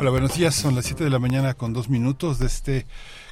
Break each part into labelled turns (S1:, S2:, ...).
S1: Hola, buenos días. Son las 7 de la mañana con dos minutos de este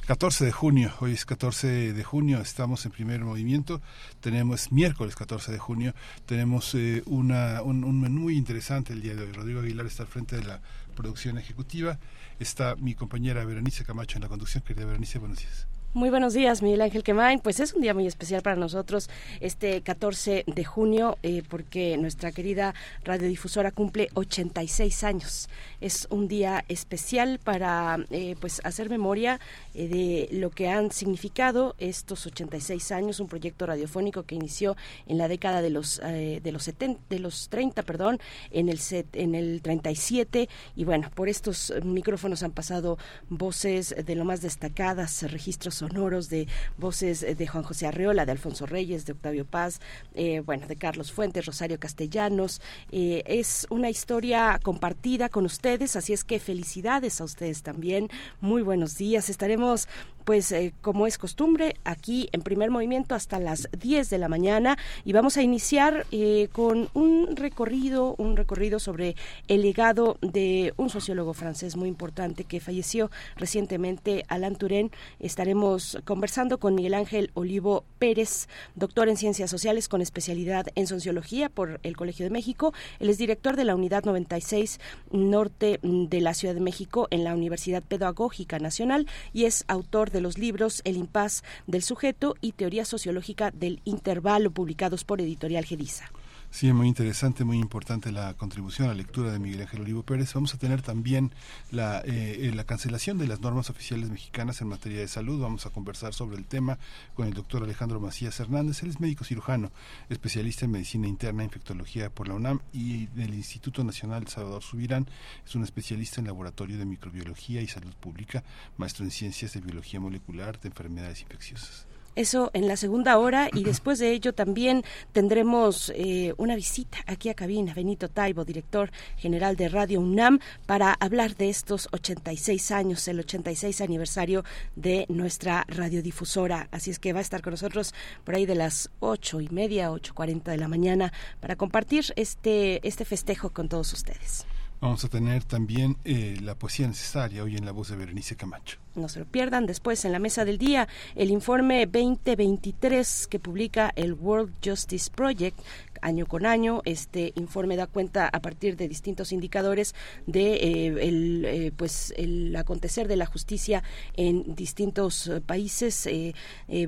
S1: 14 de junio. Hoy es 14 de junio, estamos en primer movimiento. Tenemos miércoles 14 de junio. Tenemos eh, una, un, menú muy interesante el día de hoy. Rodrigo Aguilar está al frente de la producción ejecutiva. Está mi compañera Berenice Camacho en la conducción. Querida Berenice, buenos días.
S2: Muy buenos días, Miguel Ángel Quemain. Pues es un día muy especial para nosotros este 14 de junio eh, porque nuestra querida radiodifusora cumple 86 años. Es un día especial para eh, pues hacer memoria eh, de lo que han significado estos 86 años, un proyecto radiofónico que inició en la década de los de los 70, de los 30, perdón, en el set, en el 37 y bueno, por estos micrófonos han pasado voces de lo más destacadas, registros sonoros de voces de Juan José Arreola, de Alfonso Reyes, de Octavio Paz, eh, bueno, de Carlos Fuentes, Rosario Castellanos. Eh, es una historia compartida con ustedes, así es que felicidades a ustedes también. Muy buenos días. Estaremos pues eh, como es costumbre, aquí en primer movimiento hasta las 10 de la mañana y vamos a iniciar eh, con un recorrido, un recorrido sobre el legado de un sociólogo francés muy importante que falleció recientemente, Alain Turén. Estaremos conversando con Miguel Ángel Olivo Pérez, doctor en Ciencias Sociales con especialidad en Sociología por el Colegio de México. Él es director de la Unidad 96 Norte de la Ciudad de México en la Universidad Pedagógica Nacional y es autor de los libros El impas del sujeto y Teoría sociológica del intervalo publicados por Editorial Gediza.
S1: Sí, muy interesante, muy importante la contribución a la lectura de Miguel Ángel Olivo Pérez. Vamos a tener también la, eh, eh, la cancelación de las normas oficiales mexicanas en materia de salud. Vamos a conversar sobre el tema con el doctor Alejandro Macías Hernández. Él es médico cirujano, especialista en medicina interna e infectología por la UNAM y del Instituto Nacional Salvador Subirán. Es un especialista en laboratorio de microbiología y salud pública, maestro en ciencias de biología molecular de enfermedades infecciosas.
S2: Eso en la segunda hora y después de ello también tendremos eh, una visita aquí a cabina. Benito Taibo, director general de Radio UNAM, para hablar de estos 86 años, el 86 aniversario de nuestra radiodifusora. Así es que va a estar con nosotros por ahí de las ocho y media, ocho cuarenta de la mañana para compartir este, este festejo con todos ustedes.
S1: Vamos a tener también eh, la poesía necesaria hoy en la voz de Berenice Camacho.
S2: No se lo pierdan después en la mesa del día el informe 2023 que publica el World Justice Project año con año. Este informe da cuenta a partir de distintos indicadores de eh, el, eh, pues el acontecer de la justicia en distintos eh, países,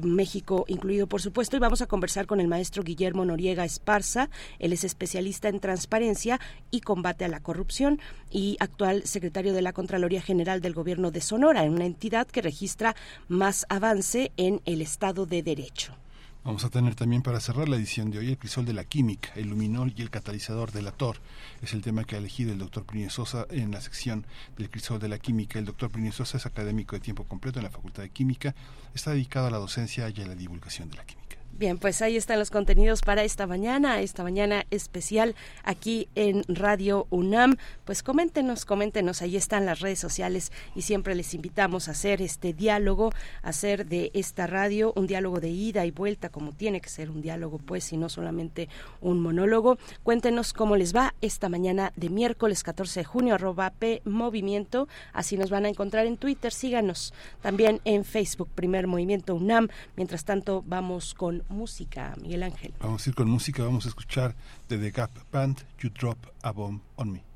S2: México incluido por supuesto. Y vamos a conversar con el maestro Guillermo Noriega Esparza. Él es especialista en transparencia y combate a la corrupción y actual secretario de la Contraloría General del Gobierno de Sonora, en una entidad que registra más avance en el Estado de Derecho.
S1: Vamos a tener también para cerrar la edición de hoy el crisol de la química, el luminol y el catalizador de la TOR. Es el tema que ha elegido el doctor Plinio Sosa en la sección del crisol de la química. El doctor Plinio Sosa es académico de tiempo completo en la Facultad de Química. Está dedicado a la docencia y a la divulgación de la química.
S2: Bien, pues ahí están los contenidos para esta mañana, esta mañana especial aquí en Radio UNAM. Pues coméntenos, coméntenos, ahí están las redes sociales y siempre les invitamos a hacer este diálogo, a hacer de esta radio un diálogo de ida y vuelta, como tiene que ser un diálogo, pues, y no solamente un monólogo. Cuéntenos cómo les va esta mañana de miércoles 14 de junio, arroba P Movimiento, así nos van a encontrar en Twitter, síganos también en Facebook, Primer Movimiento UNAM. Mientras tanto, vamos con música, Miguel Ángel.
S1: Vamos a ir con música, vamos a escuchar de The Gap Band, You Drop a Bomb on Me.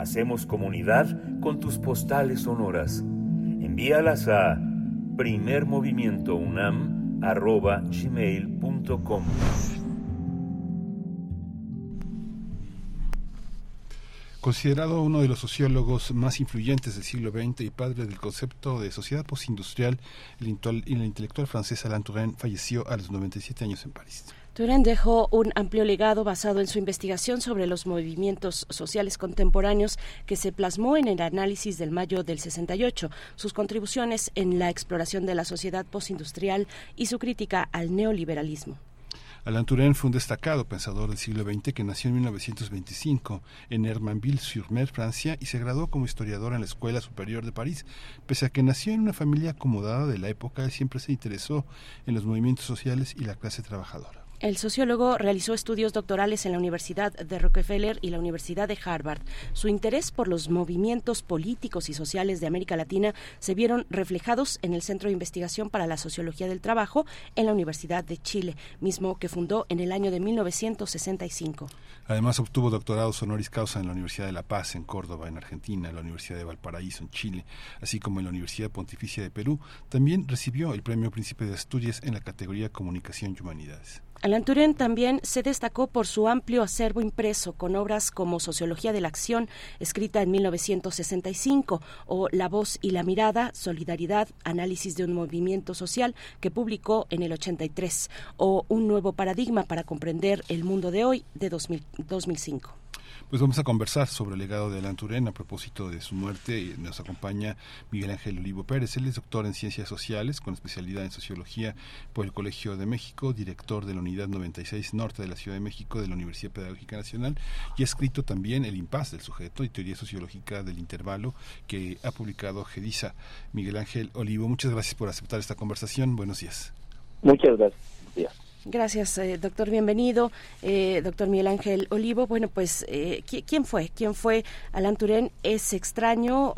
S3: Hacemos comunidad con tus postales sonoras. Envíalas a primermovimientounam.gmail.com
S1: Considerado uno de los sociólogos más influyentes del siglo XX y padre del concepto de sociedad postindustrial, el, intelectual francés Alain Touraine falleció a los 97 años en París.
S2: Touraine dejó un amplio legado basado en su investigación sobre los movimientos sociales contemporáneos que se plasmó en el análisis del mayo del 68, sus contribuciones en la exploración de la sociedad postindustrial y su crítica al neoliberalismo.
S1: Alain Touraine fue un destacado pensador del siglo XX que nació en 1925 en Hermanville-sur-Mer, Francia, y se graduó como historiador en la Escuela Superior de París. Pese a que nació en una familia acomodada de la época, él siempre se interesó en los movimientos sociales y la clase trabajadora.
S2: El sociólogo realizó estudios doctorales en la Universidad de Rockefeller y la Universidad de Harvard. Su interés por los movimientos políticos y sociales de América Latina se vieron reflejados en el Centro de Investigación para la Sociología del Trabajo en la Universidad de Chile, mismo que fundó en el año de 1965.
S1: Además obtuvo doctorados honoris causa en la Universidad de La Paz, en Córdoba, en Argentina, en la Universidad de Valparaíso, en Chile, así como en la Universidad Pontificia de Perú. También recibió el Premio Príncipe de Asturias en la categoría Comunicación y Humanidades.
S2: Alan Turing también se destacó por su amplio acervo impreso con obras como Sociología de la Acción, escrita en 1965, o La Voz y la Mirada, Solidaridad, Análisis de un Movimiento Social, que publicó en el 83, o Un Nuevo Paradigma para comprender el mundo de hoy, de 2005.
S1: Pues vamos a conversar sobre el legado de Alan Turen a propósito de su muerte. Nos acompaña Miguel Ángel Olivo Pérez. Él es doctor en Ciencias Sociales con especialidad en Sociología por el Colegio de México, director de la Unidad 96 Norte de la Ciudad de México de la Universidad Pedagógica Nacional y ha escrito también El Impas del Sujeto y Teoría Sociológica del Intervalo que ha publicado GEDISA. Miguel Ángel Olivo, muchas gracias por aceptar esta conversación. Buenos días.
S4: Muchas gracias.
S2: Gracias, eh, doctor. Bienvenido, eh, doctor Miguel Ángel Olivo. Bueno, pues, eh, ¿quién fue? ¿Quién fue Alan Turén? Es extraño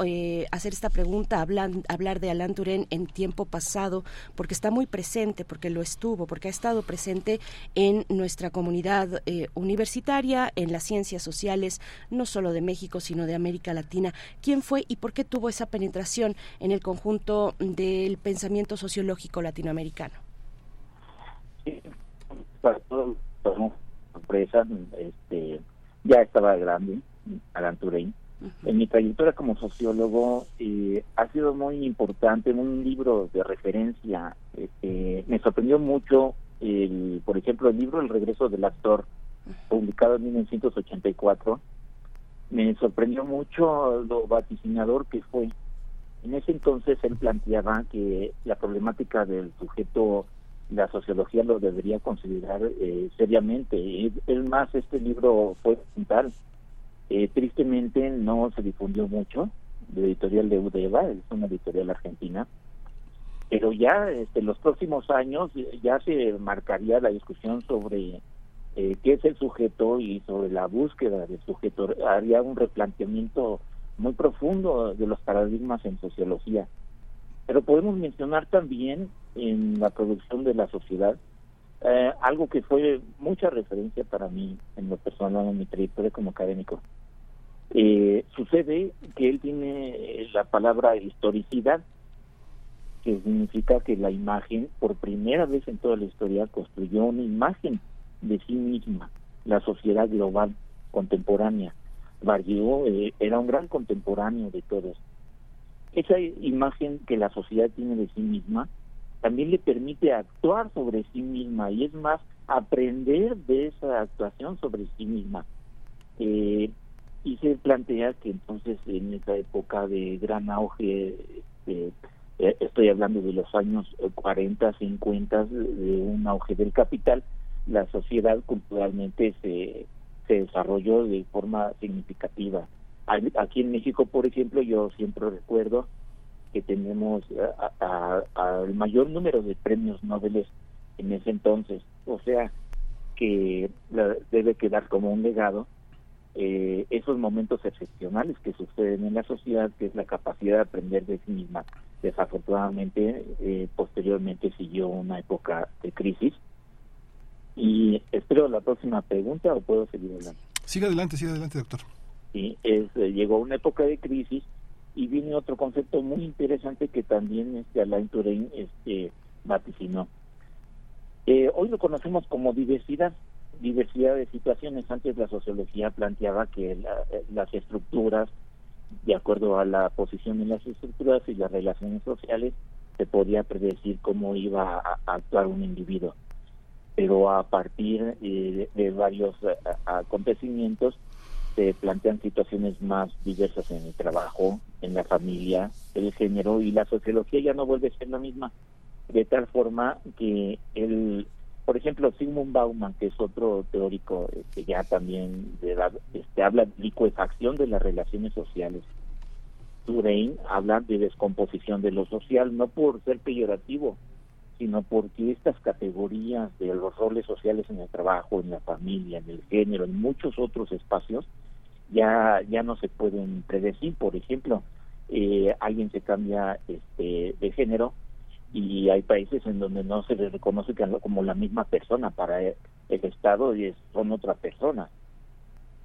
S2: hacer esta pregunta, hablar de Alan Turén en tiempo pasado, porque está muy presente, porque lo estuvo, porque ha estado presente en nuestra comunidad universitaria, en las ciencias sociales, no solo de México, sino de América Latina. ¿Quién fue y por qué tuvo esa penetración en el conjunto del pensamiento sociológico latinoamericano?
S4: Para todos sorpresa, este, ya estaba grande, Alan Turing. En mi trayectoria como sociólogo eh, ha sido muy importante en un libro de referencia. Este, me sorprendió mucho, el, por ejemplo, el libro El regreso del actor, publicado en 1984. Me sorprendió mucho lo vaticinador que fue. En ese entonces él planteaba que la problemática del sujeto la sociología lo debería considerar eh, seriamente. Es más, este libro fue tal. Eh, tristemente no se difundió mucho. La editorial de Udeva, es una editorial argentina. Pero ya este, los próximos años ya se marcaría la discusión sobre eh, qué es el sujeto y sobre la búsqueda del sujeto. Haría un replanteamiento muy profundo de los paradigmas en sociología. Pero podemos mencionar también en la producción de la sociedad, eh, algo que fue mucha referencia para mí en lo personal, en mi trayectoria como académico. Eh, sucede que él tiene la palabra historicidad, que significa que la imagen, por primera vez en toda la historia, construyó una imagen de sí misma, la sociedad global contemporánea. Barrió eh, era un gran contemporáneo de todos. Esa imagen que la sociedad tiene de sí misma también le permite actuar sobre sí misma y es más, aprender de esa actuación sobre sí misma. Eh, y se plantea que entonces en esa época de gran auge, este, eh, estoy hablando de los años 40, 50, de un auge del capital, la sociedad culturalmente se, se desarrolló de forma significativa. Aquí en México, por ejemplo, yo siempre recuerdo que tenemos al mayor número de premios Nobel en ese entonces. O sea, que debe quedar como un legado eh, esos momentos excepcionales que suceden en la sociedad, que es la capacidad de aprender de sí misma. Desafortunadamente, eh, posteriormente siguió una época de crisis. Y espero la próxima pregunta o puedo seguir hablando.
S1: Siga adelante, siga adelante, doctor.
S4: Sí, es, eh, llegó una época de crisis y viene otro concepto muy interesante que también este, Alain Touraine este, vaticinó. Eh, hoy lo conocemos como diversidad, diversidad de situaciones. Antes la sociología planteaba que las estructuras, de acuerdo a la posición en las estructuras y las relaciones sociales, se podía predecir cómo iba a, actuar un individuo. Pero a partir eh, de, varios eh, acontecimientos se plantean situaciones más diversas en el trabajo, en la familia, el género y la sociología ya no vuelve a ser la misma. De tal forma que el, por ejemplo, Sigmund Bauman, que es otro teórico que este, ya también de este, habla de licuefacción de las relaciones sociales. Turain habla de descomposición de lo social, no por ser peyorativo, sino porque estas categorías de los roles sociales en el trabajo, en la familia, en el género, en muchos otros espacios, ya, ya no se pueden predecir. Por ejemplo, eh, alguien se cambia este, de género y hay países en donde no se le reconoce como la misma persona para el, Estado y son otra persona.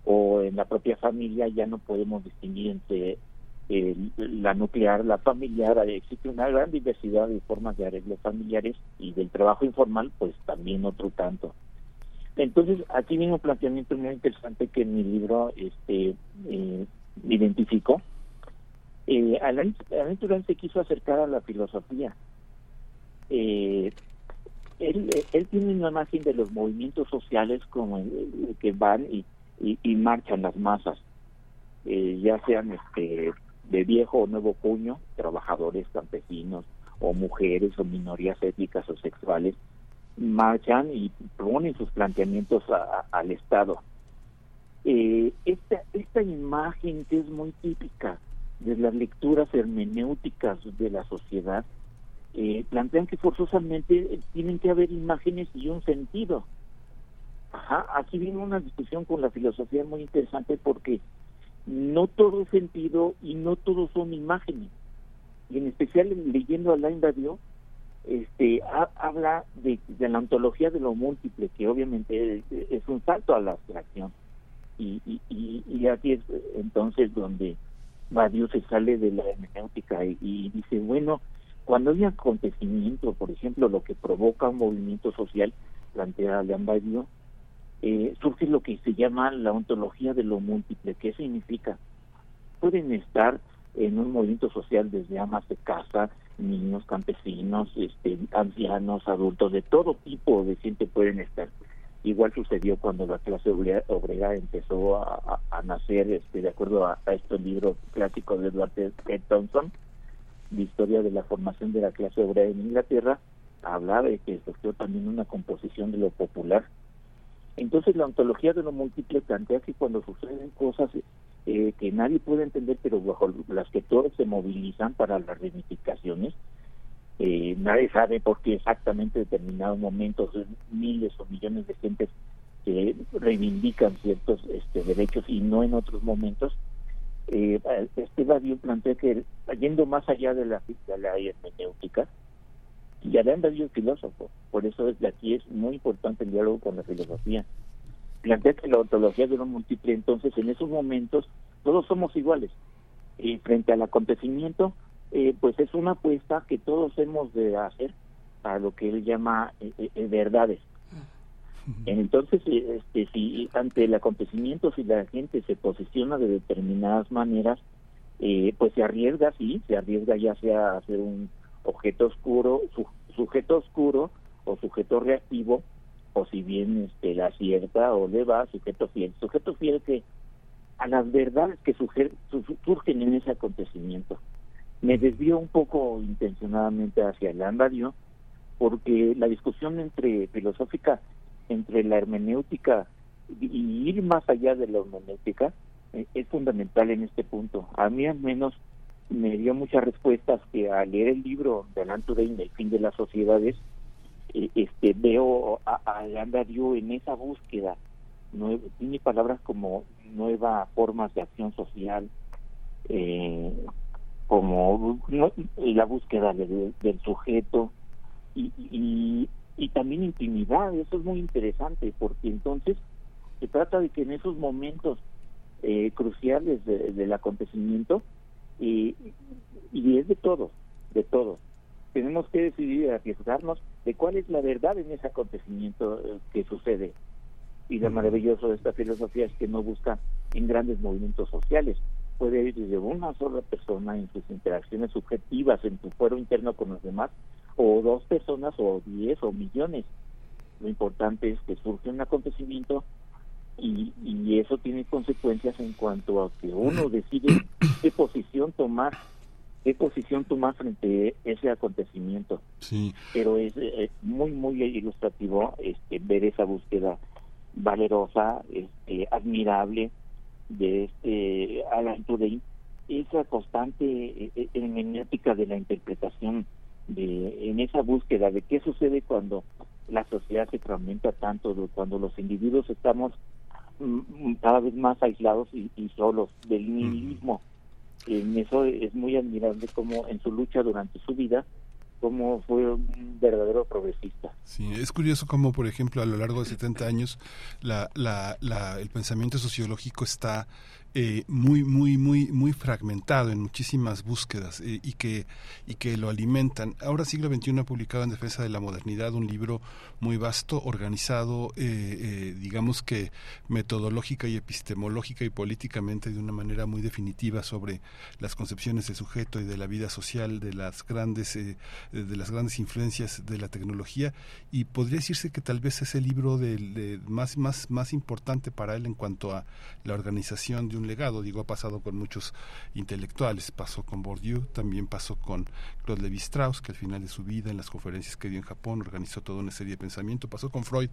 S4: O en la propia familia ya no podemos distinguir entre la nuclear, la familiar, existe una gran diversidad de formas de arreglos familiares y del trabajo informal, pues también otro tanto. Entonces, aquí viene un planteamiento muy interesante que en mi libro este, eh, identifico. Eh, Alain, Alain se quiso acercar a la filosofía. Eh, él, tiene una imagen de los movimientos sociales como que van y, y, marchan las masas, eh, ya sean este de viejo o nuevo puño, trabajadores, campesinos, o mujeres o minorías étnicas o sexuales, marchan y ponen sus planteamientos al Estado. Eh, esta, esta imagen que es muy típica de las lecturas hermenéuticas de la sociedad, eh, plantean que forzosamente tienen que haber imágenes y un sentido. Ajá, aquí viene una discusión con la filosofía muy interesante porque no todo es sentido y no todo son imágenes. Y en especial leyendo a Alain Badiou, este, habla de, la ontología de lo múltiple, que obviamente es, un salto a la abstracción. Y, y, y, aquí es entonces donde Badiou se sale de la hermenéutica y, dice, bueno, cuando hay acontecimiento, por ejemplo, lo que provoca un movimiento social, plantea Alain Badiou, eh, surge lo que se llama la ontología de lo múltiple. ¿Qué significa? Pueden estar en un movimiento social desde amas de casa, niños, campesinos, este, ancianos, adultos, de todo tipo de gente pueden estar. Igual sucedió cuando la clase obrera, empezó a, nacer, este, de acuerdo a, a este libro clásico de Edward T. Thompson, la historia de la formación de la clase obrera en Inglaterra, habla de que surgió también una composición de lo popular entonces la ontología de lo múltiple plantea que cuando suceden cosas eh, que nadie puede entender, pero bajo las que todos se movilizan para las reivindicaciones, eh, nadie sabe por qué exactamente determinados momentos miles o millones de gentes que reivindican ciertos este, derechos y no en otros momentos. Eh, este radio plantea que yendo más allá de la, de hermenéutica, y Alain Badiou es filósofo, por eso desde aquí es muy importante el diálogo con la filosofía. Plantea que la ontología de lo múltiple, entonces en esos momentos todos somos iguales. Y frente al acontecimiento, eh, pues es una apuesta que todos hemos de hacer a lo que él llama eh, eh, verdades. Entonces, este, si ante el acontecimiento, si la gente se posiciona de determinadas maneras, pues se arriesga, sí, se arriesga ya sea a hacer un objeto oscuro, sujeto oscuro o sujeto reactivo, o si bien este, la cierta o le va, sujeto fiel. Sujeto fiel que a las verdades que surgen en ese acontecimiento. Me desvío un poco intencionadamente hacia el andario, porque la discusión entre filosófica entre la hermenéutica y ir más allá de la hermenéutica eh, es fundamental en este punto. A mí al menos me dio muchas respuestas que al leer el libro de Alan Turing, El fin de las sociedades, eh, este veo a, a en esa búsqueda, tiene palabras como nuevas formas de acción social, eh, como la búsqueda del sujeto y, y, y también intimidad, eso es muy interesante porque entonces Se trata de que en esos momentos eh, cruciales del acontecimiento, y, y es de todo, de todo, tenemos que decidir arriesgarnos de cuál es la verdad en ese acontecimiento eh, que sucede. Y lo maravilloso de esta filosofía es que no busca en grandes movimientos sociales, puede ir desde una sola persona en sus interacciones subjetivas, en su fuero interno con los demás, o dos personas, o diez, o millones. Lo importante es que surge un acontecimiento y, y eso tiene consecuencias en cuanto a que uno decide qué posición tomar qué posición tomar frente a ese acontecimiento.
S1: Sí.
S4: Pero es eh, muy, muy ilustrativo este, ver esa búsqueda valerosa, este, admirable de este Alan Turing, esa constante eh, eh, hermenéutica de la interpretación, de en esa búsqueda de qué sucede cuando la sociedad se fragmenta tanto, cuando los individuos estamos cada vez más aislados y, solos del nihilismo. En eso es muy admirable como en su lucha durante su vida como fue un verdadero progresista.
S1: Sí, es curioso cómo, por ejemplo, a lo largo de 70 años, la, la, la, el pensamiento sociológico está eh, muy, muy, muy, muy fragmentado en muchísimas búsquedas eh, y, que, y que lo alimentan. Ahora Siglo XXI ha publicado en Defensa de la Modernidad un libro muy vasto, organizado, eh, digamos que metodológica y epistemológica y políticamente de una manera muy definitiva sobre las concepciones de sujeto y de la vida social, de las grandes, de las grandes influencias de la tecnología y podría decirse que tal vez es el libro de, más, más, más importante para él en cuanto a la organización de un legado. Digo, ha pasado con muchos intelectuales, pasó con Bourdieu, también pasó con Claude Lévi-Strauss, que al final de su vida, en las conferencias que dio en Japón, organizó toda una serie de pensamiento, pasó con Freud,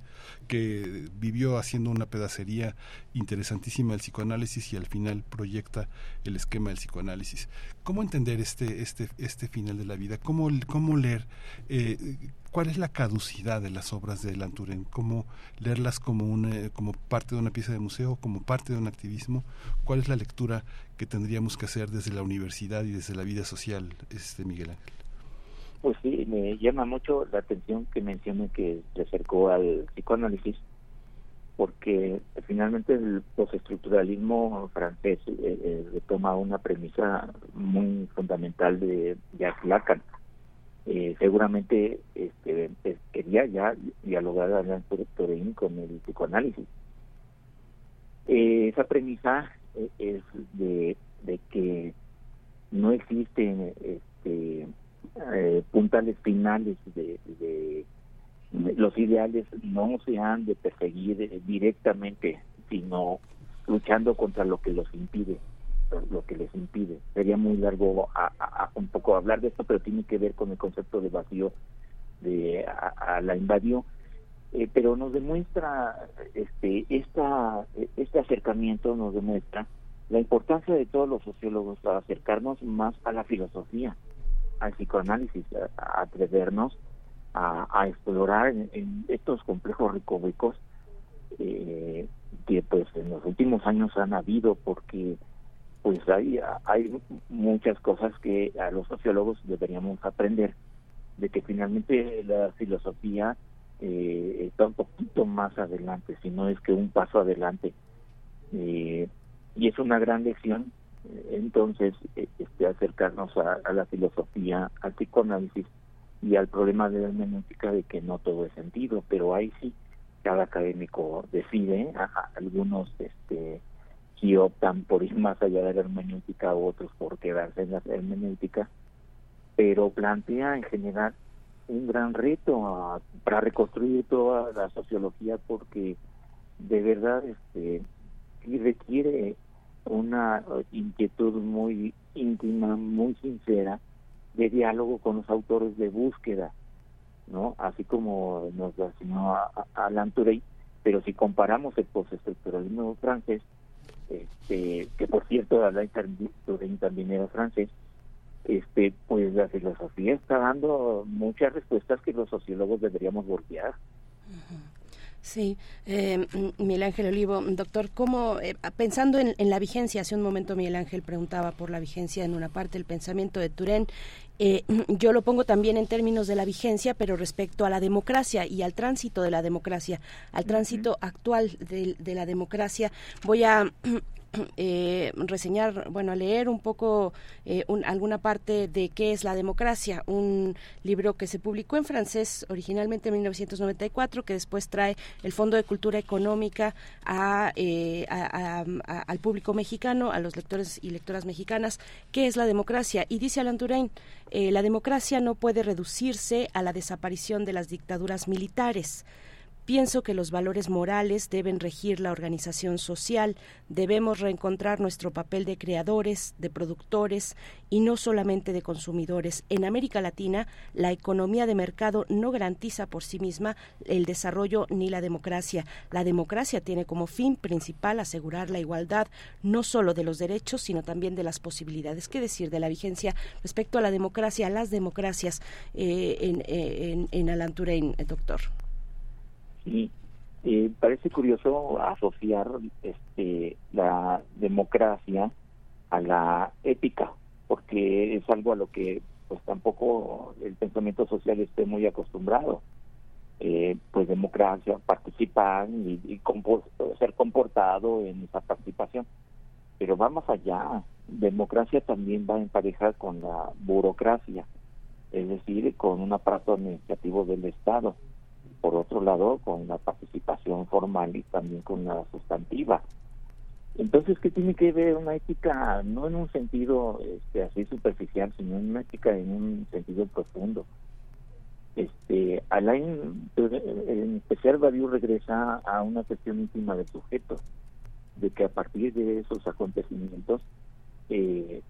S1: que vivió haciendo una pedacería interesantísima del psicoanálisis y al final proyecta el esquema del psicoanálisis. ¿Cómo entender este, este, este final de la vida? ¿Cómo, cómo leer? Eh, ¿Cuál es la caducidad de las obras de Lanturen? ¿Cómo leerlas como, una, como parte de una pieza de museo, como parte de un activismo? ¿Cuál es la lectura que tendríamos que hacer desde la universidad y desde la vida social, este Miguel Ángel?
S4: Pues sí, me llama mucho la atención que mencione que se acercó al psicoanálisis, porque finalmente el postestructuralismo francés eh, eh, toma una premisa muy fundamental de Jacques Lacan eh, seguramente este, quería ya dialogar a Turing con el psicoanálisis. Eh, esa premisa eh, es de, de, que no existen este, puntales finales de, de, los ideales no se han de perseguir directamente, sino luchando contra lo que los impide lo que les impide. Sería muy largo a, un poco hablar de esto, pero tiene que ver con el concepto de vacío de a, la invadió. Eh, pero nos demuestra este esta este acercamiento nos demuestra la importancia de todos los sociólogos para acercarnos más a la filosofía, al psicoanálisis, atrevernos a, explorar en, estos complejos recovecos eh, que pues en los últimos años han habido porque pues hay, hay muchas cosas que a los sociólogos deberíamos aprender, de que finalmente la filosofía eh, está un poquito más adelante, si no es que un paso adelante. Eh, y es una gran lección, entonces, eh, este, acercarnos a, la filosofía, al psicoanálisis y al problema de la hermenéutica de que no todo es sentido, pero ahí sí cada académico decide, algunos este y optan por ir más allá de la hermenéutica, otros por quedarse en la hermenéutica, pero plantea en general un gran reto para reconstruir toda la sociología porque de verdad este requiere una inquietud muy íntima, muy sincera de diálogo con los autores de búsqueda, ¿no? Así como nos lo enseñó Alain Touré, pero si comparamos el postestructuralismo francés este, que por cierto Alain Turing también francés, este, pues la filosofía está dando muchas respuestas que los sociólogos deberíamos voltear.
S2: Sí, eh, Miguel Ángel Olivo, doctor, ¿cómo, eh, pensando en, la vigencia, hace un momento Miguel Ángel preguntaba por la vigencia en una parte del pensamiento de Turén, eh, yo lo pongo también en términos de la vigencia, pero respecto a la democracia y al tránsito de la democracia, al tránsito actual de, de la democracia, voy a eh, reseñar, bueno, a leer un poco eh, alguna parte de qué es la democracia, un libro que se publicó en francés originalmente en 1994, que después trae el Fondo de Cultura Económica eh, al público mexicano, a los lectores y lectoras mexicanas, qué es la democracia. Y dice Alan Turain, la democracia no puede reducirse a la desaparición de las dictaduras militares. Pienso que los valores morales deben regir la organización social, debemos reencontrar nuestro papel de creadores, de productores y no solamente de consumidores. En América Latina, la economía de mercado no garantiza por sí misma el desarrollo ni la democracia. La democracia tiene como fin principal asegurar la igualdad no solo de los derechos, sino también de las posibilidades. ¿Qué decir de la vigencia respecto a la democracia, a las democracias eh, en, en, en Alan Turein, eh, doctor?
S4: Sí, eh, parece curioso asociar este, la democracia a la ética, porque es algo a lo que pues tampoco el pensamiento social esté muy acostumbrado. Eh, pues democracia, participar y, y ser comportado en esa participación. Pero vamos allá, democracia también va en pareja con la burocracia, es decir, con un aparato administrativo del Estado por otro lado con la participación formal y también con la sustantiva. Entonces, ¿qué tiene que ver una ética no en un sentido este, así superficial, sino en una ética en un sentido profundo? Este, Alain, especial Badiou regresa a una cuestión íntima del sujeto, de que a partir de esos acontecimientos, eh,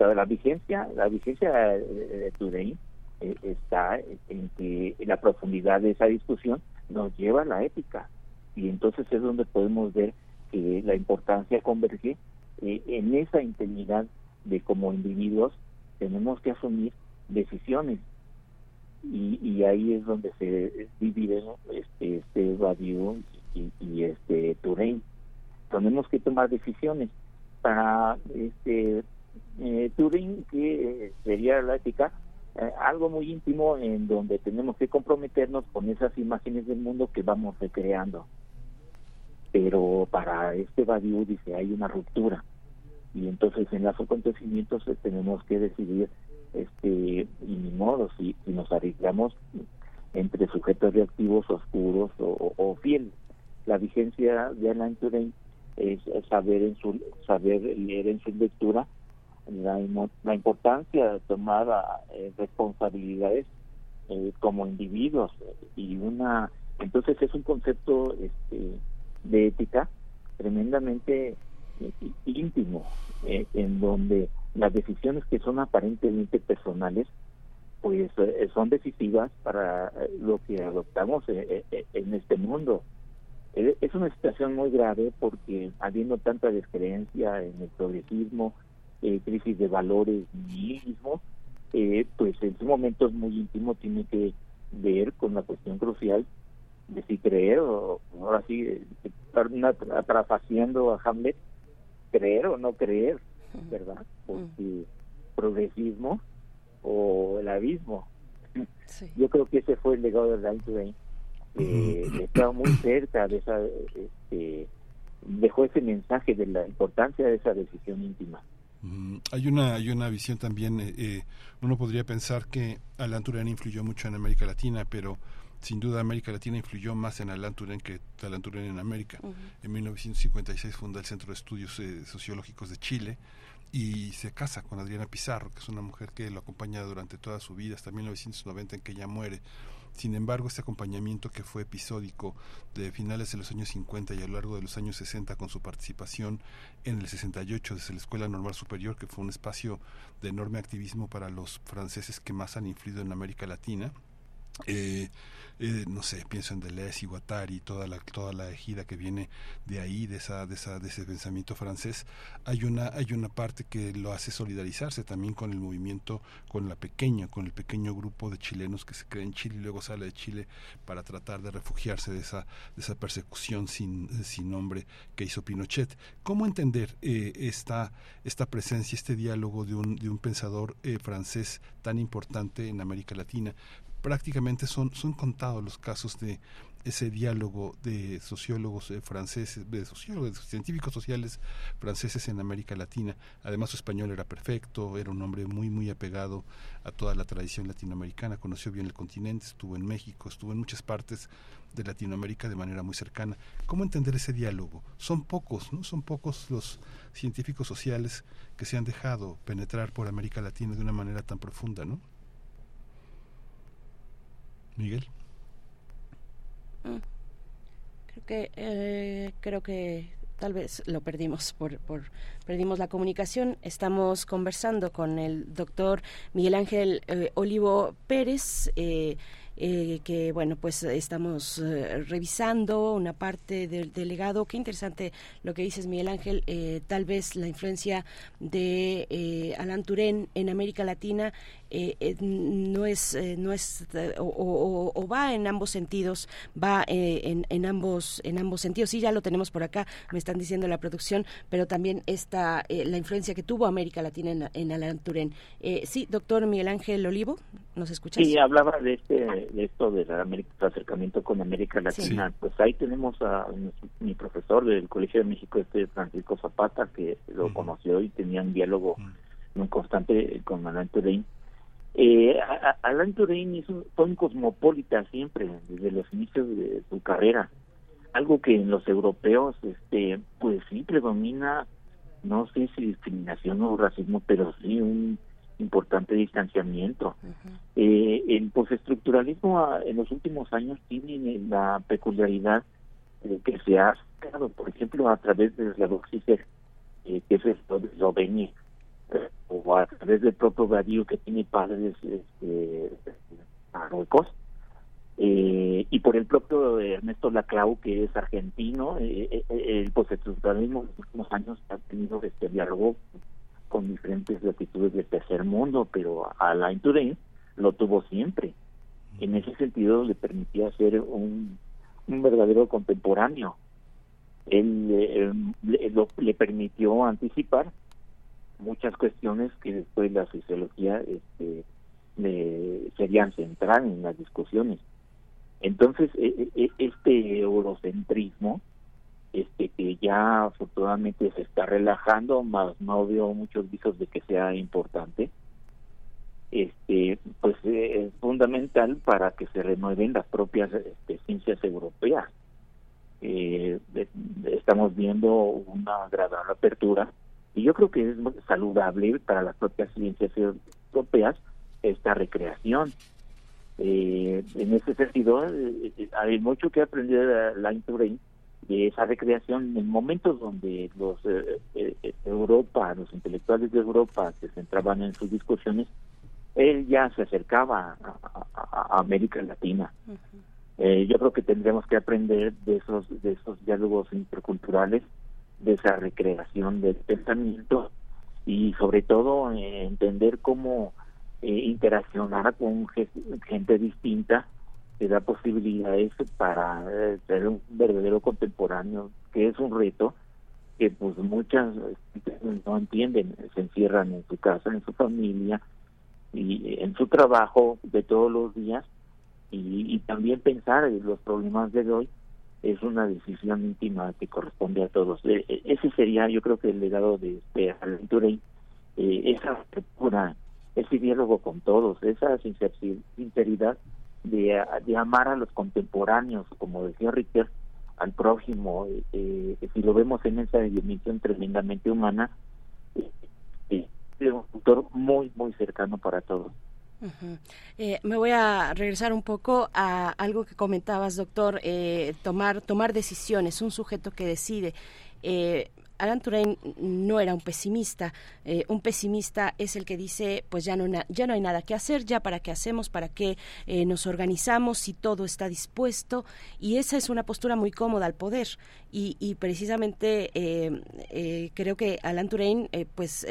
S4: la vigencia, la vigencia de Touraine eh, está en que la profundidad de esa discusión nos lleva a la ética. Y entonces es donde podemos ver que la importancia converge eh, en esa integridad de como individuos tenemos que asumir decisiones. Y, y ahí es donde se divide este este Badiou y, este Touraine. Tenemos que tomar decisiones. Para este eh, Turing que sería la ética eh, algo muy íntimo en donde tenemos que comprometernos con esas imágenes del mundo que vamos recreando. Pero para este Badiou dice hay una ruptura y entonces en los acontecimientos eh, tenemos que decidir este y ni modo si, nos arriesgamos entre sujetos reactivos oscuros o, o, fieles. La vigencia de Alain Turing es saber en su saber leer en su lectura la, importancia de tomar eh, responsabilidades eh, como individuos y una entonces es un concepto este, de ética tremendamente eh, íntimo en donde las decisiones que son aparentemente personales pues son decisivas para lo que adoptamos en este mundo. Es una situación muy grave porque habiendo tanta descreencia en el progresismo eh, crisis de valores mismo, eh, pues en su momento es muy íntimo tiene que ver con la cuestión crucial de si creer o ahora sí estar atrafaciendo a Hamlet creer o no creer verdad porque progresismo o el abismo. Yo creo que ese fue el legado de Ryan Twain eh, estaba muy cerca de esa este, dejó ese mensaje de la importancia de esa decisión íntima
S1: Mm, hay una, hay una visión también, eh, eh, uno podría pensar que Alan Turing influyó mucho en América Latina, pero sin duda América Latina influyó más en Alan Turing que Alan Turing en América. En 1956 funda el Centro de Estudios eh, Sociológicos de Chile y se casa con Adriana Pizarro, que es una mujer que lo acompaña durante toda su vida, hasta 1990 en que ella muere. Sin embargo, este acompañamiento que fue episódico de finales de los años 50 y a lo largo de los años 60 con su participación en el 68 desde la Escuela Normal Superior, que fue un espacio de enorme activismo para los franceses que más han influido en América Latina, eh, eh, no sé, pienso en Deleuze y Guattari, toda la, toda la ejida que viene de ahí, de, esa, de, esa, de ese pensamiento francés, hay una, hay una parte que lo hace solidarizarse también con el movimiento, con la pequeña, con el pequeño grupo de chilenos que se cree en Chile y luego sale de Chile para tratar de refugiarse de esa, de esa persecución sin, sin nombre que hizo Pinochet. ¿Cómo entender eh, esta, esta presencia, este diálogo de un, de un pensador eh, francés tan importante en América Latina? Prácticamente son, son contados los casos de ese diálogo de sociólogos eh, franceses, de sociólogos, de científicos sociales franceses en América Latina. Además su español era perfecto, era un hombre muy muy apegado a toda la tradición latinoamericana, conoció bien el continente, estuvo en México, estuvo en muchas partes de Latinoamérica de manera muy cercana. ¿Cómo entender ese diálogo? Son pocos, ¿no? Son pocos los científicos sociales que se han dejado penetrar por América Latina de una manera tan profunda, ¿no? Miguel.
S2: Mm. Creo que eh, creo que tal vez lo perdimos por, por perdimos la comunicación. Estamos conversando con el doctor Miguel Ángel eh, Olivo Pérez. Eh, que bueno pues estamos revisando una parte del, delegado qué interesante lo que dices Miguel Ángel tal vez la influencia de Alan Turén en América Latina no es no es o, va en ambos sentidos va en, en, ambos en ambos sentidos. Sí ya lo tenemos por acá me están diciendo la producción pero también está la influencia que tuvo América Latina en, en Alan Turén sí doctor Miguel Ángel Olivo nos escuchas
S4: sí hablaba de este de esto del acercamiento con América Latina, pues ahí tenemos a, mi profesor del Colegio de México, este Francisco Zapata, que lo conoció y tenía un diálogo muy constante con Alain Touraine. Eh, Alain Touraine fue un cosmopolita siempre, desde los inicios de su carrera. Algo que en los europeos, este, pues sí predomina, no sé si discriminación o racismo, pero sí un importante distanciamiento. eh, el postestructuralismo ah, en los últimos años tiene la peculiaridad de que se ha sacado, por ejemplo, a través de la Doxicer, eh, que es esto de o a través del propio Darío, que tiene padres este, eh, y por el propio Ernesto Laclau, que es argentino, postestructuralismo en los últimos años ha tenido este diálogo con diferentes latitudes del tercer mundo, pero Alain Touraine lo tuvo siempre. En ese sentido le permitía ser un, un verdadero contemporáneo. Él eh, le, permitió anticipar muchas cuestiones que después la sociología este, le, serían central en las discusiones. Entonces, e, e, e, este eurocentrismo este que ya afortunadamente se está relajando, más no veo muchos visos de que sea importante. Este, pues es fundamental para que se renueven las propias este, ciencias europeas. Eh, estamos viendo una gran apertura y yo creo que es saludable para las propias ciencias europeas esta recreación. Eh, en ese sentido, hay mucho que aprender la Turing de esa recreación en momentos donde los eh, eh, Europa, los intelectuales de Europa se centraban en sus discusiones, él ya se acercaba a, América Latina. Eh, yo creo que tendríamos que aprender de esos de esos diálogos interculturales, de esa recreación del pensamiento y sobre todo entender cómo interaccionar con gente distinta te da posibilidades para eh, ser un verdadero contemporáneo, que es un reto que pues muchas no entienden, se encierran en su casa, en su familia y en su trabajo de todos los días y, también pensar en los problemas de hoy es una decisión íntima que corresponde a todos. E, e, ese sería, yo creo que el legado de, de Alan eh, esa apertura, ese diálogo con todos, esa sinceridad de, de amar a los contemporáneos, como decía Richter, al prójimo, eh, eh, si lo vemos en esa dimensión tremendamente humana, eh, es un autor muy, muy cercano para todos.
S2: Me voy a regresar un poco a algo que comentabas, doctor, tomar, tomar decisiones, un sujeto que decide Alan Turing no era un pesimista. Eh, un pesimista es el que dice, pues ya no, ya no hay nada que hacer, ya para qué hacemos, para qué eh, nos organizamos, si todo está dispuesto. Y esa es una postura muy cómoda al poder. Y, precisamente creo que Alan Turing pues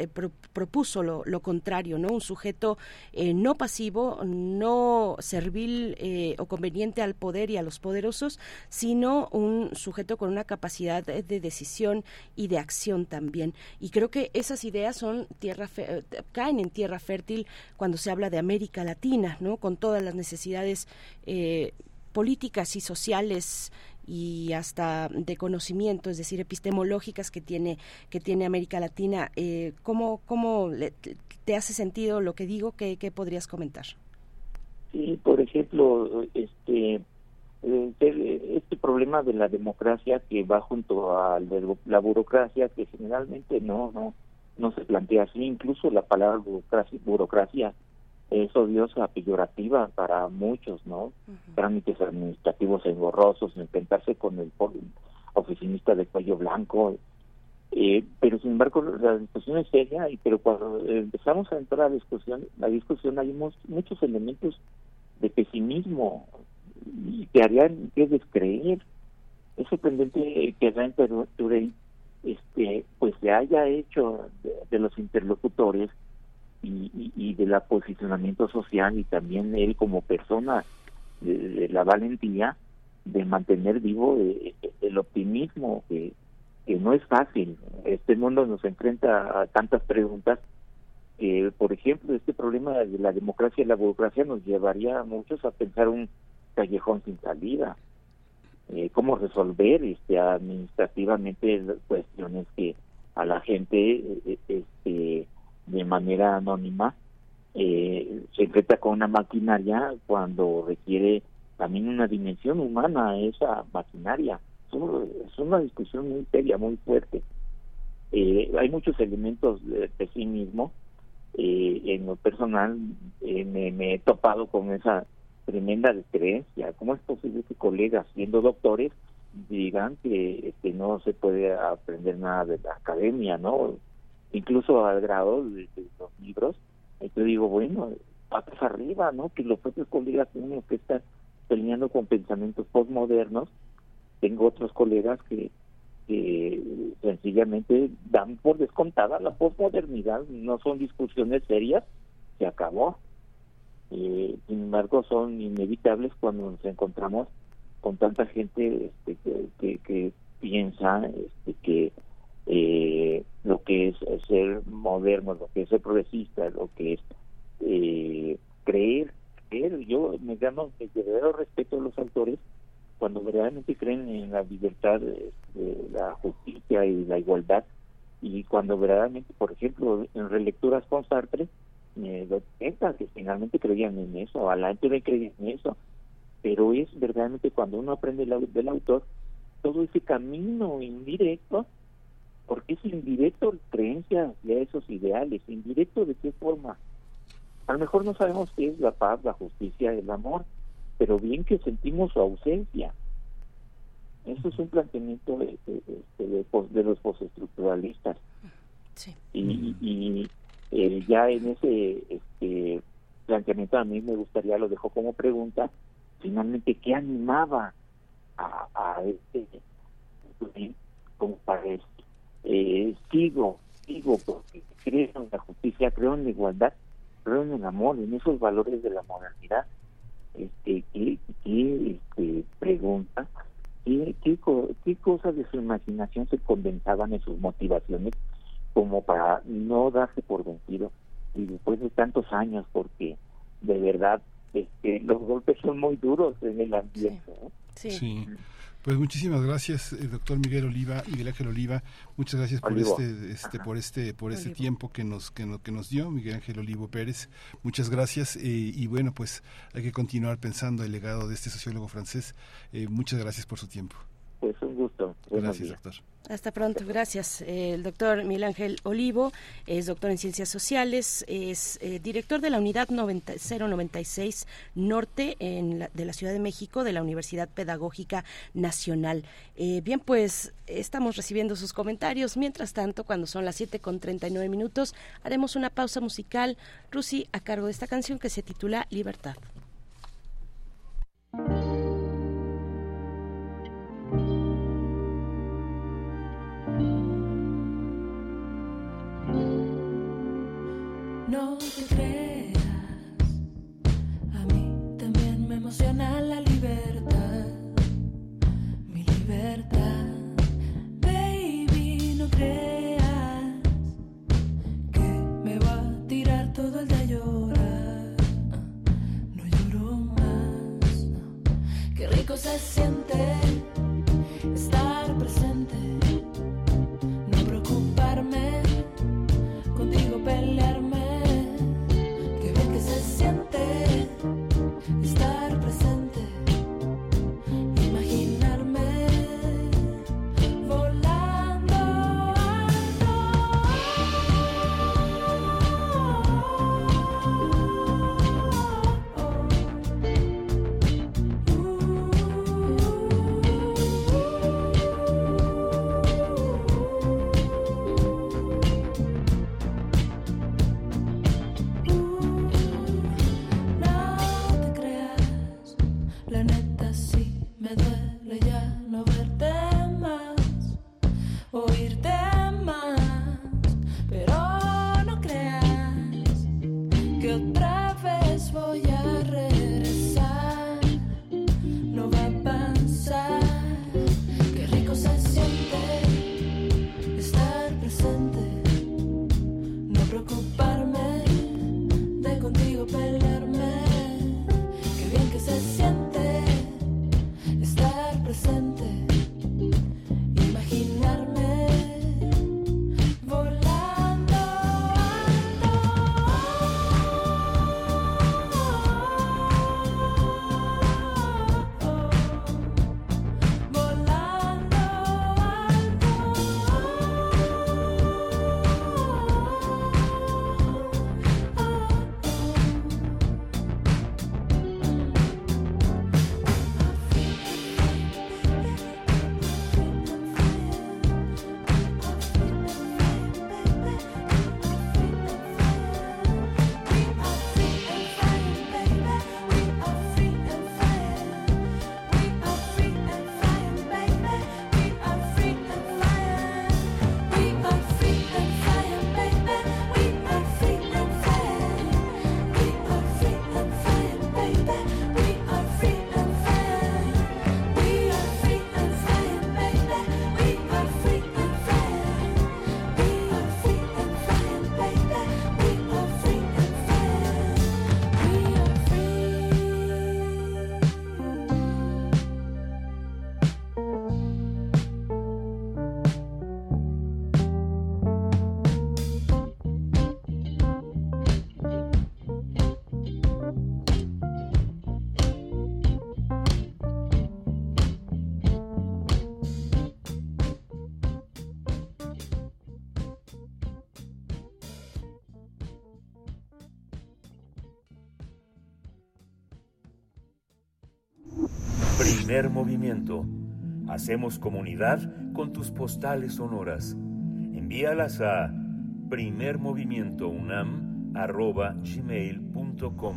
S2: propuso lo, contrario, ¿no? Un sujeto no pasivo, no servil o conveniente al poder y a los poderosos, sino un sujeto con una capacidad de decisión y de acción también. Y creo que esas ideas son tierra eh, caen en tierra fértil cuando se habla de América Latina, ¿no? Con todas las necesidades eh, políticas y sociales y hasta de conocimiento, es decir, epistemológicas que tiene que tiene América Latina. Eh, ¿Cómo, cómo te hace sentido lo que digo? ¿Qué, ¿Qué podrías comentar?
S4: Sí, por ejemplo, este este problema de la democracia que va junto a la burocracia que generalmente no no no se plantea así incluso la palabra burocracia, burocracia es odiosa peyorativa para muchos no trámites administrativos engorrosos enfrentarse con el oficinista de cuello blanco eh, pero sin embargo la discusión es seria y pero cuando empezamos a entrar a la discusión la discusión hay muchos elementos de pesimismo y te harían que descreer. Es sorprendente que Ryan Turey este, pues se haya hecho de, los interlocutores y, y, del posicionamiento social y también él como persona de, la valentía de mantener vivo eh, el optimismo que, que no es fácil. Este mundo nos enfrenta a tantas preguntas que, por ejemplo, este problema de la democracia y la burocracia nos llevaría a muchos a pensar un callejón sin salida. Eh, cómo resolver este administrativamente cuestiones que a la gente eh, este de manera anónima eh, se enfrenta con una maquinaria cuando requiere también una dimensión humana esa maquinaria es una discusión muy seria muy fuerte hay muchos elementos de pesimismo en lo personal me he topado con esa tremenda creencia. ¿Cómo es posible que colegas, siendo doctores, digan que, no se puede aprender nada de la academia, ¿no? Incluso al grado de, los libros. Entonces digo, bueno, patas arriba, ¿no? Que los propios colegas tienen que estar peleando con pensamientos postmodernos. Tengo otros colegas que, que sencillamente dan por descontada la postmodernidad, no son discusiones serias, se acabó eh, sin embargo son inevitables cuando nos encontramos con tanta gente este, que, que, piensa este, que eh, lo que es ser moderno, lo que es ser progresista, lo que es eh, creer, creer, yo me gano el verdadero respeto a los autores cuando verdaderamente creen en la libertad, este, la justicia y la igualdad, y cuando verdaderamente, por ejemplo, en relecturas con Sartre, eh, que finalmente creían en eso, Alan Turing creía en eso, pero es verdaderamente cuando uno aprende del autor, todo ese camino indirecto, porque es indirecto creencia de esos ideales, indirecto de qué forma. A lo mejor no sabemos qué es la paz, la justicia, el amor, pero bien que sentimos su ausencia. Eso es un planteamiento de, de, de, los postestructuralistas. Sí. Y, y, eh, ya en ese este, planteamiento a mí me gustaría, lo dejo como pregunta, finalmente, ¿qué animaba a, a este como para eh, sigo, sigo porque creo en la justicia, creo en la igualdad, creo en el amor, en esos valores de la modernidad. Este, ¿qué, qué este, pregunta? ¿Qué, qué, ¿Qué cosas de su imaginación se condensaban en sus motivaciones como para no darse por vencido y después de tantos años porque de verdad este, los golpes son muy duros en el ambiente.
S1: Sí. Pues muchísimas gracias, eh, doctor Miguel Oliva, Miguel Ángel Oliva. Muchas gracias por este, este, por este, por este tiempo que nos, que, que, nos dio Miguel Ángel Olivo Pérez. Muchas gracias eh, y bueno, pues hay que continuar pensando el legado de este sociólogo francés. Eh, muchas gracias por su tiempo.
S4: Pues un gusto.
S1: Gracias, doctor.
S2: Hasta pronto, gracias. El doctor Miguel Ángel Olivo es doctor en Ciencias Sociales, es eh, director de la Unidad 096 Norte en de la Ciudad de México de la Universidad Pedagógica Nacional. Eh, bien, pues estamos recibiendo sus comentarios. Mientras tanto, cuando son las 7 con 39 minutos, haremos una pausa musical, Rusi, a cargo de esta canción que se titula Libertad.
S5: No te creas, a mí también me emociona la libertad, mi libertad. Baby, no creas que me va a tirar todo el de llorar. No lloro más, qué rico se siente
S3: Hacemos comunidad con tus postales sonoras. Envíalas a primermovimientounam.gmail.com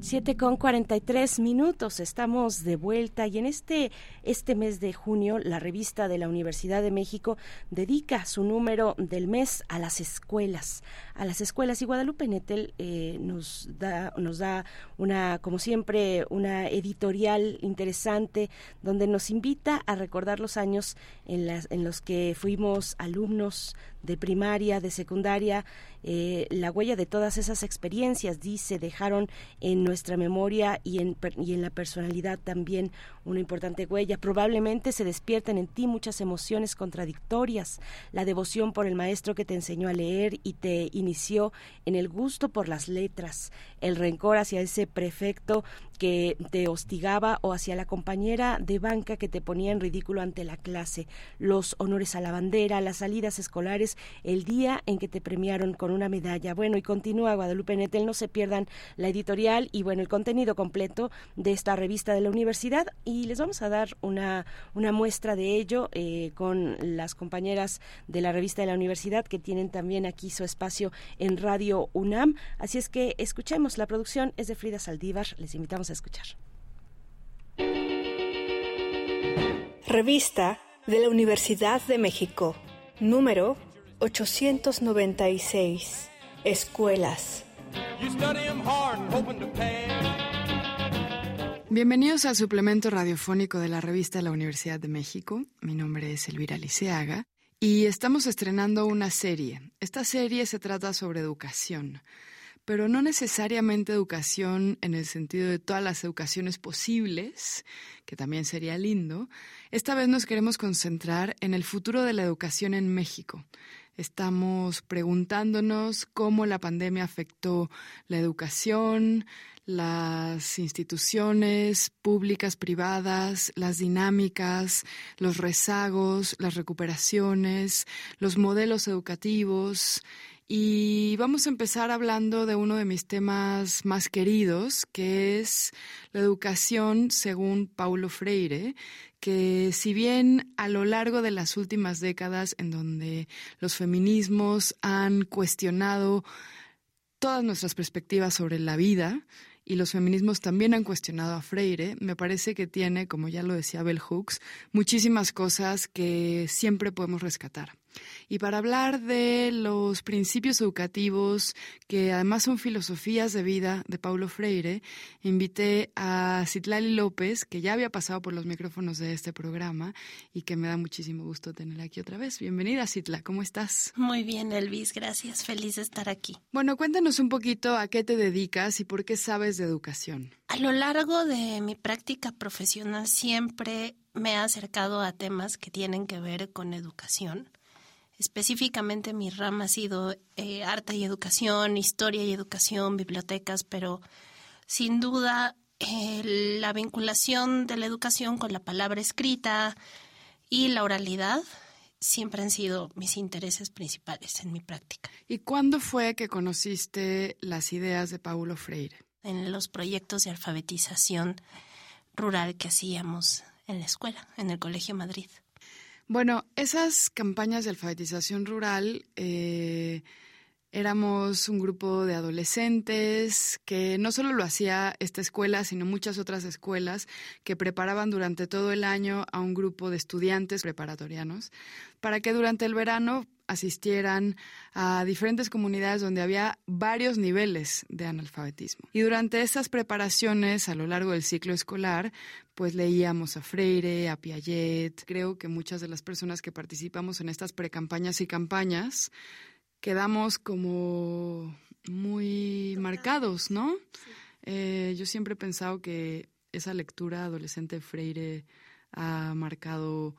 S2: 7 con 43 minutos, estamos de vuelta y en este, este mes de junio la revista de la Universidad de México dedica su número del mes a las escuelas, a las escuelas. Y Guadalupe Nettel eh, nos, da, nos da una, como siempre, una editorial interesante donde nos invita a recordar los años en, las, en los que fuimos alumnos de primaria, de secundaria, eh, la huella de todas esas experiencias, dice, dejaron en nuestra memoria y en, y en la personalidad también una importante huella. Probablemente se despierten en ti muchas emociones contradictorias, la devoción por el maestro que te enseñó a leer y te inició en el gusto por las letras, el rencor hacia ese prefecto que te hostigaba o hacia la compañera de banca que te ponía en ridículo ante la clase, los honores a la bandera, las salidas escolares, el día en que te premiaron con una medalla. Bueno, y continúa Guadalupe Netel, no se pierdan la editorial y bueno, el contenido completo de esta revista de la universidad y les vamos a dar una, una muestra de ello eh, con las compañeras de la revista de la universidad que tienen también aquí su espacio en Radio UNAM. Así es que escuchemos, la producción es de Frida Saldívar, les invitamos a escuchar.
S6: Revista de la Universidad de México, número 896. Escuelas.
S7: Bienvenidos al suplemento radiofónico de la revista de la Universidad de México. Mi nombre es Elvira Liceaga y estamos estrenando una serie. Esta serie se trata sobre educación pero no necesariamente educación en el sentido de todas las educaciones posibles, que también sería lindo. Esta vez nos queremos concentrar en el futuro de la educación en México. Estamos preguntándonos cómo la pandemia afectó la educación, las instituciones públicas, privadas, las dinámicas, los rezagos, las recuperaciones, los modelos educativos y vamos a empezar hablando de uno de mis temas más queridos, que es la educación según Paulo Freire, que si bien a lo largo de las últimas décadas en donde los feminismos han cuestionado todas nuestras perspectivas sobre la vida, y los feminismos también han cuestionado a Freire, me parece que tiene, como ya lo decía Bell Hooks, muchísimas cosas que siempre podemos rescatar. Y para hablar de los principios educativos, que además son filosofías de vida de Paulo Freire, invité a Citlali López, que ya había pasado por los micrófonos de este programa y que me da muchísimo gusto tenerla aquí otra vez. Bienvenida, Citla, ¿cómo estás?
S8: Muy bien, Elvis, gracias. Feliz de estar aquí.
S7: Bueno, cuéntanos un poquito a qué te dedicas y por qué sabes de educación.
S8: A lo largo de mi práctica profesional siempre me he acercado a temas que tienen que ver con educación Específicamente mi rama ha sido eh, arte y educación, historia y educación, bibliotecas, pero sin duda eh, la vinculación de la educación con la palabra escrita y la oralidad siempre han sido mis intereses principales en mi práctica.
S7: ¿Y cuándo fue que conociste las ideas de Paulo Freire?
S8: En los proyectos de alfabetización rural que hacíamos en la escuela, en el Colegio Madrid.
S7: Bueno, esas campañas de alfabetización rural, eh, éramos un grupo de adolescentes que no solo lo hacía esta escuela, sino muchas otras escuelas que preparaban durante todo el año a un grupo de estudiantes preparatorianos para que durante el verano asistieran a diferentes comunidades donde había varios niveles de analfabetismo. Y durante esas preparaciones a lo largo del ciclo escolar, pues leíamos a Freire, a Piaget. Creo que muchas de las personas que participamos en estas precampañas y campañas quedamos como muy marcados, ¿no? Eh, yo siempre he pensado que esa lectura adolescente Freire ha marcado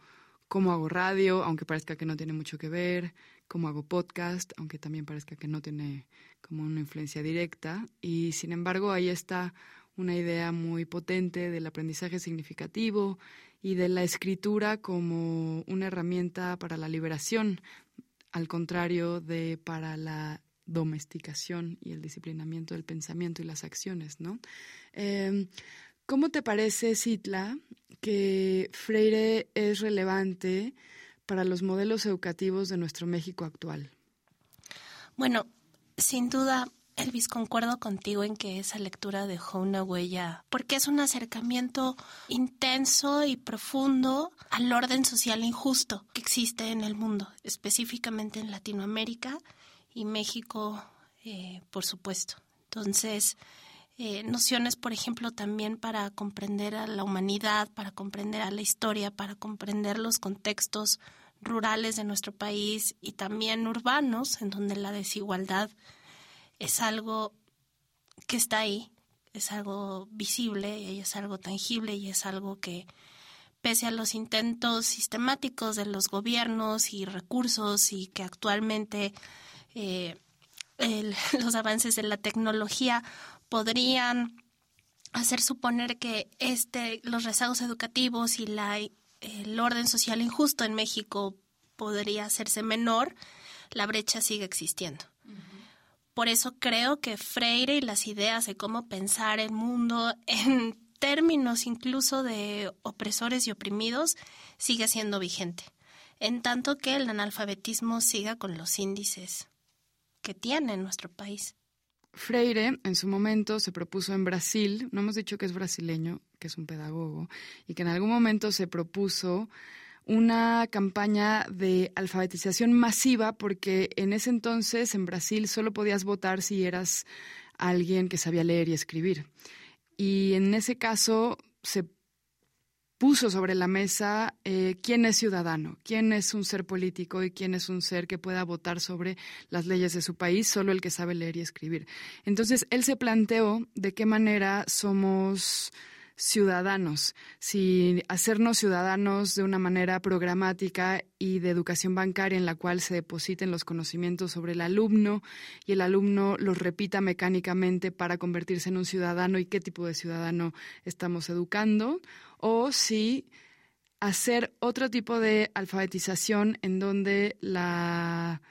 S7: cómo hago radio, aunque parezca que no tiene mucho que ver, cómo hago podcast, aunque también parezca que no tiene como una influencia directa. Y sin embargo, ahí está una idea muy potente del aprendizaje significativo y de la escritura como una herramienta para la liberación, al contrario de para la domesticación y el disciplinamiento del pensamiento y las acciones, ¿no? Eh, ¿Cómo te parece, Citla, que Freire es relevante para los modelos educativos de nuestro México actual?
S8: Bueno, sin duda, Elvis, concuerdo contigo en que esa lectura dejó una huella, porque es un acercamiento intenso y profundo al orden social injusto que existe en el mundo, específicamente en Latinoamérica y México, eh, por supuesto. Entonces, eh, nociones, por ejemplo, también para comprender a la humanidad, para comprender a la historia, para comprender los contextos rurales de nuestro país y también urbanos, en donde la desigualdad es algo que está ahí, es algo visible y es algo tangible y es algo que pese a los intentos sistemáticos de los gobiernos y recursos y que actualmente eh, los avances de la tecnología podrían hacer suponer que este los rezagos educativos y la el orden social injusto en México podría hacerse menor, la brecha sigue existiendo. Por eso creo que Freire y las ideas de cómo pensar el mundo en términos incluso de opresores y oprimidos sigue siendo vigente, en tanto que el analfabetismo siga con los índices que tiene en nuestro país.
S7: Freire en su momento se propuso en Brasil, no hemos dicho que es brasileño, que es un pedagogo, y que en algún momento se propuso una campaña de alfabetización masiva porque en ese entonces en Brasil solo podías votar si eras alguien que sabía leer y escribir. Y en ese caso se puso sobre la mesa eh, quién es ciudadano, quién es un ser político y quién es un ser que pueda votar sobre las leyes de su país, solo el que sabe leer y escribir. Entonces, él se planteó de qué manera somos ciudadanos, si hacernos ciudadanos de una manera programática y de educación bancaria en la cual se depositen los conocimientos sobre el alumno y el alumno los repita mecánicamente para convertirse en un ciudadano y qué tipo de ciudadano estamos educando, o si hacer otro tipo de alfabetización en donde la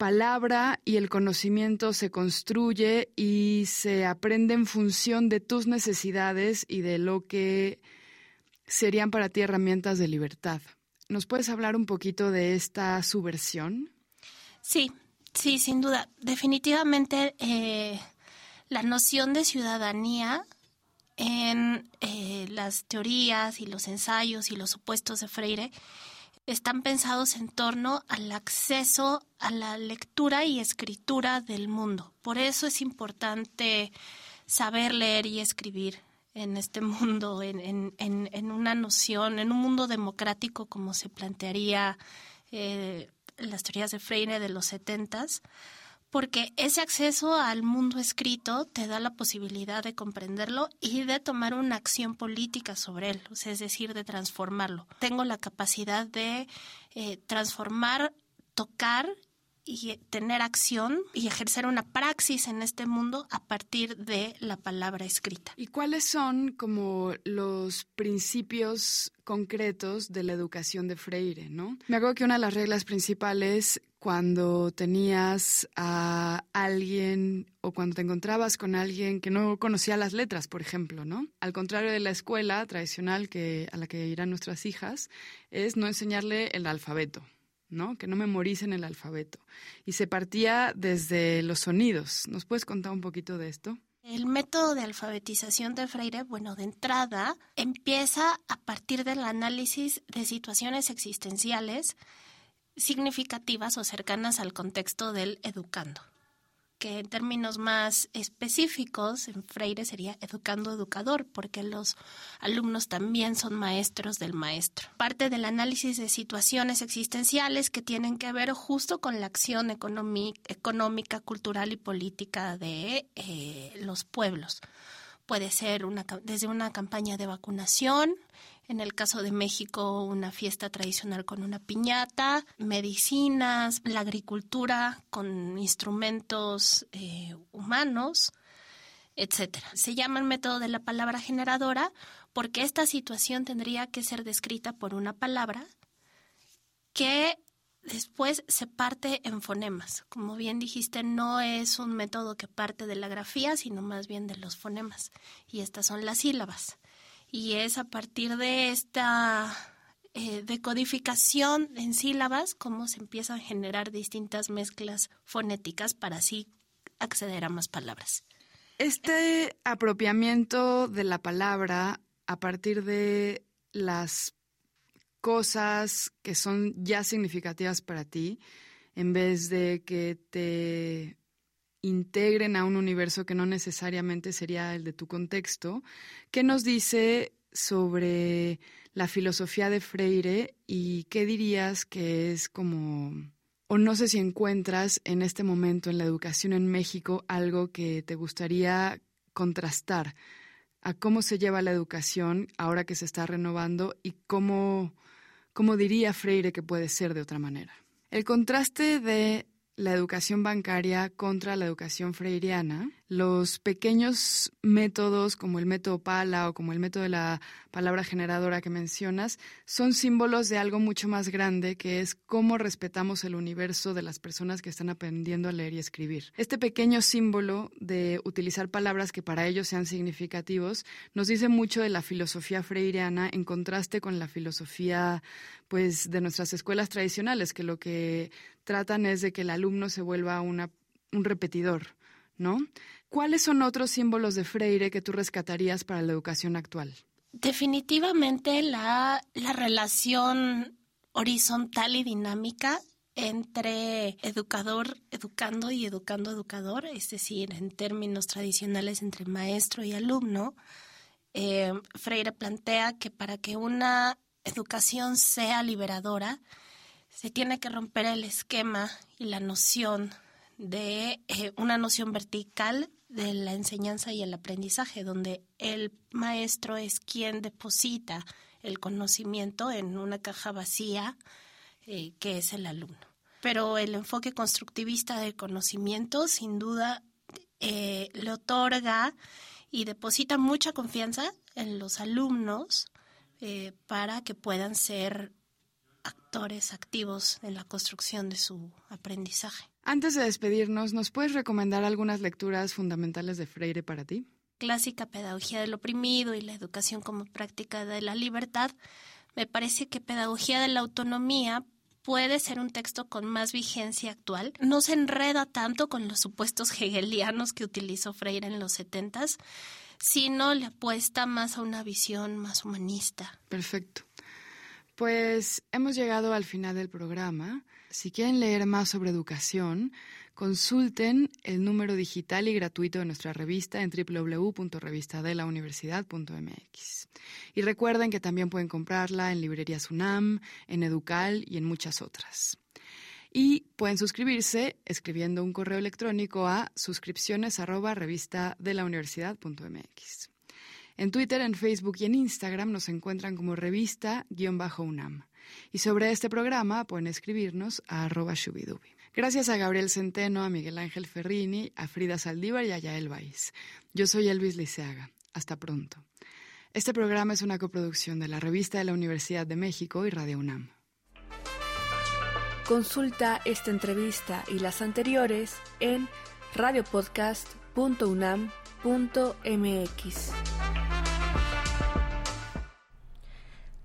S7: palabra y el conocimiento se construye y se aprende en función de tus necesidades y de lo que serían para ti herramientas de libertad. ¿Nos puedes hablar un poquito de esta subversión?
S8: Sí, sí, sin duda. Definitivamente eh, la noción de ciudadanía en eh, las teorías y los ensayos y los supuestos de Freire están pensados en torno al acceso a la lectura y escritura del mundo. Por eso es importante saber leer y escribir en este mundo, en, una noción, en un mundo democrático como se plantearía eh, las teorías de Freire de los setentas porque ese acceso al mundo escrito te da la posibilidad de comprenderlo y de tomar una acción política sobre él, es decir, de transformarlo. Tengo la capacidad de eh, transformar, tocar y tener acción y ejercer una praxis en este mundo a partir de la palabra escrita.
S7: ¿Y cuáles son como los principios concretos de la educación de Freire, no? Me acuerdo que una de las reglas principales cuando tenías a alguien o cuando te encontrabas con alguien que no conocía las letras, por ejemplo, ¿no? Al contrario de la escuela tradicional que a la que irán nuestras hijas, es no enseñarle el alfabeto. ¿No? Que no memoricen el alfabeto. Y se partía desde los sonidos. ¿Nos puedes contar un poquito de esto?
S8: El método de alfabetización de Freire, bueno, de entrada, empieza a partir del análisis de situaciones existenciales significativas o cercanas al contexto del educando que en términos más específicos en Freire sería educando educador, porque los alumnos también son maestros del maestro. Parte del análisis de situaciones existenciales que tienen que ver justo con la acción económica, cultural y política de eh, los pueblos. Puede ser una, desde una campaña de vacunación, en el caso de México una fiesta tradicional con una piñata, medicinas, la agricultura con instrumentos eh, humanos, etcétera. Se llama el método de la palabra generadora porque esta situación tendría que ser descrita por una palabra que Después se parte en fonemas. Como bien dijiste, no es un método que parte de la grafía, sino más bien de los fonemas. Y estas son las sílabas. Y es a partir de esta eh, decodificación en sílabas como se empiezan a generar distintas mezclas fonéticas para así acceder a más palabras.
S7: Este apropiamiento de la palabra a partir de las cosas que son ya significativas para ti, en vez de que te integren a un universo que no necesariamente sería el de tu contexto, ¿qué nos dice sobre la filosofía de Freire y qué dirías que es como, o no sé si encuentras en este momento en la educación en México algo que te gustaría contrastar a cómo se lleva la educación ahora que se está renovando y cómo, cómo diría Freire que puede ser de otra manera. El contraste de la educación bancaria contra la educación freiriana, los pequeños métodos como el método Pala o como el método de la palabra generadora que mencionas son símbolos de algo mucho más grande que es cómo respetamos el universo de las personas que están aprendiendo a leer y escribir. Este pequeño símbolo de utilizar palabras que para ellos sean significativos nos dice mucho de la filosofía freiriana en contraste con la filosofía pues de nuestras escuelas tradicionales que lo que tratan es de que el alumno se vuelva un repetidor, ¿no? ¿Cuáles son otros símbolos de Freire que tú rescatarías para la educación actual?
S8: Definitivamente la, la relación horizontal y dinámica entre educador, educando y educando, educador, es decir, en términos tradicionales entre maestro y alumno, eh, Freire plantea que para que una educación sea liberadora, se tiene que romper el esquema y la noción de eh, una noción vertical de la enseñanza y el aprendizaje, donde el maestro es quien deposita el conocimiento en una caja vacía eh, que es el alumno. Pero el enfoque constructivista del conocimiento sin duda eh, le otorga y deposita mucha confianza en los alumnos eh, para que puedan ser actores activos en la construcción de su aprendizaje.
S7: Antes de despedirnos, ¿nos puedes recomendar algunas lecturas fundamentales de Freire para ti?
S8: Clásica Pedagogía del Oprimido y la Educación como Práctica de la Libertad. Me parece que Pedagogía de la Autonomía puede ser un texto con más vigencia actual. No se enreda tanto con los supuestos hegelianos que utilizó Freire en los setentas, sino le apuesta más a una visión más humanista.
S7: Perfecto. Pues hemos llegado al final del programa. Si quieren leer más sobre educación, consulten el número digital y gratuito de nuestra revista en www.revistadelauniversidad.mx. Y recuerden que también pueden comprarla en librerías UNAM, en Educal y en muchas otras. Y pueden suscribirse escribiendo un correo electrónico a suscripciones. En Twitter, en Facebook y en Instagram nos encuentran como revista-unam. Y sobre este programa pueden escribirnos a arroba shubidubi. Gracias a Gabriel Centeno, a Miguel Ángel Ferrini, a Frida Saldívar y a Yael Baiz. Yo soy Elvis Liceaga. Hasta pronto. Este programa es una coproducción de la Revista de la Universidad de México y Radio UNAM.
S6: Consulta esta entrevista y las anteriores en radiopodcast.unam.mx.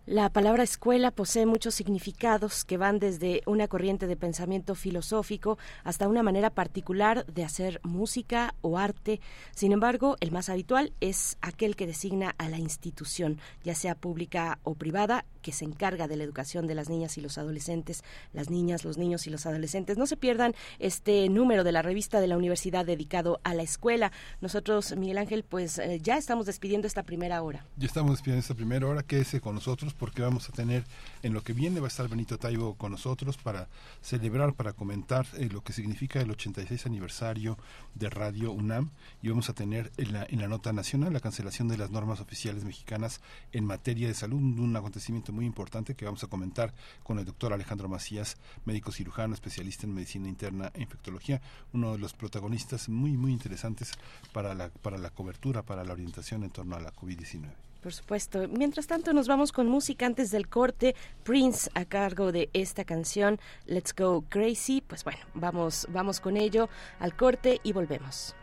S2: La palabra escuela posee muchos significados que van desde una corriente de pensamiento filosófico hasta una manera particular de hacer música o arte. Sin embargo, el más habitual es aquel que designa a la institución, ya sea pública o privada, que se encarga de la educación de las niñas y los adolescentes, las niñas, los niños y los adolescentes. No se pierdan este número de la revista de la universidad dedicado a la escuela. Nosotros, Miguel Ángel, pues eh, ya estamos despidiendo esta primera hora.
S1: Ya estamos despidiendo esta primera hora. Quédese con nosotros porque vamos a tener en lo que viene va a estar Benito Taibo con nosotros para celebrar, para comentar eh, lo que significa el 86 aniversario de Radio UNAM y vamos a tener en la, en la nota nacional la cancelación de las normas oficiales mexicanas en materia de salud, un acontecimiento muy importante que vamos a comentar con el doctor Alejandro Macías, médico cirujano, especialista en medicina interna e infectología, uno de los protagonistas muy, muy interesantes para la, para la cobertura, para la orientación en torno a la COVID-19.
S2: Por supuesto. Mientras tanto, nos vamos con música antes del corte. Prince a cargo de esta canción, Let's Go Crazy. Pues bueno, vamos, vamos con ello al corte y volvemos.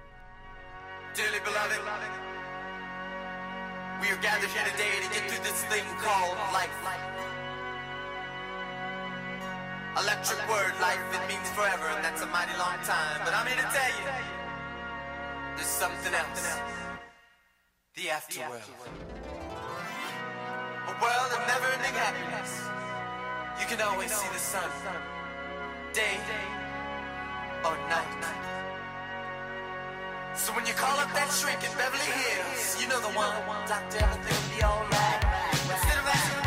S9: We are gathered here today to get through this thing called life. Electric word, life, it means forever, and that's a mighty long time. But I'm here to tell you, there's something else. The afterworld. A world of never-ending happiness. You can always see the sun, day or night. So when you call up that shrink in Beverly Hills, you know the one. Doctor, everything will be alright. Instead of asking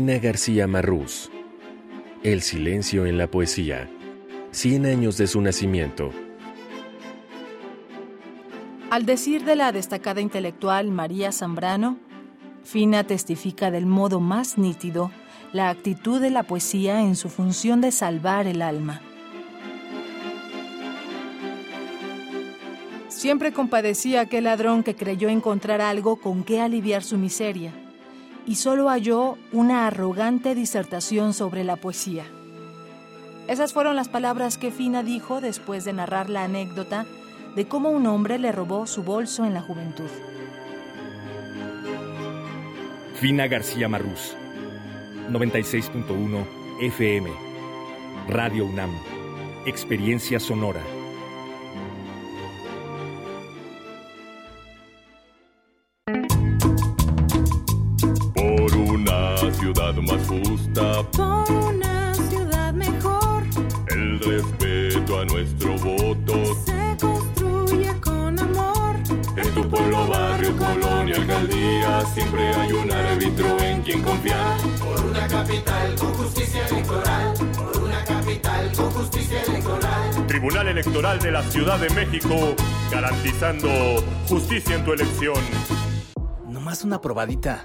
S10: Fina García Marrús. El silencio en la poesía. 100 años de su nacimiento.
S11: Al decir de la destacada intelectual María Zambrano, Fina testifica del modo más nítido la actitud de la poesía en su función de salvar el alma. Siempre compadecía a aquel ladrón que creyó encontrar algo con que aliviar su miseria, y solo halló una arrogante disertación sobre la poesía. Esas fueron las palabras que Fina dijo después de narrar la anécdota de cómo un hombre le robó su bolso en la juventud.
S12: Fina García Marrús, 96.1 FM, Radio UNAM, Experiencia Sonora.
S13: Ciudad más justa,
S5: Por una ciudad mejor
S13: el respeto a nuestro voto.
S5: se construye con amor.
S13: En tu pueblo, barrio, colonia, alcaldía, siempre hay un árbitro en quien confiar.
S14: Por una capital con justicia electoral. Por una capital con justicia electoral.
S15: Tribunal Electoral de la Ciudad de México, garantizando justicia en tu elección.
S16: Nomás una probadita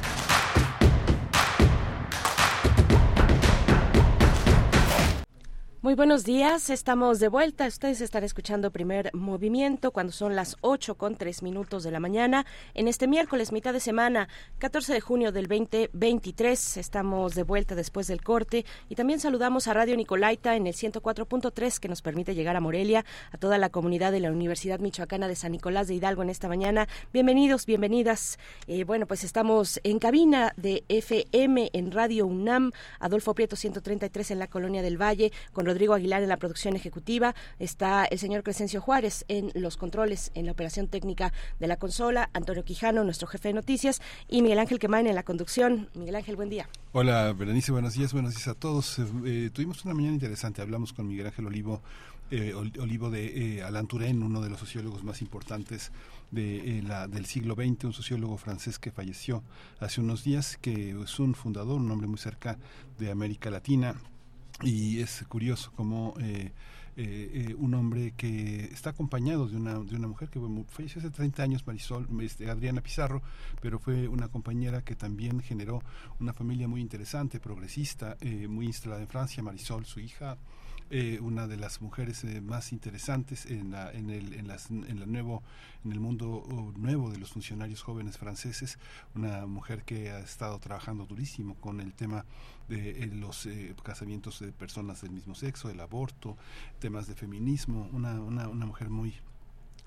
S2: Muy buenos días, estamos de vuelta. Ustedes están escuchando primer movimiento cuando son las 8 con 3 minutos de la mañana. En este miércoles, mitad de semana, 14 de junio del 2023, estamos de vuelta después del corte. Y también saludamos a Radio Nicolaita en el 104.3 que nos permite llegar a Morelia, a toda la comunidad de la Universidad Michoacana de San Nicolás de Hidalgo en esta mañana. Bienvenidos, bienvenidas. Eh, bueno, pues estamos en cabina de FM en Radio UNAM, Adolfo Prieto 133 en la Colonia del Valle, con Rodrigo Aguilar en la producción ejecutiva, está el señor Crescencio Juárez en los controles, en la operación técnica de la consola, Antonio Quijano, nuestro jefe de noticias, y Miguel Ángel Quemain en la conducción. Miguel Ángel, buen día.
S1: Hola, Berenice, buenos días, buenos días a todos. Eh, eh, tuvimos una mañana interesante, hablamos con Miguel Ángel Olivo, eh, Olivo de eh, Alain uno de los sociólogos más importantes de, la, del siglo XX, un sociólogo francés que falleció hace unos días, que es un fundador, un hombre muy cerca de América Latina, y es curioso cómo eh, eh, eh, un hombre que está acompañado de una, de una mujer que falleció hace 30 años, Marisol, este, Adriana Pizarro, pero fue una compañera que también generó una familia muy interesante, progresista, eh, muy instalada en Francia, Marisol, su hija, eh, una de las mujeres eh, más interesantes en, la, en, el, en, las, en, la nuevo, en el mundo nuevo de los funcionarios jóvenes franceses, una mujer que ha estado trabajando durísimo con el tema de eh, los eh, casamientos de personas del mismo sexo, el aborto, temas de feminismo, una, una, una mujer muy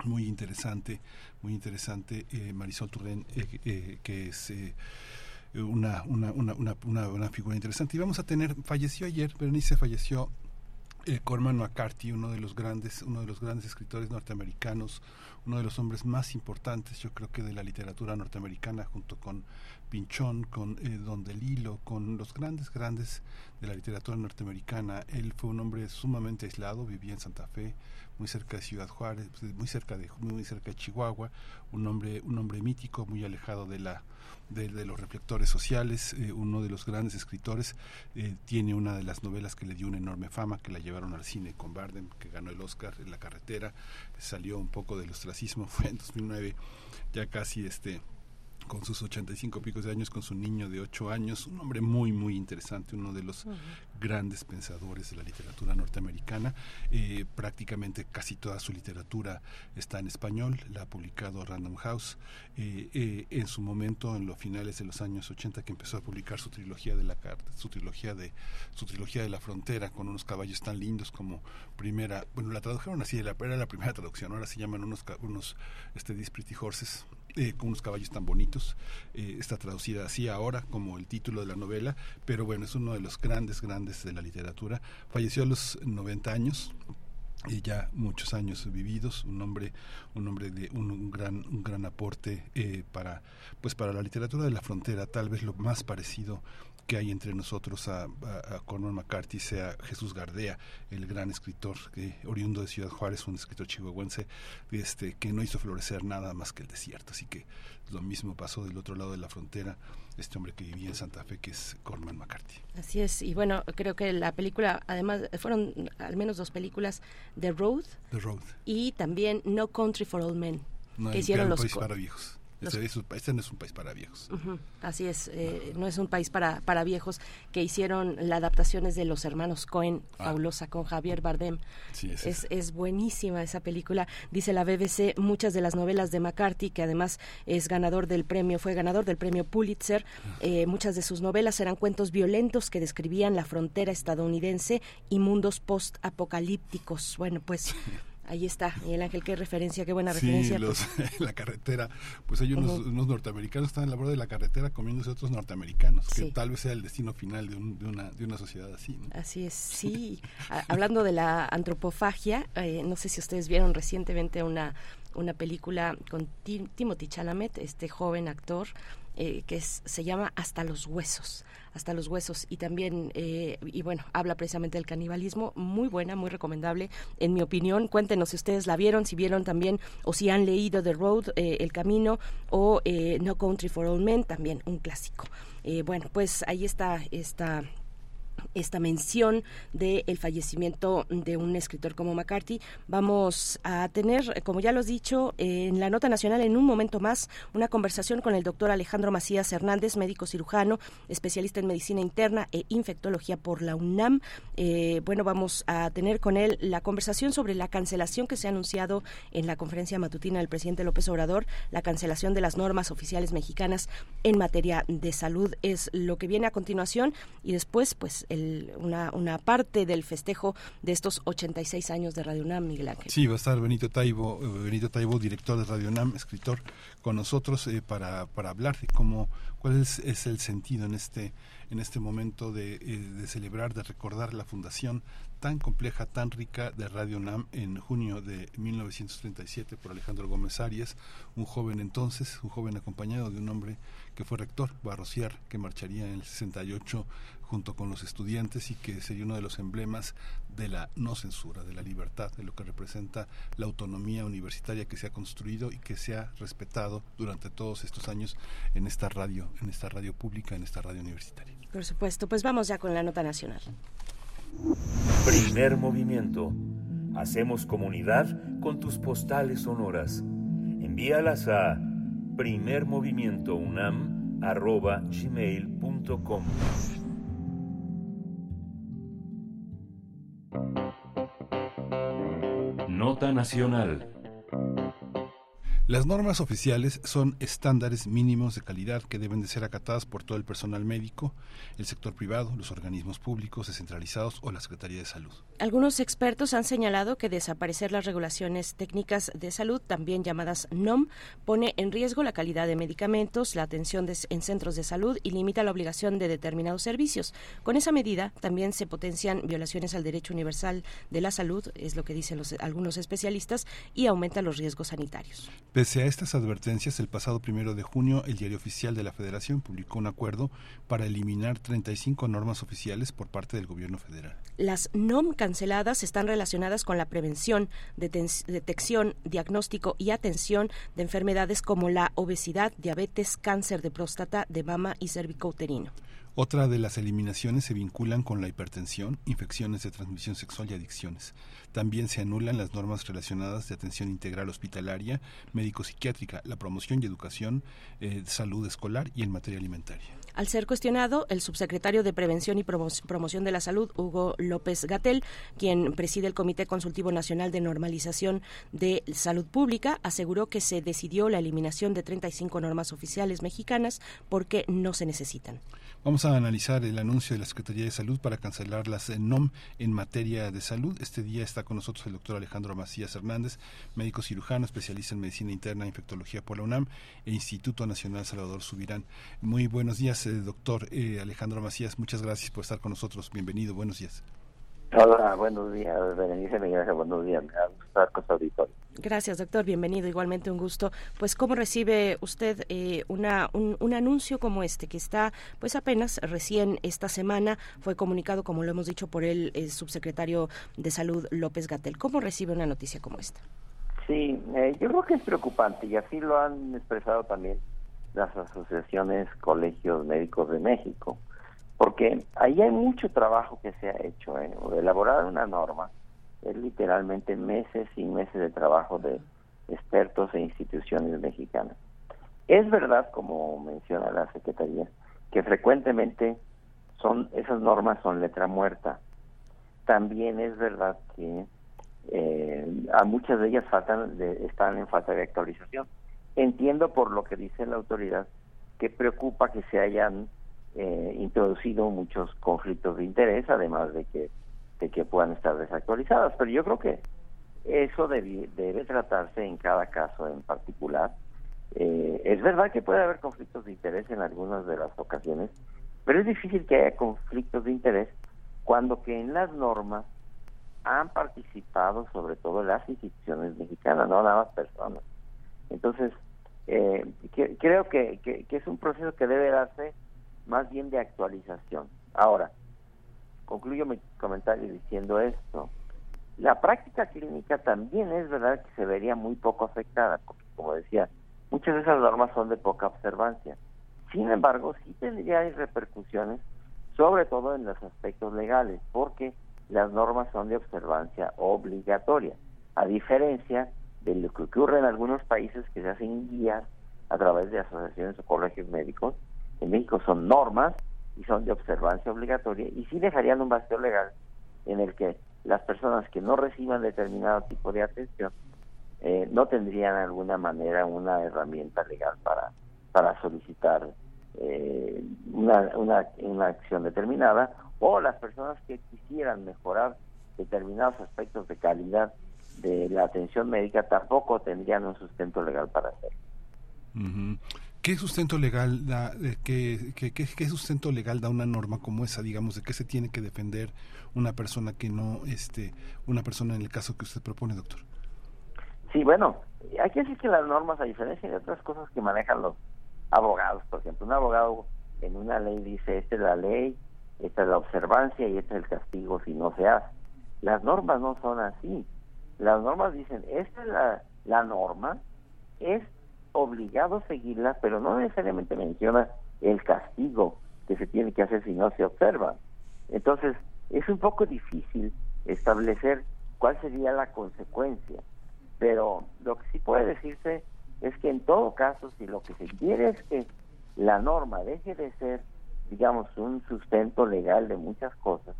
S1: muy interesante, muy interesante, eh, Marisol Touraine, eh, eh, que es eh, una, una, una, una figura interesante. Y vamos a tener, falleció ayer, Berenice falleció eh, Corman McCarthy, uno de los grandes, uno de los grandes escritores norteamericanos, uno de los hombres más importantes, yo creo que de la literatura norteamericana, junto con Pinchón, con eh, Don DeLillo, con los grandes, grandes de la literatura norteamericana. Él fue un hombre sumamente aislado, vivía en Santa Fe, muy cerca de Ciudad Juárez, pues, muy cerca de muy cerca de Chihuahua, un hombre, un mítico, muy alejado de la de, los reflectores sociales, eh, uno de los grandes escritores, eh, tiene una de las novelas que le dio una enorme fama, que la llevaron al cine con Bardem, que ganó el Oscar en la carretera, salió un poco del ostracismo, fue en 2009, ya casi este con sus 85 picos de años, con su niño de 8 años, un hombre muy, muy interesante, uno de los. Grandes pensadores de la literatura norteamericana. Eh, prácticamente casi toda su literatura está en español, la ha publicado Random House. Eh, eh, en su momento, en los finales de los años 80, que empezó a publicar su trilogía de la carta, su trilogía de su trilogía de la frontera, con unos caballos tan lindos como primera, bueno, la tradujeron así, era la primera traducción, ahora se llaman unos, unos este, Horses, eh, con unos caballos tan bonitos. Eh, está traducida así ahora como el título de la novela, pero bueno, es uno de los grandes, grandes de la literatura. Falleció a los 90 años y ya muchos años vividos un hombre un hombre de un, un gran un gran aporte eh, para pues para la literatura de la frontera tal vez lo más parecido que hay entre nosotros a, a, a Corman McCarthy sea Jesús Gardea, el gran escritor que, oriundo de Ciudad Juárez, un escritor chihuahuense, este, que no hizo florecer nada más que el desierto. Así que lo mismo pasó del otro lado de la frontera, este hombre que vivía en Santa Fe, que es Corman McCarthy.
S2: Así es, y bueno, creo que la película, además, fueron al menos dos películas, The Road,
S1: The Road.
S2: y también No Country for Old Men,
S1: no
S2: que hicieron los...
S1: Para viejos. Este, es, este, no es un país para viejos.
S2: Uh -huh, así es, eh, no es un país para, para viejos que hicieron la adaptación es de los hermanos Cohen, ah. fabulosa, con Javier Bardem.
S1: Sí, es,
S2: es, es, buenísima esa película. Dice la BBC, muchas de las novelas de McCarthy, que además es ganador del premio, fue ganador del premio Pulitzer, eh, muchas de sus novelas eran cuentos violentos que describían la frontera estadounidense y mundos post-apocalípticos. Bueno, pues... Ahí está, Miguel Ángel, qué referencia, qué buena
S1: sí,
S2: referencia.
S1: Los, la carretera, pues hay unos, uh -huh. unos, norteamericanos que están en la borda de la carretera comiéndose otros norteamericanos, que sí. tal vez sea el destino final de, un, de, una, de una sociedad así. ¿no?
S2: Así es, sí. Hablando de la antropofagia, eh, no sé si ustedes vieron recientemente una, una película con Tim Timothy Chalamet, este joven actor, eh, que es, se llama Hasta los Huesos hasta los huesos. Y también eh, y bueno habla precisamente del canibalismo. Muy buena muy recomendable en mi opinión. Cuéntenos si ustedes la vieron si vieron también o si han leído The Road eh, El Camino o eh, No Country for All Men también un clásico. Bueno pues ahí está esta esta mención del el fallecimiento de un escritor como McCarthy. Vamos a tener, como ya lo he dicho, en la nota nacional en un momento más una conversación con el doctor Alejandro Macías Hernández, médico cirujano, especialista en medicina interna e infectología por la UNAM. Eh, bueno, vamos a tener con él la conversación sobre la cancelación que se ha anunciado en la conferencia matutina del presidente López Obrador, la cancelación de las normas oficiales mexicanas en materia de salud es lo que viene a continuación y después, pues, el una, una parte del festejo de estos 86 años de Radio UNAM, Miguel Ángel.
S1: Sí, va a estar Benito Taibo, eh, Benito Taibo, director de Radio UNAM, escritor, con nosotros eh, para, para hablar de cómo, cuál es, es el sentido en este en este momento de, eh, de, celebrar, de recordar la fundación tan compleja, tan rica de Radio UNAM en junio de 1937 por Alejandro Gómez Arias, un joven entonces, un joven acompañado de un hombre que fue rector, Barrociar, que marcharía en el 68 junto con los estudiantes y que sería uno de los emblemas de la no censura, de la libertad, de lo que representa la autonomía universitaria que se ha construido y que se ha respetado durante todos estos años en esta radio, en esta radio pública, en esta radio universitaria.
S2: Por supuesto, pues vamos ya con la nota nacional.
S3: Primer movimiento. Hacemos comunidad con tus postales sonoras. Envíalas a primermovimientounam.gmail.com
S17: Nota Nacional.
S1: Las normas oficiales son estándares mínimos de calidad que deben de ser acatadas por todo el personal médico, el sector privado, los organismos públicos descentralizados o la Secretaría de Salud.
S2: Algunos expertos han señalado que desaparecer las regulaciones técnicas de salud, también llamadas NOM, pone en riesgo la calidad de medicamentos, la atención en centros de salud y limita la obligación de determinados servicios. Con esa medida también se potencian violaciones al derecho universal de la salud, es lo que dicen los, algunos especialistas, y aumenta los riesgos sanitarios.
S1: Pese a estas advertencias, el pasado primero de junio, el Diario Oficial de la Federación publicó un acuerdo para eliminar 35 normas oficiales por parte del Gobierno federal.
S2: Las NOM canceladas están relacionadas con la prevención, detección, diagnóstico y atención de enfermedades como la obesidad, diabetes, cáncer de próstata, de mama y cervicouterino.
S1: Otra de las eliminaciones se vinculan con la hipertensión, infecciones de transmisión sexual y adicciones. También se anulan las normas relacionadas de atención integral hospitalaria, médico-psiquiátrica, la promoción y educación, eh, salud escolar y en materia alimentaria.
S2: Al ser cuestionado, el subsecretario de Prevención y Promoción de la Salud, Hugo López Gatel, quien preside el Comité Consultivo Nacional de Normalización de Salud Pública, aseguró que se decidió la eliminación de 35 normas oficiales mexicanas porque no se necesitan.
S1: Vamos a analizar el anuncio de la Secretaría de Salud para cancelar las NOM en materia de salud. Este día está con nosotros el doctor Alejandro Macías Hernández, médico cirujano, especialista en medicina interna e infectología por la UNAM e Instituto Nacional Salvador Subirán. Muy buenos días, eh, doctor eh, Alejandro Macías. Muchas gracias por estar con nosotros. Bienvenido, buenos días.
S4: Hola, buenos días, Berenice Miguel, buenos días, estar con su auditorio.
S2: Gracias, doctor, bienvenido, igualmente un gusto. Pues, ¿cómo recibe usted eh, una, un, un, anuncio como este, que está, pues apenas recién esta semana, fue comunicado, como lo hemos dicho, por el, el subsecretario de Salud, López Gatel? ¿Cómo recibe una noticia como esta?
S4: Sí, eh, yo creo que es preocupante y así lo han expresado también las asociaciones colegios médicos de México porque ahí hay mucho trabajo que se ha hecho. ¿eh? Elaborar una norma es literalmente meses y meses de trabajo de expertos e instituciones mexicanas. Es verdad, como menciona la Secretaría, que frecuentemente son esas normas son letra muerta. También es verdad que eh, a muchas de ellas faltan de, están en falta de actualización. Entiendo por lo que dice la autoridad que preocupa que se hayan eh, introducido muchos conflictos de interés, además de que, de que puedan estar desactualizadas. Pero yo creo que eso debe, debe tratarse en cada caso en particular. Eh, es verdad que puede haber conflictos de interés en algunas de las ocasiones, pero es difícil que haya conflictos de interés cuando que en las normas han participado sobre todo las instituciones mexicanas, no nada más personas. Entonces, eh, creo que, que, es un proceso que debe darse más bien de actualización. Ahora, concluyo mi comentario diciendo esto. La práctica clínica también es verdad que se vería muy poco afectada, porque como decía, muchas de esas normas son de poca observancia. Sin embargo, sí tendría repercusiones sobre todo en los aspectos legales, porque las normas son de observancia obligatoria, a diferencia de lo que ocurre en algunos países que se hacen guías a través de asociaciones o colegios médicos. En México son normas y son de observancia obligatoria y sí dejarían un vacío legal en el que las personas que no reciban determinado tipo de atención eh, no tendrían de alguna manera una herramienta legal para, para solicitar eh, una, una, una acción determinada o las personas que quisieran mejorar determinados aspectos de calidad de la atención médica tampoco tendrían un sustento legal para hacerlo.
S1: Ujú. ¿Qué sustento legal da, qué, qué- sustento legal da una norma como esa, digamos, de qué se tiene que defender una persona que no, este, una persona en el caso que usted propone, doctor?
S4: Sí, bueno, que decir que las normas, a diferencia de otras cosas que manejan los abogados, por ejemplo, un abogado en una ley dice, esta es la ley, esta es la observancia y este es el castigo si no se hace. Las normas no son así. Las normas dicen, esta es la, la norma, es obligado seguirla, pero no necesariamente menciona el castigo que se tiene que hacer si no se observa. Entonces, es un poco difícil establecer cuál sería la consecuencia, pero lo que sí puede decirse es que en todo caso, si lo que se quiere es que la norma deje de ser, digamos, un sustento legal de muchas cosas,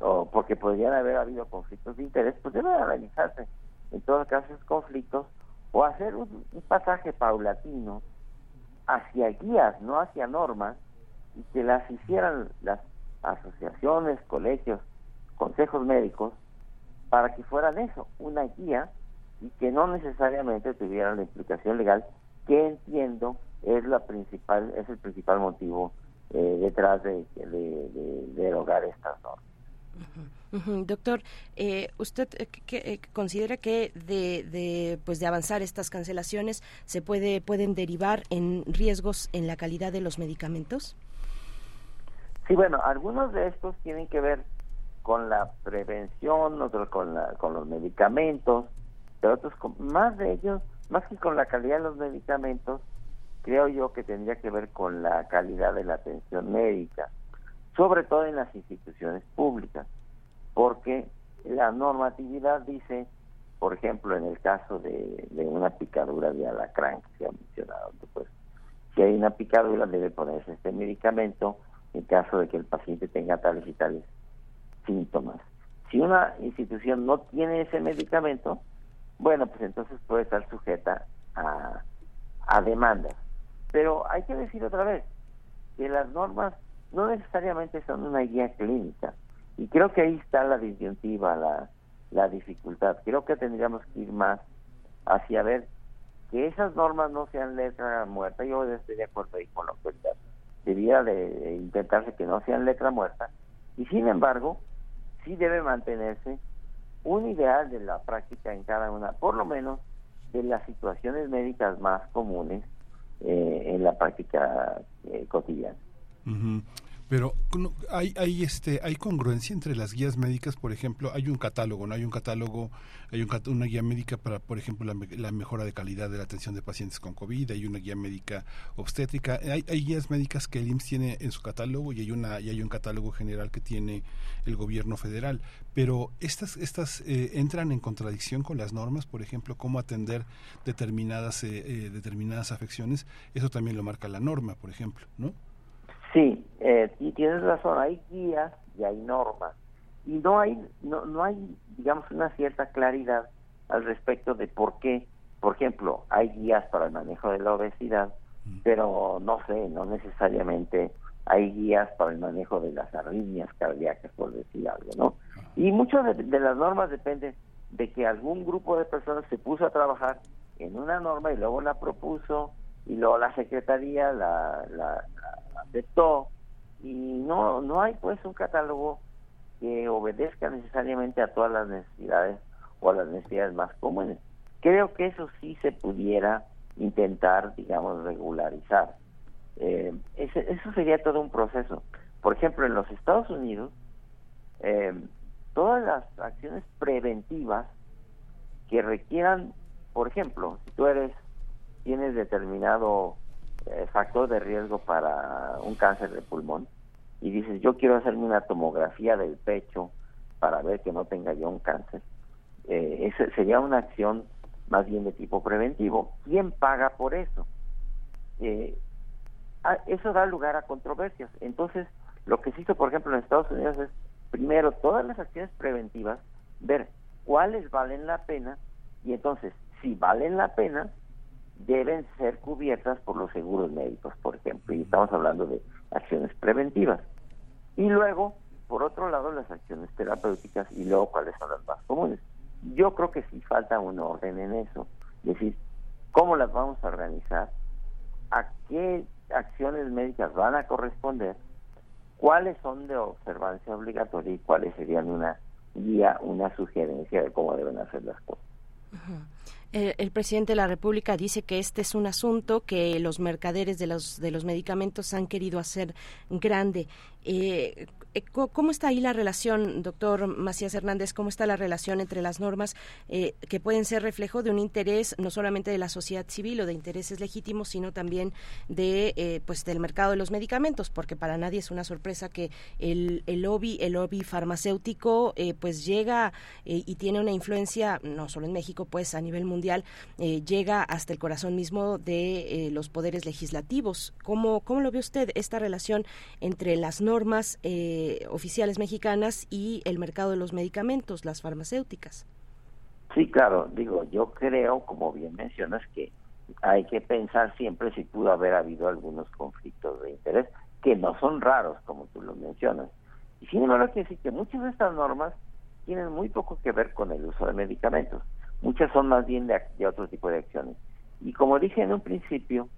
S4: o porque podrían haber habido conflictos de interés, pues deben analizarse en todos casos conflictos o hacer un, pasaje paulatino hacia guías, no hacia normas, y que las hicieran las asociaciones, colegios, consejos médicos, para que fueran eso, una guía y que no necesariamente tuvieran la implicación legal, que entiendo es la principal, es el principal motivo eh, detrás de, de, de- de derogar estas normas.
S2: Doctor, eh, ¿usted eh, eh, considera que de, de, pues de avanzar estas cancelaciones se puede pueden derivar en riesgos en la calidad de los medicamentos?
S4: Sí, bueno, algunos de estos tienen que ver con la prevención, otros con, la, con los medicamentos, pero otros con, más de ellos, más que con la calidad de los medicamentos, creo yo que tendría que ver con la calidad de la atención médica, sobre todo en las instituciones públicas, porque la normatividad dice, por ejemplo, en el caso de, una picadura de alacrán que se ha mencionado, pues, si hay una picadura debe ponerse este medicamento en caso de que el paciente tenga tales y tales síntomas. Si una institución no tiene ese medicamento, bueno, pues entonces puede estar sujeta a, a demandas. Pero hay que decir otra vez que las normas no necesariamente son una guía clínica. Y creo que ahí está la disyuntiva, la, la dificultad. Creo que tendríamos que ir más hacia ver que esas normas no sean letra muerta. Yo estoy de acuerdo ahí con la autoridad. Debiera de intentarse que no sean letra muerta. Y sin embargo, sí debe mantenerse un ideal de la práctica en cada una, por lo menos de las situaciones médicas más comunes eh, en la práctica eh, cotidiana.
S1: Ujú. Pero hay, hay, este, hay congruencia entre las guías médicas, por ejemplo, hay un catálogo, ¿no? Hay un catálogo, hay un, una guía médica para, por ejemplo, la mejora de calidad de la atención de pacientes con COVID, hay una guía médica obstétrica, hay, hay guías médicas que el IMSS tiene en su catálogo y hay, una, y hay un catálogo general que tiene el gobierno federal. Pero estas, estas eh, entran en contradicción con las normas, por ejemplo, cómo atender determinadas, eh, eh, determinadas afecciones, eso también lo marca la norma, por ejemplo, ¿no?
S4: Sí, eh, y tienes razón, hay guías y hay normas. Y no hay, no, no hay, digamos, una cierta claridad al respecto de por qué, por ejemplo, hay guías para el manejo de la obesidad, pero no sé, no necesariamente hay guías para el manejo de las arritmias cardíacas, por decir algo, ¿no? Y mucho de, de las normas depende de que algún grupo de personas se puso a trabajar en una norma y luego la propuso y luego la secretaría la, la, la aceptó y no no hay pues un catálogo que obedezca necesariamente a todas las necesidades o a las necesidades más comunes. Creo que eso sí se pudiera intentar, digamos, regularizar. Eh, ese- eso sería todo un proceso. Por ejemplo, en los Estados Unidos, eh, todas las acciones preventivas que requieran, por ejemplo, si tú eres, tienes determinado eh, factor de riesgo para un cáncer de pulmón, y dices, yo quiero hacerme una tomografía del pecho para ver que no tenga yo un cáncer, eh, esa sería una acción más bien de tipo preventivo. ¿Quién paga por eso? Eh, ah, eso da lugar a controversias. Entonces, lo que se hizo, por ejemplo, en Estados Unidos es, primero, todas las acciones preventivas, ver cuáles valen la pena y entonces, si valen la pena, deben ser cubiertas por los seguros médicos, por ejemplo, y estamos hablando de acciones preventivas. Y luego, por otro lado, las acciones terapéuticas y luego cuáles son las más comunes. Yo creo que sí falta un orden en eso, es decir, cómo las vamos a organizar, a qué acciones médicas van a corresponder, cuáles son de observancia obligatoria y cuáles serían una guía, una sugerencia de cómo deben hacer las cosas.
S2: El, el, presidente de la República dice que este es un asunto que los mercaderes de los de los medicamentos han querido hacer grande. Eh, eh, ¿Cómo está ahí la relación, doctor Macías Hernández? ¿Cómo está la relación entre las normas eh, que pueden ser reflejo de un interés no solamente de la sociedad civil o de intereses legítimos, sino también de pues del mercado de los medicamentos? Porque para nadie es una sorpresa que el, el lobby, el lobby farmacéutico, eh, pues llega y tiene una influencia no solo en México, pues a nivel mundial llega hasta el corazón mismo de los poderes legislativos. ¿Cómo cómo lo ve usted esta relación entre las normas eh, oficiales mexicanas y el mercado de los medicamentos, las farmacéuticas.
S4: Sí, claro, digo, yo creo, como bien mencionas, que hay que pensar siempre si pudo haber habido algunos conflictos de interés, que no son raros, como tú lo mencionas. Y sin embargo, hay que decir que muchas de estas normas tienen muy poco que ver con el uso de medicamentos. Muchas son más bien de, de otro tipo de acciones. Y como dije en un principio,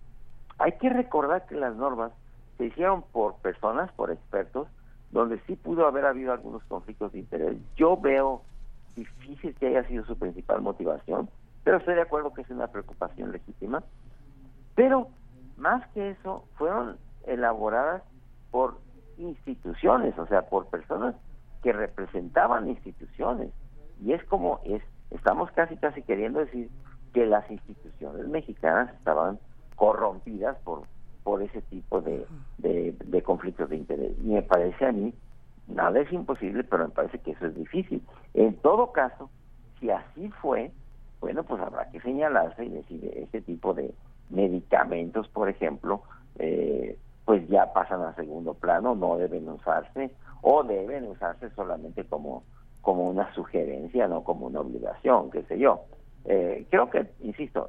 S4: hay que recordar que las normas se hicieron por personas, por expertos, donde sí pudo haber habido algunos conflictos de interés. Yo veo difícil que haya sido su principal motivación, pero estoy de acuerdo que es una preocupación legítima. Pero más que eso, fueron elaboradas por instituciones, o sea, por personas que representaban instituciones. Y es como es, estamos casi casi queriendo decir que las instituciones mexicanas estaban corrompidas por por ese tipo de, de, conflictos de interés. Y me parece a mí, nada es imposible, pero me parece que eso es difícil. En todo caso, si así fue, bueno, pues habrá que señalarse y decir, ese tipo de medicamentos, por ejemplo, eh, pues ya pasan a segundo plano, no deben usarse, o deben usarse solamente como, como una sugerencia, no como una obligación, qué sé yo. Eh, creo que, insisto,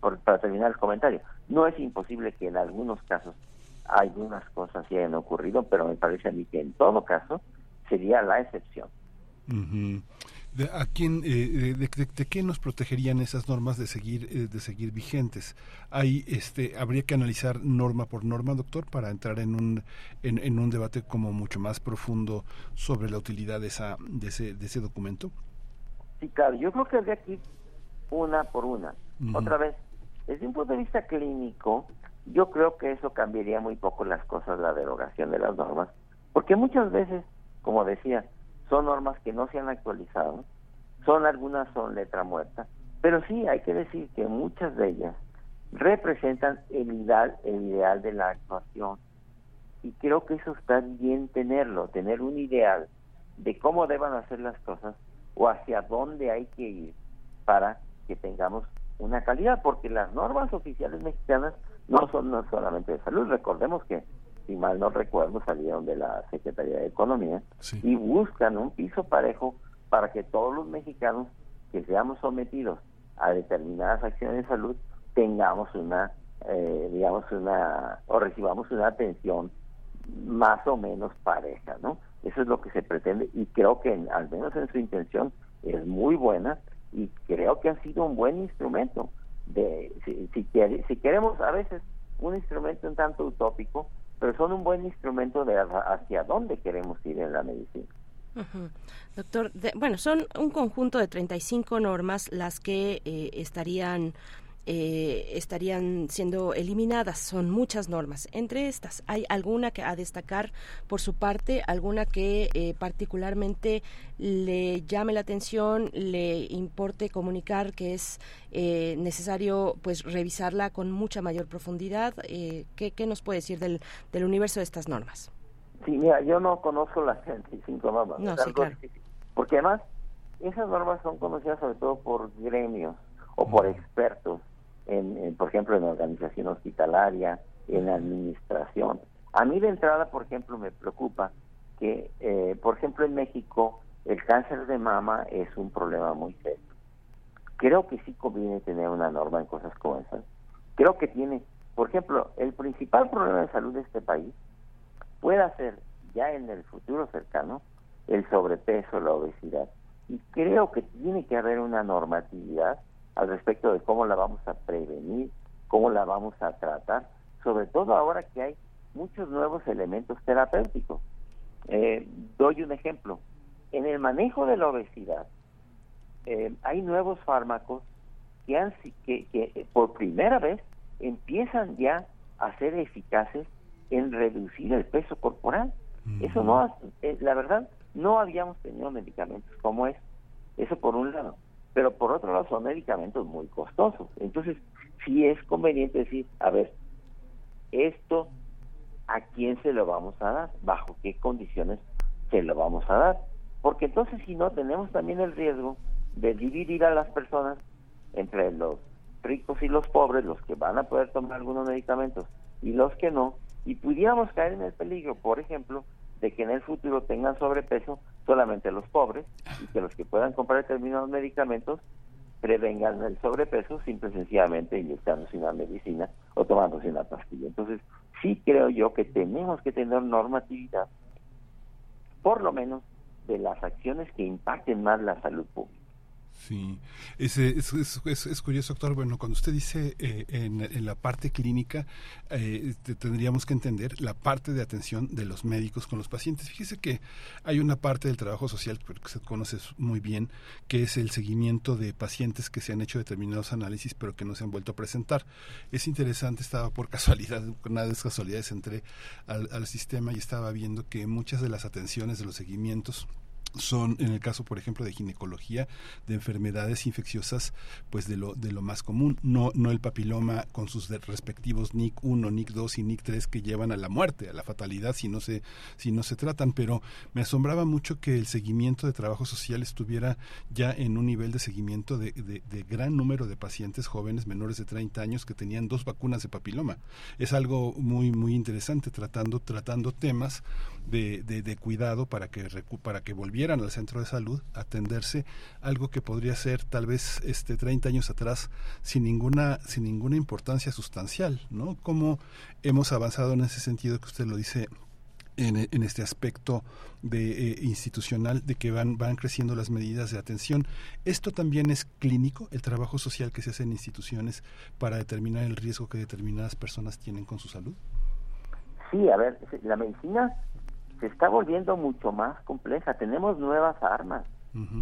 S4: por, para terminar el comentario, no es imposible que en algunos casos algunas cosas sí hayan ocurrido, pero me parece a mí que en todo caso sería la excepción.
S1: Uh -huh. ¿De, a quién, eh, de, de, de, qué nos protegerían esas normas de seguir, eh, de seguir vigentes? Hay, este, habría que analizar norma por norma, doctor, para entrar en un, en, en un debate como mucho más profundo sobre la utilidad de, esa, de, ese, de ese documento.
S4: Sí, claro, yo creo que de aquí una por una. Uh -huh. Otra vez, desde un punto de vista clínico, yo creo que eso cambiaría muy poco las cosas, la derogación de las normas, porque muchas veces, como decía, son normas que no se han actualizado, son algunas son letra muerta, pero sí hay que decir que muchas de ellas representan el ideal, el ideal de la actuación. Y creo que eso está bien tenerlo, tener un ideal de cómo deban hacer las cosas o hacia dónde hay que ir para que tengamos una calidad, porque las normas oficiales mexicanas no son no solamente de salud, recordemos que, si mal no recuerdo, salieron de la Secretaría de Economía sí. y buscan un piso parejo para que todos los mexicanos que seamos sometidos a determinadas acciones de salud tengamos una, eh, digamos, una, o recibamos una atención más o menos pareja, ¿no? Eso es lo que se pretende y creo que en, al menos en su intención es muy buena y creo que ha sido un buen instrumento de si, si, si queremos a veces un instrumento un tanto utópico pero son un buen instrumento de hacia dónde queremos ir en la medicina.
S2: Doctor, de, bueno, son un conjunto de 35 normas las que eh, estarían eh, estarían siendo eliminadas. Son muchas normas. Entre estas, ¿hay alguna que a destacar por su parte, alguna que eh, particularmente le llame la atención, le importe comunicar que es eh, necesario pues revisarla con mucha mayor profundidad? ¿qué, ¿qué, nos puede decir del, del universo de estas normas?
S4: Sí, mira, yo no conozco las 35 normas.
S2: No, sí, claro.
S4: Porque además, esas normas son conocidas sobre todo por gremios o por expertos, en, por ejemplo, en organización hospitalaria, en administración. A mí de entrada, por ejemplo, me preocupa que, eh, por ejemplo, en México el cáncer de mama es un problema muy serio. Creo que sí conviene tener una norma en cosas como esas. Creo que tiene, por ejemplo, el principal problema de salud de este país puede ser ya en el futuro cercano el sobrepeso, la obesidad. Y creo que tiene que haber una normatividad al respecto de cómo la vamos a prevenir, cómo la vamos a tratar, sobre todo ahora que hay muchos nuevos elementos terapéuticos. Eh, doy un ejemplo. En el manejo de la obesidad eh, hay nuevos fármacos que, han, que, que eh, por primera vez empiezan ya a ser eficaces en reducir el peso corporal. Eso no, eh, la verdad, no habíamos tenido medicamentos como es. Eso por un lado. Pero por otro lado son medicamentos muy costosos. Entonces, sí es conveniente decir, a ver, esto a quién se lo vamos a dar, bajo qué condiciones se lo vamos a dar. Porque entonces si no, tenemos también el riesgo de dividir a las personas entre los ricos y los pobres, los que van a poder tomar algunos medicamentos y los que no, y pudiéramos caer en el peligro, por ejemplo, de que en el futuro tengan sobrepeso solamente los pobres y que los que puedan comprar determinados medicamentos prevengan el sobrepeso simple y sencillamente inyectándose una medicina o tomándose una pastilla. Entonces, sí creo yo que tenemos que tener normatividad, por lo menos de las acciones que impacten más la salud pública.
S1: Sí, es, es, es, curioso, doctor. Bueno, cuando usted dice eh, en, la parte clínica, eh, te- tendríamos que entender la parte de atención de los médicos con los pacientes. Fíjese que hay una parte del trabajo social que usted conoce muy bien, que es el seguimiento de pacientes que se han hecho determinados análisis, pero que no se han vuelto a presentar. Es interesante, estaba por casualidad, nada de casualidades, entré al sistema y estaba viendo que muchas de las atenciones de los seguimientos son en el caso por ejemplo de ginecología de enfermedades infecciosas pues de lo de lo más común. No no el papiloma con sus respectivos NIC 1 NIC 2 y NIC 3 que llevan a la muerte a la fatalidad si no se si no se tratan. Pero me asombraba mucho que el seguimiento de trabajo social estuviera ya en un nivel de seguimiento de, de- de gran número de pacientes jóvenes menores de 30 años que tenían dos vacunas de papiloma. Es algo muy muy interesante tratando tratando temas de, de, de cuidado para que recu- para que volvieran al centro de salud a atenderse algo que podría ser tal vez este 30 años atrás sin ninguna sin ninguna importancia sustancial no cómo hemos avanzado en ese sentido que usted lo dice en, en este aspecto de eh, institucional de que van van creciendo las medidas de atención esto también es clínico el trabajo social que se hace en instituciones para determinar el riesgo que determinadas personas tienen con su salud.
S4: Sí, a ver, la medicina se está volviendo mucho más compleja. Tenemos nuevas armas,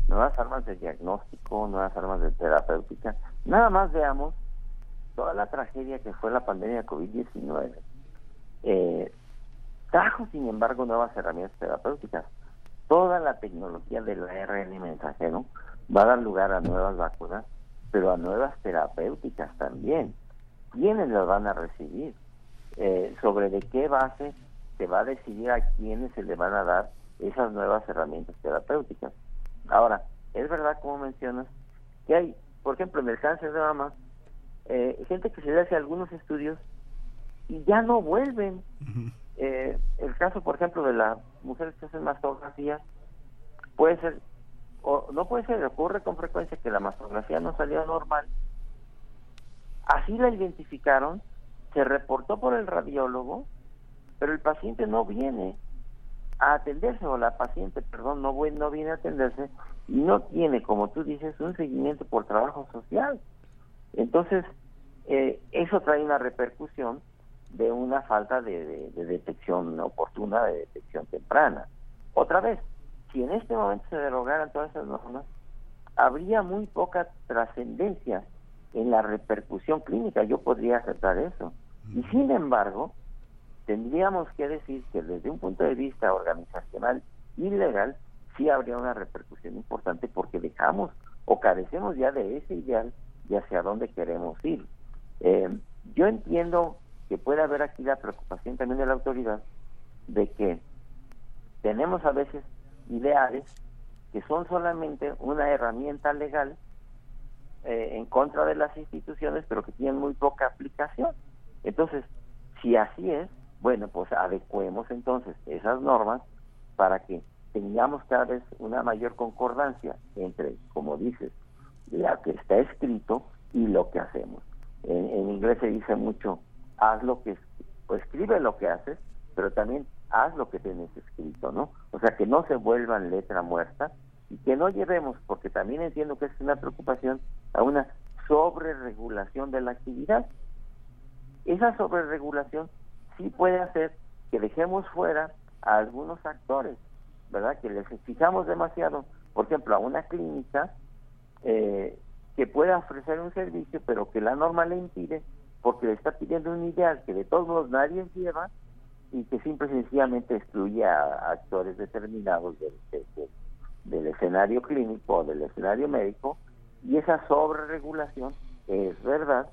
S4: nuevas armas de diagnóstico, nuevas armas de terapéutica. Nada más veamos toda la tragedia que fue la pandemia de COVID-19. Eh, trajo, sin embargo, nuevas herramientas terapéuticas. Toda la tecnología del ARN mensajero va a dar lugar a nuevas vacunas, pero a nuevas terapéuticas también. ¿Quiénes las van a recibir? Eh, sobre de qué base se va a decidir a quiénes se le van a dar esas nuevas herramientas terapéuticas. Ahora, es verdad, como mencionas, que hay, por ejemplo, en el cáncer de mama, eh, gente que se le hace algunos estudios y ya no vuelven. Eh, el caso, por ejemplo, de las mujeres que hacen mastografía, puede ser, o no puede ser, ocurre con frecuencia que la mastografía no salió normal. Así la identificaron, se reportó por el radiólogo, pero el paciente no viene a atenderse, o la paciente, perdón, no, no viene a atenderse y no tiene, como tú dices, un seguimiento por trabajo social. Entonces, eh, eso trae una repercusión de una falta de, de- de detección oportuna, de detección temprana. Otra vez, si en este momento se derogaran todas esas normas, habría muy poca trascendencia en la repercusión clínica. Yo podría aceptar eso. Y sin embargo, tendríamos que decir que desde un punto de vista organizacional y legal, sí habría una repercusión importante porque dejamos o carecemos ya de ese ideal y hacia dónde queremos ir. Eh, yo entiendo que puede haber aquí la preocupación también de la autoridad de que tenemos a veces ideales que son solamente una herramienta legal eh, en contra de las instituciones, pero que tienen muy poca aplicación. Entonces, si así es, bueno, pues adecuemos entonces esas normas para que tengamos cada vez una mayor concordancia entre, como dices, lo que está escrito y lo que hacemos. En, inglés se dice mucho, haz lo que, o escribe lo que haces, pero también haz lo que tienes escrito, ¿no? O sea, que no se vuelvan letra muerta y que no llevemos, porque también entiendo que es una preocupación, a una sobreregulación de la actividad. Esa sobreregulación sí puede hacer que dejemos fuera a algunos actores, ¿verdad? Que les fijamos demasiado, por ejemplo, a una clínica eh, que pueda ofrecer un servicio, pero que la norma le impide, porque le está pidiendo un ideal que de todos modos nadie lleva y que simple y sencillamente excluye a actores determinados del, escenario clínico o del escenario médico, y esa sobreregulación, es verdad,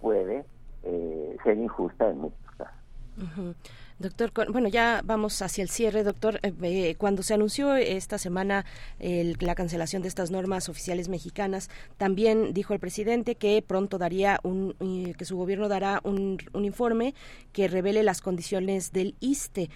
S4: puede eh, ser injusta en muchos casos.
S2: Doctor, bueno, ya vamos hacia el cierre, doctor. Eh, cuando se anunció esta semana el- la cancelación de estas normas oficiales mexicanas, también dijo el presidente que pronto daría un, eh, que su gobierno dará un, un informe que revele las condiciones del ISTE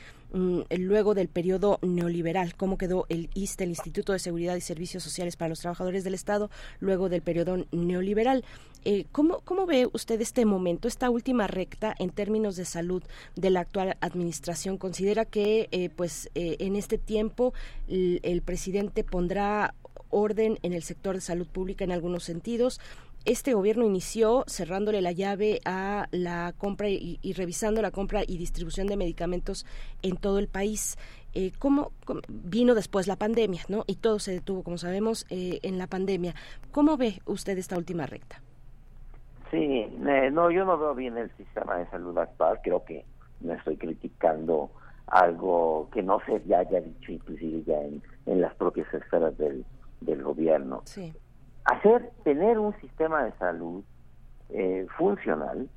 S2: luego del periodo neoliberal, cómo quedó el ISTE, el Instituto de Seguridad y Servicios Sociales para los Trabajadores del Estado, luego del periodo neoliberal. Eh, ¿cómo, ¿Cómo ve usted este momento, esta última recta en términos de salud de la actual administración? ¿Considera que eh, pues eh, en este tiempo el presidente pondrá orden en el sector de salud pública en algunos sentidos? Este gobierno inició cerrándole la llave a la compra y, y revisando la compra y distribución de medicamentos en todo el país. Eh, ¿cómo, cómo- vino después la pandemia, no? Y todo se detuvo, como sabemos, eh, en la pandemia. ¿Cómo ve usted esta última recta?
S4: Sí, eh, no, yo no veo bien el sistema de salud actual, creo que no estoy criticando algo que no se ya haya dicho inclusive ya en, en las propias esferas del, del gobierno.
S2: Sí.
S4: Hacer, tener un sistema de salud eh, funcional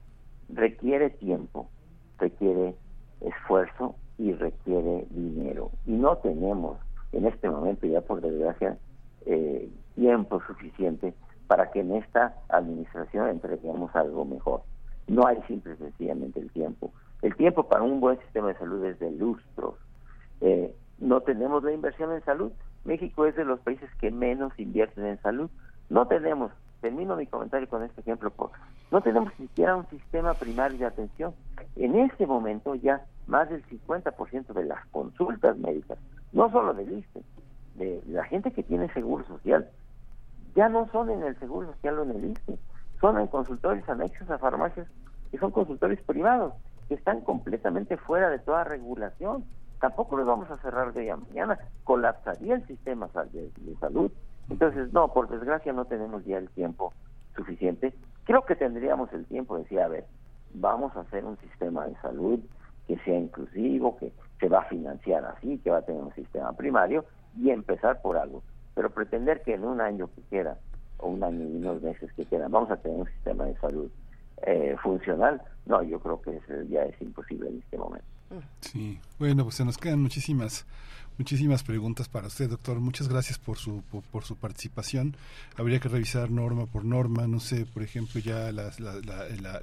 S4: requiere tiempo, requiere esfuerzo y requiere dinero. Y no tenemos en este momento ya por desgracia eh, tiempo suficiente para que en esta administración entreguemos algo mejor. No hay simple y sencillamente el tiempo. El tiempo para un buen sistema de salud es de lustros. Eh, no tenemos la inversión en salud. México es de los países que menos invierten en salud. No tenemos, termino mi comentario con este ejemplo, no tenemos siquiera un sistema primario de atención. En este momento ya más del 50% de las consultas médicas, no solo del ISSSTE, de la gente que tiene seguro social, ya no son en el seguro social o en el ISSSTE, son en consultorios anexos a farmacias que son consultorios privados, que están completamente fuera de toda regulación. Tampoco los vamos a cerrar de hoy a mañana, colapsaría el sistema de salud. Entonces, no, por desgracia no tenemos ya el tiempo suficiente. Creo que tendríamos el tiempo de decir, a ver, vamos a hacer un sistema de salud que sea inclusivo, que se va a financiar así, que va a tener un sistema primario y empezar por algo. Pero pretender que en un año que queda, o un año y unos meses que quedan, vamos a tener un sistema de salud eh, funcional, no, yo creo que ya es imposible en este momento.
S1: Sí, bueno, pues se nos quedan muchísimas muchísimas preguntas para usted, doctor. Muchas gracias por su por, su participación. Habría que revisar norma por norma, no sé, por ejemplo, ya la,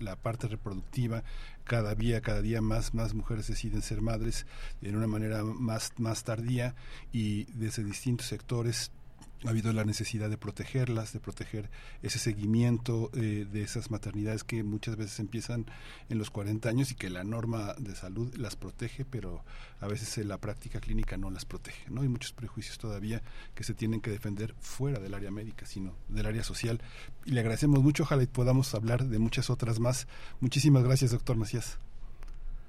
S1: la parte reproductiva, cada día, cada día más más mujeres deciden ser madres de una manera más más tardía y desde distintos sectores ha habido la necesidad de protegerlas, de proteger ese seguimiento eh, de esas maternidades que muchas veces empiezan en los 40 años y que la norma de salud las protege, pero a veces eh, la práctica clínica no las protege. ¿no? Hay muchos prejuicios todavía que se tienen que defender fuera del área médica, sino del área social. Y le agradecemos mucho, ojalá y podamos hablar de muchas otras más. Muchísimas gracias, doctor Macías.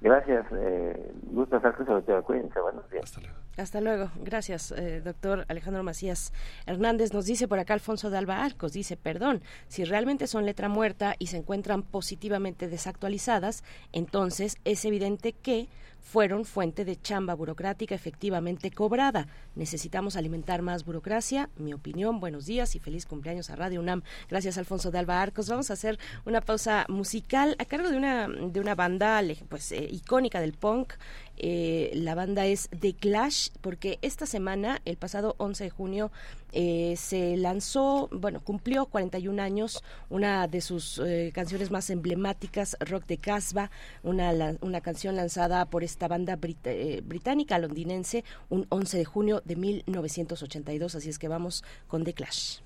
S4: Gracias, eh, gusto estar con buenos días.
S1: Hasta luego.
S2: Hasta luego. Gracias, eh, doctor Alejandro Macías Hernández. Nos dice por acá Alfonso de Alba Arcos, dice, perdón, si realmente son letra muerta y se encuentran positivamente desactualizadas, entonces es evidente que fueron fuente de chamba burocrática efectivamente cobrada. Necesitamos alimentar más burocracia. Mi opinión, buenos días y feliz cumpleaños a Radio UNAM. Gracias, Alfonso de Alba Arcos. Vamos a hacer una pausa musical a cargo de una, de una banda pues, eh, icónica del punk.
S18: Eh, la banda es The Clash, porque esta semana, el pasado 11 de junio, eh, se lanzó, bueno, cumplió 41 años, una de sus eh, canciones más emblemáticas, Rock de Casbah, una, una canción lanzada por esta banda eh, británica londinense un 11 de junio de 1982, así es que vamos con The Clash.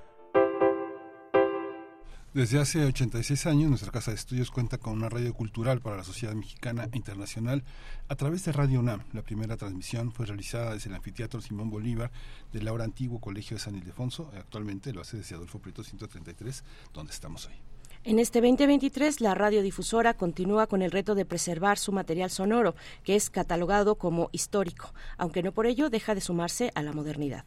S1: Desde hace 86 años, nuestra Casa de Estudios cuenta con una radio cultural para la sociedad mexicana e internacional a través de Radio UNAM. La primera transmisión fue realizada desde el anfiteatro Simón Bolívar del ahora antiguo Colegio de San Ildefonso. Actualmente lo hace desde Adolfo Prieto 133, donde estamos hoy.
S18: En este 2023, la radiodifusora continúa con el reto de preservar su material sonoro, que es catalogado como histórico, aunque no por ello deja de sumarse a la modernidad.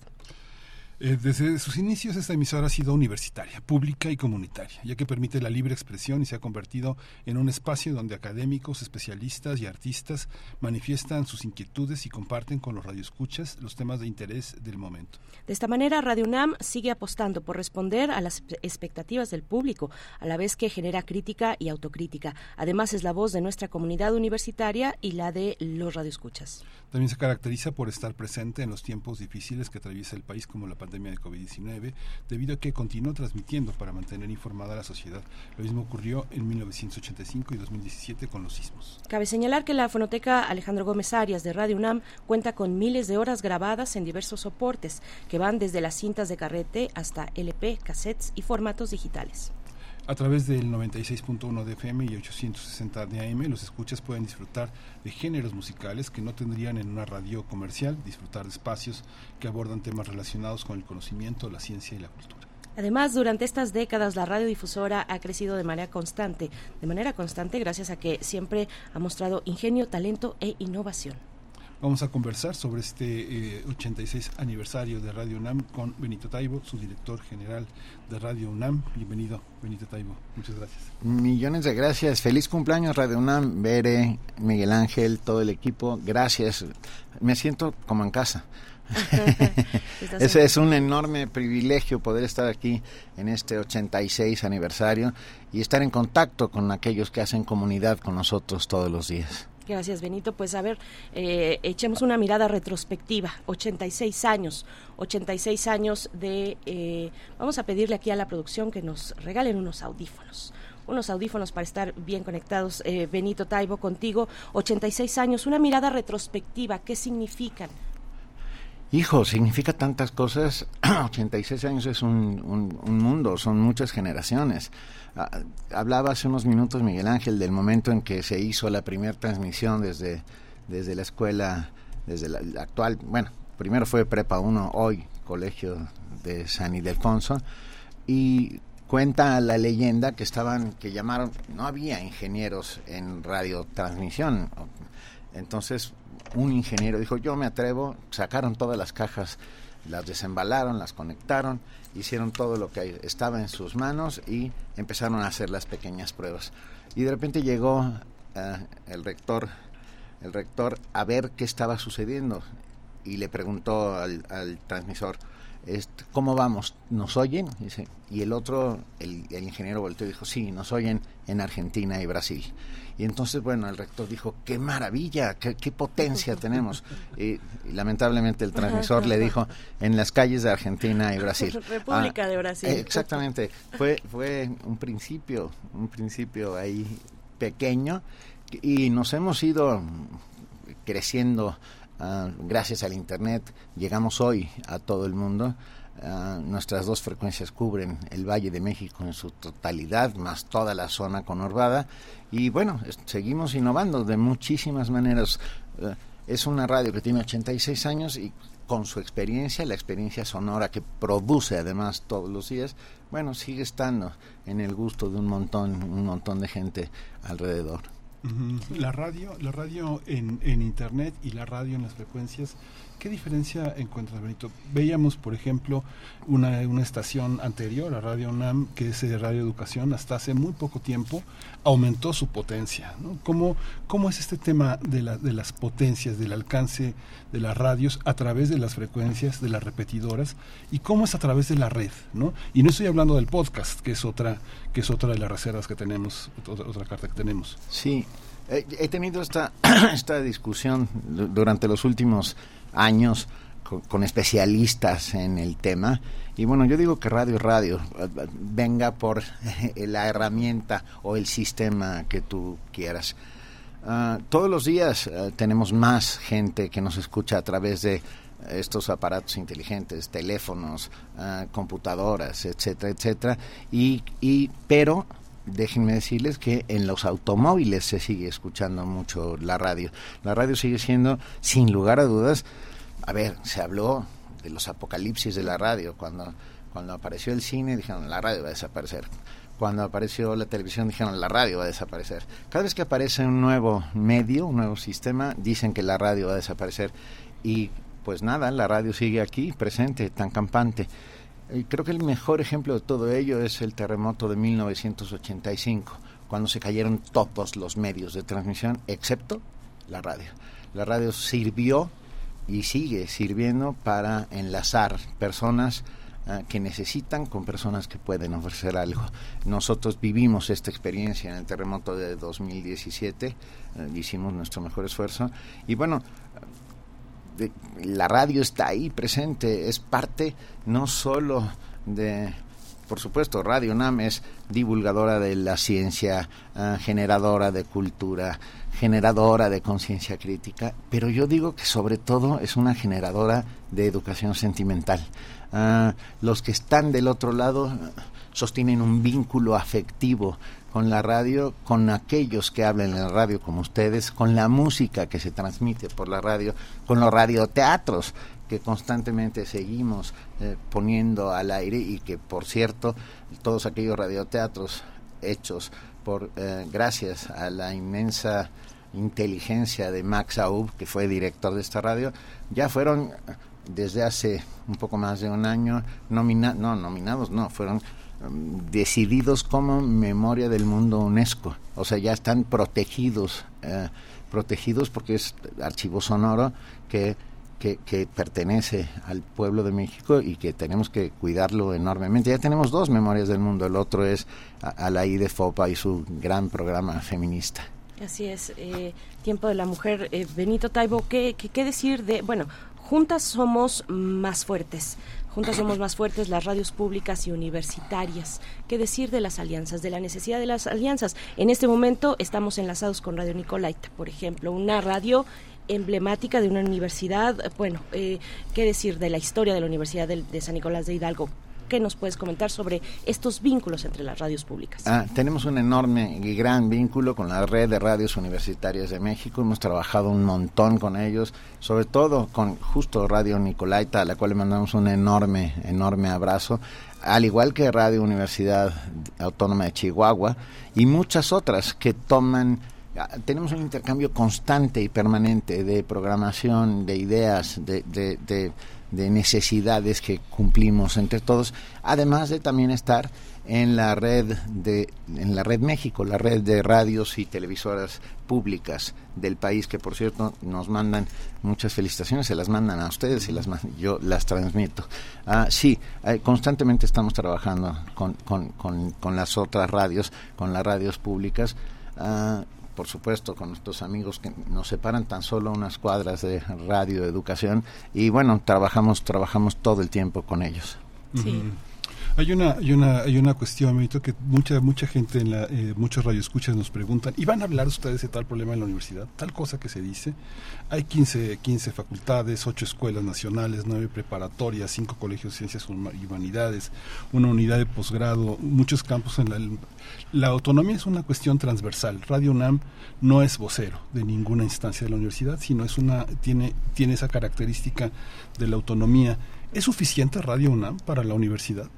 S1: Eh, desde sus inicios esta emisora ha sido universitaria, pública y comunitaria, ya que permite la libre expresión y se ha convertido en un espacio donde académicos, especialistas y artistas manifiestan sus inquietudes y comparten con los radioescuchas los temas de interés del momento.
S2: De esta manera, Radio UNAM sigue apostando por responder a las expectativas del público, a la vez que genera crítica y autocrítica. Además, es la voz de nuestra comunidad universitaria y la de los radioescuchas.
S1: También se caracteriza por estar presente en los tiempos difíciles que atraviesa el país como la pandemia de COVID-19, debido a que continuó transmitiendo para mantener informada a la sociedad. Lo mismo ocurrió en 1985 y 2017 con los sismos.
S2: Cabe señalar que la fonoteca Alejandro Gómez Arias de Radio UNAM cuenta con miles de horas grabadas en diversos soportes que van desde las cintas de carrete hasta LP, cassettes y formatos digitales.
S1: A través del 96.1 de FM y 860 de AM, los escuchas pueden disfrutar de géneros musicales que no tendrían en una radio comercial, disfrutar de espacios que abordan temas relacionados con el conocimiento, la ciencia y la cultura.
S2: Además, durante estas décadas la radiodifusora ha crecido de manera constante, de manera constante gracias a que siempre ha mostrado ingenio, talento e innovación.
S1: Vamos a conversar sobre este eh, 86 aniversario de Radio UNAM con Benito Taibo, su director general de Radio UNAM. Bienvenido, Benito Taibo. Muchas gracias.
S19: Millones de gracias. Feliz cumpleaños, Radio UNAM, Bere, Miguel Ángel, todo el equipo. Gracias. Me siento como en casa. Ese es un enorme privilegio poder estar aquí en este 86 aniversario y estar en contacto con aquellos que hacen comunidad con nosotros todos los días.
S2: Gracias, Benito. Pues a ver, eh, echemos una mirada retrospectiva. 86 años, 86 años de... Eh, vamos a pedirle aquí a la producción que nos regalen unos audífonos unos audífonos para estar bien conectados. Eh, Benito Taibo, contigo, 86 años, una mirada retrospectiva, ¿qué significan?
S19: Hijo, significa tantas cosas. 86 años es un, un, un mundo, son muchas generaciones. Ah, hablaba hace unos minutos Miguel Ángel del momento en que se hizo la primera transmisión desde, desde la escuela, desde la, la actual, bueno, primero fue Prepa 1, hoy Colegio de San Ildefonso, y cuenta la leyenda que estaban, que llamaron, no había ingenieros en radiotransmisión, entonces un ingeniero dijo, yo me atrevo, sacaron todas las cajas, las desembalaron, las conectaron, hicieron todo lo que estaba en sus manos y empezaron a hacer las pequeñas pruebas. Y de repente llegó uh, el rector, el rector a ver qué estaba sucediendo y le preguntó al, transmisor, ¿cómo vamos? ¿Nos oyen? Y el otro, el, el, ingeniero volteó y dijo, sí, nos oyen en Argentina y Brasil. Y entonces, bueno, el rector dijo, qué maravilla, qué, qué potencia tenemos. Y, y, lamentablemente el transmisor le dijo, en las calles de Argentina y Brasil.
S2: República ah, de Brasil.
S19: Exactamente, fue, fue un principio, un principio ahí pequeño y nos hemos ido creciendo Uh, gracias al Internet llegamos hoy a todo el mundo. Uh, nuestras dos frecuencias cubren el Valle de México en su totalidad, más toda la zona conurbada. Y bueno, seguimos innovando de muchísimas maneras. Uh, es una radio que tiene 86 años y con su experiencia, la experiencia sonora que produce además todos los días, bueno, sigue estando en el gusto de un montón, un montón de gente alrededor.
S1: La radio, la radio en, en internet y la radio en las frecuencias, ¿qué diferencia encuentras, Benito? Veíamos, por ejemplo, una, una estación anterior, la Radio UNAM, que es de Radio Educación, hasta hace muy poco tiempo aumentó su potencia. ¿no? ¿Cómo, ¿Cómo es este tema de, la, de las potencias, del alcance de las radios a través de las frecuencias, de las repetidoras, y cómo es a través de la red? ¿no? Y no estoy hablando del podcast, que es otra, que es otra de las reservas que tenemos, otra, otra carta que tenemos.
S19: Sí, he tenido esta, esta discusión durante los últimos años con, especialistas en el tema. Y bueno yo digo que radio radio. Venga por la herramienta o el sistema que tú quieras. Uh, todos los días uh, tenemos más gente que nos escucha a través de estos aparatos inteligentes teléfonos uh, computadoras etcétera etcétera. Y, y pero déjenme decirles que en los automóviles se sigue escuchando mucho la radio. La radio sigue siendo, sin lugar a dudas, a ver, se habló de los apocalipsis de la radio. Cuando, cuando apareció el cine dijeron, la radio va a desaparecer. Cuando apareció la televisión dijeron, la radio va a desaparecer. Cada vez que aparece un nuevo medio, un nuevo sistema, dicen que la radio va a desaparecer. Y pues nada, la radio sigue aquí, presente, tan campante. Y creo que el mejor ejemplo de todo ello es el terremoto de 1985, cuando se cayeron todos los medios de transmisión, excepto la radio. La radio sirvió y sigue sirviendo para enlazar personas ah, que necesitan con personas que pueden ofrecer algo. Nosotros vivimos esta experiencia en el terremoto de 2017, eh, hicimos nuestro mejor esfuerzo y bueno, la radio está ahí presente, es parte no solo de, por supuesto, Radio NAM es divulgadora de la ciencia, ah, generadora de cultura, generadora de conciencia crítica, pero yo digo que sobre todo es una generadora de educación sentimental. Ah, los que están del otro lado ah, sostienen un vínculo afectivo con la radio, con aquellos que hablan en la radio como ustedes, con la música que se transmite por la radio, con los radioteatros que constantemente seguimos eh, poniendo al aire y que, por cierto, todos aquellos radioteatros hechos por eh, gracias a la inmensa inteligencia de Max Aub, que fue director de esta radio, ya fueron eh, desde hace un poco más de un año nomina no nominados, no, fueron decididos como memoria del mundo UNESCO. O sea, ya están protegidos, eh, protegidos porque es archivo sonoro que, que, pertenece al pueblo de México y que tenemos que cuidarlo enormemente. Ya tenemos dos memorias del mundo. El otro es a- Alaí de Fopa y su gran programa feminista.
S2: Así es, eh, Tiempo de la Mujer. Eh, Benito Taibo, ¿qué, qué, qué decir de, bueno, juntas somos más fuertes, juntas somos más fuertes las radios públicas y universitarias. ¿Qué decir de las alianzas, de la necesidad de las alianzas? En este momento estamos enlazados con Radio Nicolaita, por ejemplo, una radio emblemática de una universidad, bueno, eh, ¿qué decir de la historia de la Universidad de San Nicolás de Hidalgo? ¿Qué nos puedes comentar sobre estos vínculos entre las radios públicas?
S19: Ah, tenemos un enorme y gran vínculo con la red de radios universitarias de México. Hemos trabajado un montón con ellos, sobre todo con justo Radio Nicolaita, a la cual le mandamos un enorme, enorme abrazo, al igual que Radio Universidad Autónoma de Chihuahua y muchas otras que toman ah, tenemos un intercambio constante y permanente de programación, de ideas, de, de necesidades que cumplimos entre todos, además de también estar en la red de en la red México, la red de radios y televisoras públicas del país que por cierto nos mandan muchas felicitaciones, se las mandan a ustedes y las yo las transmito. Ah, sí, eh, constantemente estamos trabajando con, con, con, con las otras radios, con las radios públicas. Ah, por supuesto, con nuestros amigos que nos separan tan solo unas cuadras de radio educación y bueno, trabajamos trabajamos todo el tiempo con ellos.
S1: Ujú. Hay una, hay una, hay una cuestión, que mucha, mucha gente en la, eh, muchos nos preguntan, ¿y van a hablar ustedes de tal problema en la universidad? Tal cosa que se dice. Hay 15, 15 facultades, 8 escuelas nacionales, 9 preparatorias, 5 colegios de ciencias y humanidades, una unidad de posgrado, muchos campos en la... La autonomía es una cuestión transversal. Radio UNAM no es vocero de ninguna instancia de la universidad, sino es una, tiene, tiene esa característica de la autonomía. ¿Es suficiente Radio UNAM para la universidad?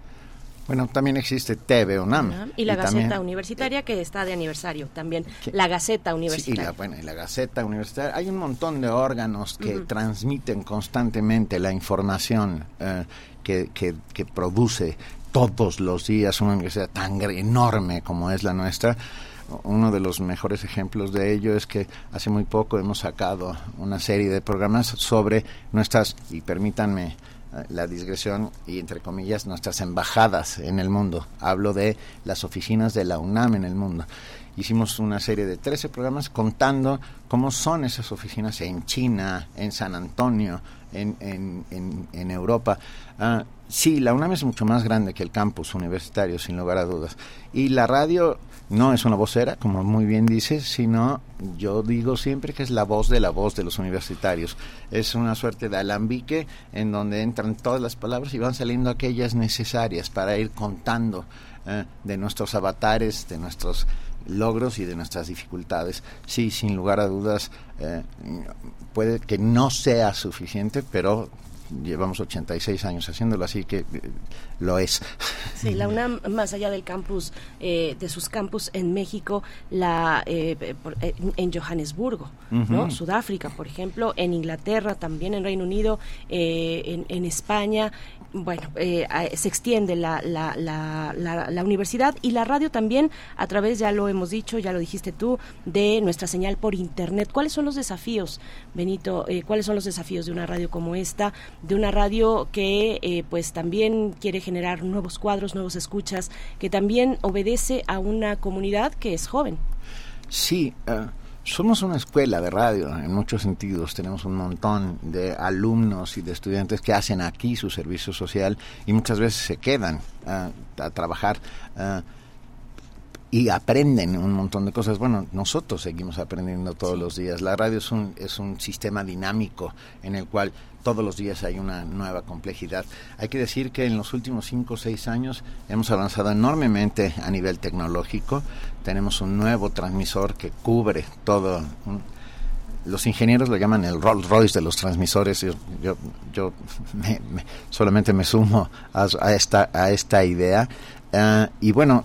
S19: Bueno, también existe TV UNAM.
S2: UNAM y la Gaceta
S19: también-
S2: Universitaria que está de aniversario también. La Gaceta
S19: Sí, y
S2: Universitaria.
S19: la, bueno, y la Gaceta Universitaria. Hay un montón de órganos que transmiten constantemente la información eh, que, que, que produce todos los días una universidad tan enorme como es la nuestra. Uno de los mejores ejemplos de ello es que hace muy poco hemos sacado una serie de programas sobre nuestras, y permítanme la digresión y entre comillas nuestras embajadas en el mundo. Hablo de las oficinas de la UNAM en el mundo. Hicimos una serie de 13 programas contando cómo son esas oficinas en China, en San Antonio, en, en, en, Europa. Ah, sí, la UNAM es mucho más grande que el campus universitario, sin lugar a dudas. Y la radio no es una vocera, como muy bien dices, sino yo digo siempre que es la voz de la voz de los universitarios. Es una suerte de alambique en donde entran todas las palabras y van saliendo aquellas necesarias para ir contando eh, de nuestros avatares, de nuestros logros y de nuestras dificultades. Sí, sin lugar a dudas, eh, puede que no sea suficiente, pero llevamos 86 años haciéndolo, así que eh, lo es.
S2: Sí, la UNAM, más allá del campus, eh, de sus campus en México, la eh, por- eh, en Johannesburgo, ¿no? Sudáfrica, por ejemplo, en Inglaterra, también en Reino Unido, eh, en, en España. Bueno, eh, se extiende la, la, la, la- la universidad y la radio también a través, ya lo hemos dicho, ya lo dijiste tú, de nuestra señal por Internet. ¿Cuáles son los desafíos, Benito? Eh, ¿Cuáles son los desafíos de una radio como esta? De una radio que eh, pues también quiere generar nuevos cuadros, nuevos escuchas, que también obedece a una comunidad que es joven.
S19: Sí, eh, somos una escuela de radio en muchos sentidos. Tenemos un montón de alumnos y de estudiantes que hacen aquí su servicio social y muchas veces se quedan eh, a trabajar. eh, y aprenden un montón de cosas. Bueno, nosotros seguimos aprendiendo todos los días. La radio es un, es un sistema dinámico en el cual todos los días hay una nueva complejidad. Hay que decir que en los últimos cinco o seis años hemos avanzado enormemente a nivel tecnológico. Tenemos un nuevo transmisor que cubre todo. un- los ingenieros lo llaman el Rolls Royce de los transmisores. Yo, yo, yo me- me- solamente me sumo a, a esta, a esta idea. Ah, y bueno,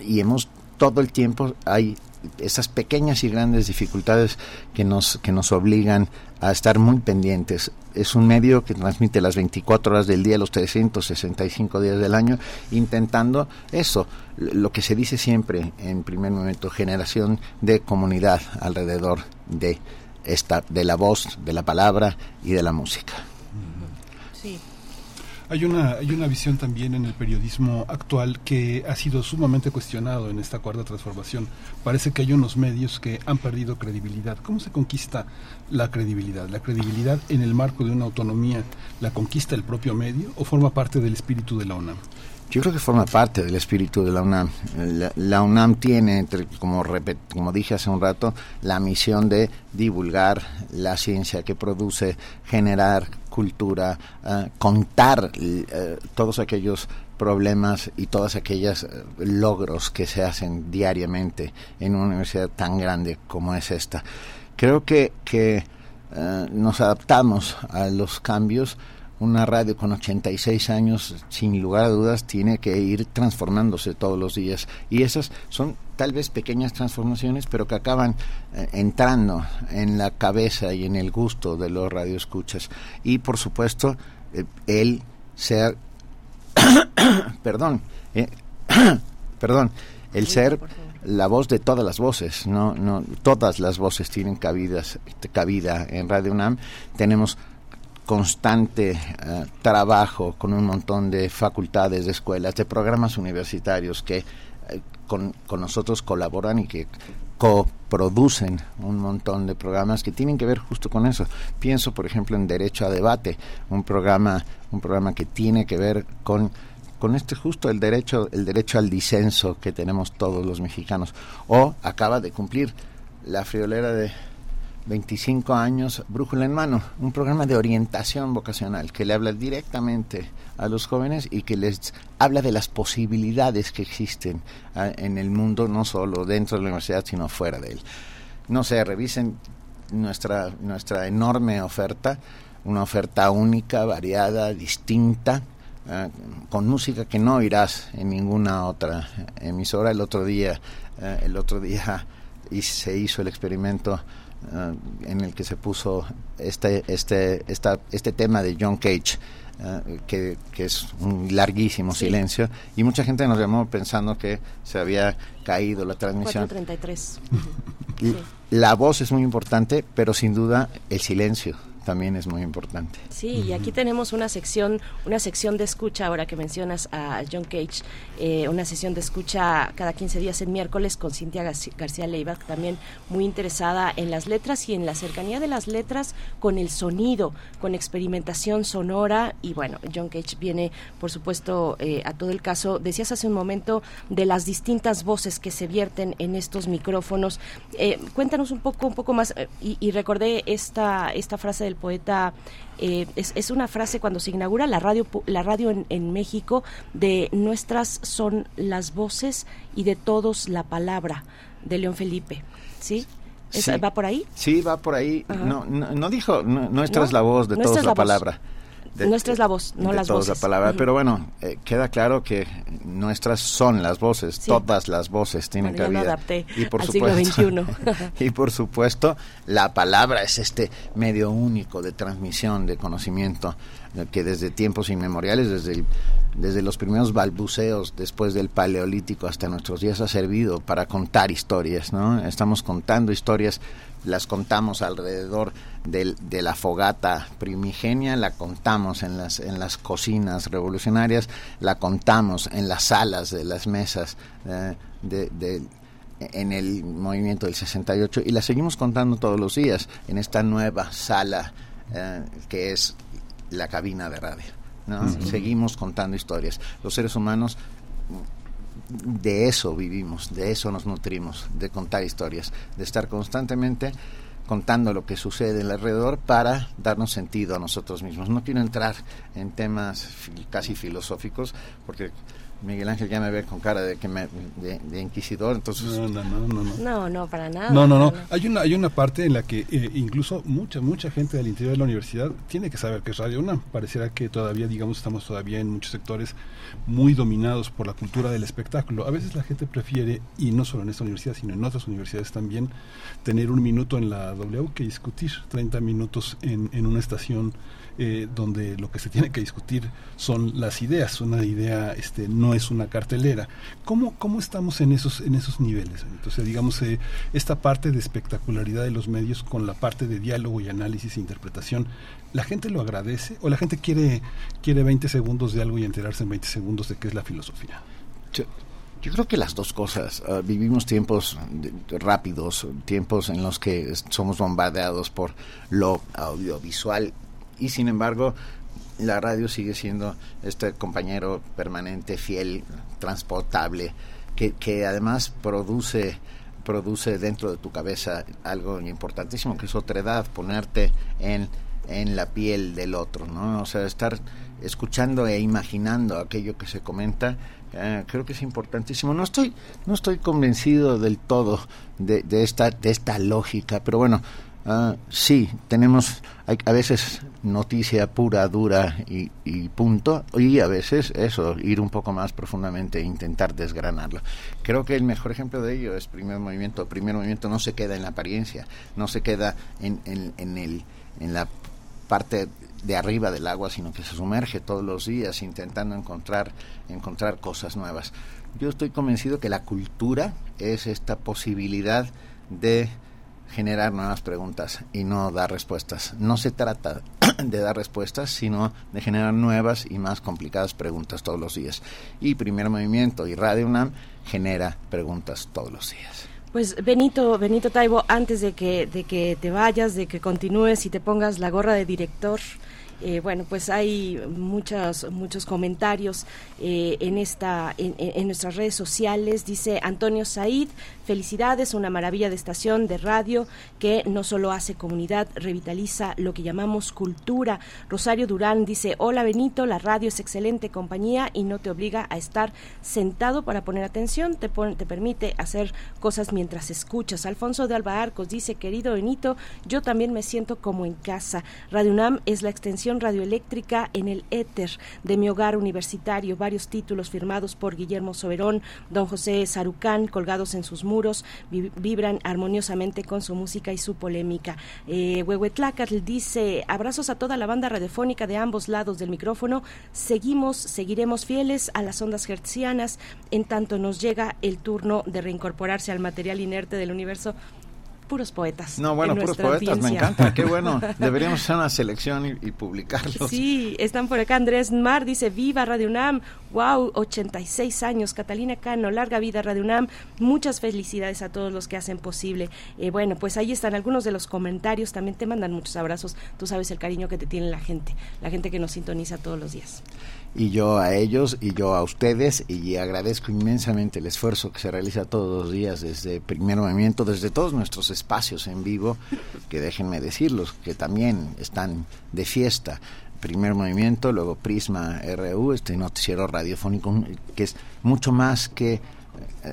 S19: y hemos todo el tiempo hay esas pequeñas y grandes dificultades que nos que nos obligan a estar muy pendientes. Es un medio que transmite las 24 horas del día, los 365 días del año, intentando eso, lo que se dice siempre en primer momento, generación de comunidad alrededor de esta de la voz, de la palabra y de la música.
S2: Sí.
S1: Hay una, hay una visión también en el periodismo actual que ha sido sumamente cuestionado en esta cuarta transformación. Parece que hay unos medios que han perdido credibilidad. ¿Cómo se conquista la credibilidad? ¿La credibilidad en el marco de una autonomía la conquista el propio medio o forma parte del espíritu de la UNAM?
S19: Yo creo que forma parte del espíritu de la UNAM. La, UNAM tiene, entre- como, repet- como dije hace un rato, la misión de divulgar la ciencia que produce, generar cultura, eh, contar eh, todos aquellos problemas y todos aquellos eh, logros que se hacen diariamente en una universidad tan grande como es esta. Creo que, que eh, nos adaptamos a los cambios una radio con 86 años, sin lugar a dudas, tiene que ir transformándose todos los días. Y esas son tal vez pequeñas transformaciones, pero que acaban eh, entrando en la cabeza y en el gusto de los radioescuchas. Y por supuesto, eh, el ser, perdón, eh, perdón, el ser la voz de todas las voces, no, no, todas las voces tienen cabidas, cabida en Radio UNAM. Tenemos constante eh, trabajo con un montón de facultades, de escuelas, de programas universitarios que eh, con, con nosotros colaboran y que coproducen un montón de programas que tienen que ver justo con eso. Pienso, por ejemplo, en Derecho a Debate, un programa, un programa que tiene que ver con con este justo el derecho el derecho al disenso que tenemos todos los mexicanos o acaba de cumplir la friolera de 25 años, Brújula en Mano, un programa de orientación vocacional que le habla directamente a los jóvenes y que les habla de las posibilidades que existen ah, en el mundo, no solo dentro de la universidad, sino fuera de él. No sé, revisen nuestra, nuestra enorme oferta, una oferta única, variada, distinta, ah, con música que no oirás en ninguna otra emisora. El otro día, eh, el otro día y se hizo el experimento eh, en el que se puso este este esta, este tema de John Cage eh, que, que es un larguísimo
S2: Sí.
S19: silencio y mucha gente nos llamó pensando que se había caído la transmisión
S2: 433.
S19: Y la voz es muy importante pero sin duda el silencio también es muy importante
S2: Sí, y aquí tenemos una sección, una sección de escucha, ahora que mencionas a John Cage, eh, una sesión de escucha cada 15 días en miércoles con Cintia García Leiva, también muy interesada en las letras y en la cercanía de las letras con el sonido, con experimentación sonora. Y bueno, John Cage viene, por supuesto, eh, a todo el caso. Decías hace un momento de las distintas voces que se vierten en estos micrófonos. Eh, cuéntanos un poco, un poco más, eh, y, y recordé esta, esta frase del poeta eh, es, es una frase cuando se inaugura la radio la radio en, en México de nuestras son las voces y de todos la palabra de León Felipe sí, ¿Es-
S19: Sí.
S2: va por ahí
S19: Sí, va por ahí. No, no, no dijo, no, nuestra
S2: ¿No?
S19: es la voz de todos la,
S2: la voz. Nuestra es la voz, no
S19: de
S2: las
S19: todos
S2: voces.
S19: la palabra. Pero bueno, eh, queda claro que nuestras son las voces,
S2: Sí.
S19: todas las voces tienen
S2: Bueno, ya lo
S19: cabida.
S2: adapté
S19: y por
S2: al siglo
S19: supuesto,
S2: XXI.
S19: y por supuesto, la palabra es este medio único de transmisión de conocimiento eh, que desde tiempos inmemoriales, desde el- desde los primeros balbuceos después del paleolítico hasta nuestros días ha servido para contar historias, ¿no? Estamos contando historias, las contamos alrededor del- de la fogata primigenia, la contamos en las, en las cocinas revolucionarias, la contamos en las salas de las mesas eh, de, de- en el movimiento del 68 y la seguimos contando todos los días en esta nueva sala eh, que es la cabina de radio. ¿no? Seguimos contando historias. Los seres humanos de eso vivimos, de eso nos nutrimos, de contar historias, de estar constantemente contando lo que sucede alrededor para darnos sentido a nosotros mismos. No quiero entrar en temas casi filosóficos porque Miguel Ángel ya me ve con cara de que me, de, de inquisidor, entonces
S1: No, no, no, no, no.
S2: No, no, para nada.
S1: No, no, no. Hay una, hay una parte en la que eh, incluso mucha, mucha gente del interior de la universidad tiene que saber que es Radio UNAM. Pareciera que todavía, digamos, estamos todavía en muchos sectores muy dominados por la cultura del espectáculo. A veces la gente prefiere, y no solo en esta universidad, sino en otras universidades también, tener un minuto en la W que discutir 30 minutos en, en una estación eh, donde lo que se tiene que discutir son las ideas. Una idea este, no es una cartelera. ¿Cómo, cómo estamos en esos, en esos niveles? Entonces, digamos, eh, esta parte de espectacularidad de los medios con la parte de diálogo y análisis e interpretación, ¿la gente lo agradece o la gente quiere, quiere 20 segundos de algo y enterarse en 20 segundos de qué es la filosofía?
S19: Yo, creo que las dos cosas. Ah, vivimos tiempos rápidos, tiempos en los que somos bombardeados por lo audiovisual y sin embargo la radio sigue siendo este compañero permanente, fiel, transportable, que, que además produce produce dentro de tu cabeza algo importantísimo que es otredad, ponerte en, en la piel del otro, ¿no? O sea, estar escuchando e imaginando aquello que se comenta, eh, creo que es importantísimo. No estoy, no estoy convencido del todo de, de esta, de esta lógica, pero bueno, ah, sí, tenemos hay, a veces noticia pura, dura y, y punto, y a veces eso, ir un poco más profundamente e intentar desgranarlo. Creo que el mejor ejemplo de ello es primer movimiento. Primer movimiento no se queda en la apariencia, no se queda en, en, en el, en la parte de arriba del agua, sino que se sumerge todos los días intentando encontrar, encontrar cosas nuevas. Yo estoy convencido que la cultura es esta posibilidad de generar nuevas preguntas y no dar respuestas. No se trata de dar respuestas, sino de generar nuevas y más complicadas preguntas todos los días. Y Primer Movimiento y Radio UNAM genera preguntas todos los días.
S2: Pues Benito, Benito Taibo, antes de que, de que te vayas, de que continúes y te pongas la gorra de director, eh, bueno, pues hay muchos muchos comentarios eh, en esta en, nuestras redes sociales. Dice Antonio Said, felicidades, una maravilla de estación de radio que no solo hace comunidad, revitaliza lo que llamamos cultura. Rosario Durán dice, hola Benito, la radio es excelente compañía y no te obliga a estar sentado para poner atención, te, pon- te permite hacer cosas mientras escuchas. Alfonso de Alba Arcos dice, querido Benito, yo también me siento como en casa. Radio UNAM es la extensión radioeléctrica en el éter de mi hogar universitario. Varios títulos firmados por Guillermo Soberón, don José Sarucán, colgados en sus muros, vi- vibran armoniosamente con su música y su polémica. Eh, Huehuetlacatl dice, abrazos a toda la banda radiofónica de ambos lados del micrófono. Seguimos, seguiremos fieles a las ondas hertzianas en tanto nos llega el turno de reincorporarse al material inerte del universo. Puros poetas.
S19: No, bueno,
S2: en
S19: puros poetas, me encanta, qué bueno. Deberíamos hacer una selección y, y publicarlos.
S2: Sí, están por acá. Andrés Mar dice, viva Radio UNAM. Wow, 86 años. Catalina Cano, larga vida Radio UNAM. Muchas felicidades a todos los que hacen posible. Eh, bueno, pues ahí están algunos de los comentarios. También te mandan muchos abrazos. Tú sabes el cariño que te tiene la gente, la gente que nos sintoniza todos los días.
S19: Y yo a ellos y yo a ustedes y agradezco inmensamente el esfuerzo que se realiza todos los días desde primer movimiento, desde todos nuestros espacios en vivo, que déjenme decirlos, que también están de fiesta. Primer movimiento, luego Prisma RU, este noticiero radiofónico que es mucho más que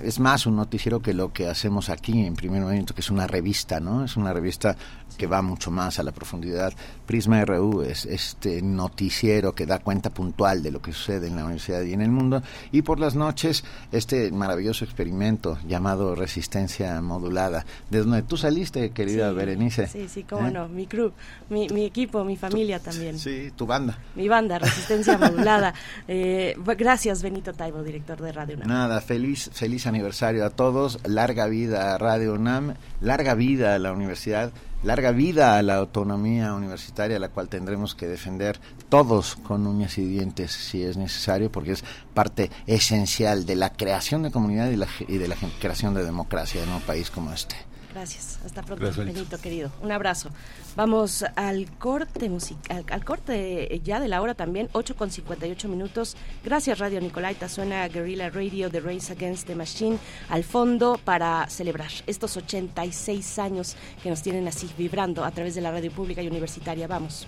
S19: es más un noticiero que lo que hacemos aquí en primer momento, que es una revista, ¿no? Es una revista que va mucho más a la profundidad. Prisma RU es este noticiero que da cuenta puntual de lo que sucede en la universidad y en el mundo. Y por las noches, este maravilloso experimento llamado Resistencia Modulada, de donde tú saliste, querida
S9: Sí,
S19: Berenice.
S9: Sí, sí, cómo
S19: ¿Eh?
S9: no. Mi crew, mi, mi equipo, mi familia también.
S19: Sí, tu banda.
S9: Mi banda, Resistencia Modulada. Eh, gracias, Benito Taibo, director de Radio.
S19: Nada, feliz, feliz aniversario a todos, larga vida a Radio UNAM, larga vida a la universidad, larga vida a la autonomía universitaria, la cual tendremos que defender todos con uñas y dientes si es necesario, porque es parte esencial de la creación de comunidad y, la y de la creación de democracia en un país como este.
S9: Gracias. Hasta pronto,
S19: Gracias, Benito.
S9: Querido. Un abrazo. Vamos al corte musical, al, corte eh, ya de la hora también, 8 con 58 minutos. Gracias, Radio Nicolaita. Suena Guerrilla Radio de Race Against the Machine al fondo para celebrar estos 86 años que nos tienen así vibrando a través de la radio pública y universitaria. Vamos.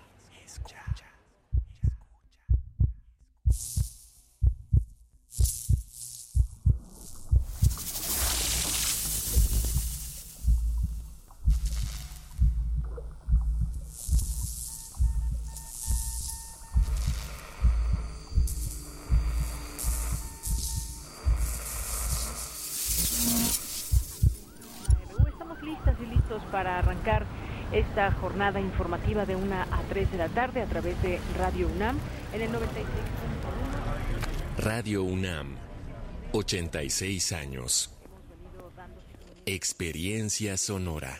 S20: Jornada informativa de 1 a 3 de la tarde a través de Radio UNAM en el 96.
S10: Radio UNAM, 86 años. Experiencia sonora.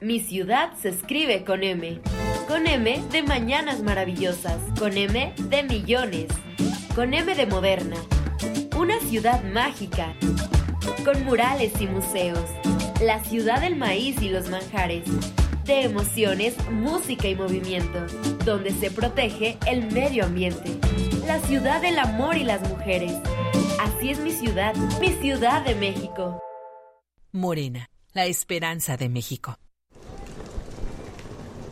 S21: Mi ciudad se escribe con M. Con M de Mañanas Maravillosas. Con M de Millones. Con M de Moderna. Una ciudad mágica. Con murales y museos. La ciudad del maíz y los manjares.
S22: de emociones, música y movimiento, donde se protege el medio ambiente. La ciudad del amor y las mujeres. Así es mi ciudad, mi ciudad de México.
S23: Morena, la esperanza de México.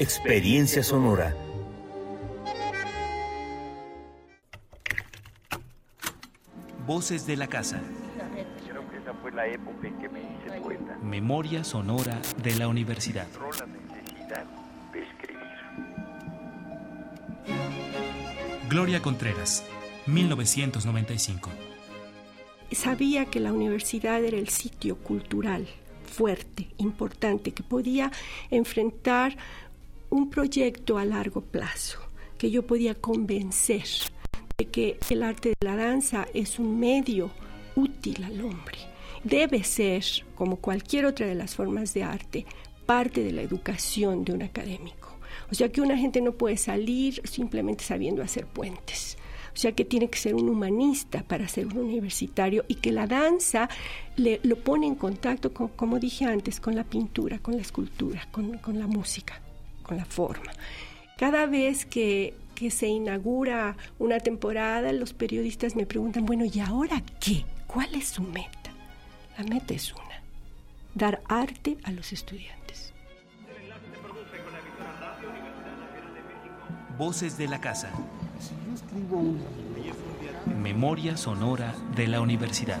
S3: Experiencia Sonora.
S24: Voces de la casa.
S25: Creo que esa fue la época en que me hice poeta.
S24: Memoria sonora de la universidad.
S25: Entró la necesidad de escribir.
S24: Gloria Contreras, 1995.
S21: Sabía que la universidad era el sitio cultural fuerte, importante, que podía enfrentar un proyecto a largo plazo, que yo podía convencer de que el arte de la danza es un medio útil al hombre. Debe ser, como cualquier otra de las formas de arte, parte de la educación de un académico. O sea que una gente no puede salir simplemente sabiendo hacer puentes. O sea que tiene que ser un humanista para ser un universitario y que la danza le, lo pone en contacto, con, como dije antes, con la pintura, con la escultura, con, con la música, con la forma. Cada vez que, que se inaugura una temporada, los periodistas me preguntan, bueno, ¿y ahora qué? ¿Cuál es su meta? La meta es una, dar arte a los estudiantes.
S24: Voces de la casa. Memoria sonora de la universidad.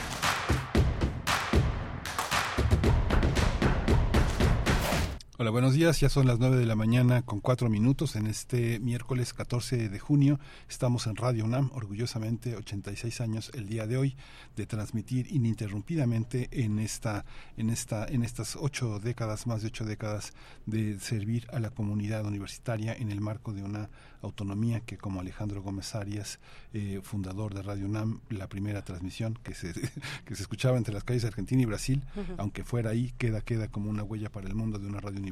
S1: Hola, buenos días. Ya son las 9 de la mañana con cuatro minutos en este miércoles 14 de junio. Estamos en Radio UNAM, orgullosamente 86 años el día de hoy de transmitir ininterrumpidamente en esta, en esta, en estas ocho décadas, más de ocho décadas de servir a la comunidad universitaria en el marco de una autonomía que como Alejandro Gómez Arias, eh, fundador de Radio UNAM, la primera transmisión que se, que se escuchaba entre las calles de Argentina y Brasil, aunque fuera ahí, queda, queda como una huella para el mundo de una radio universitaria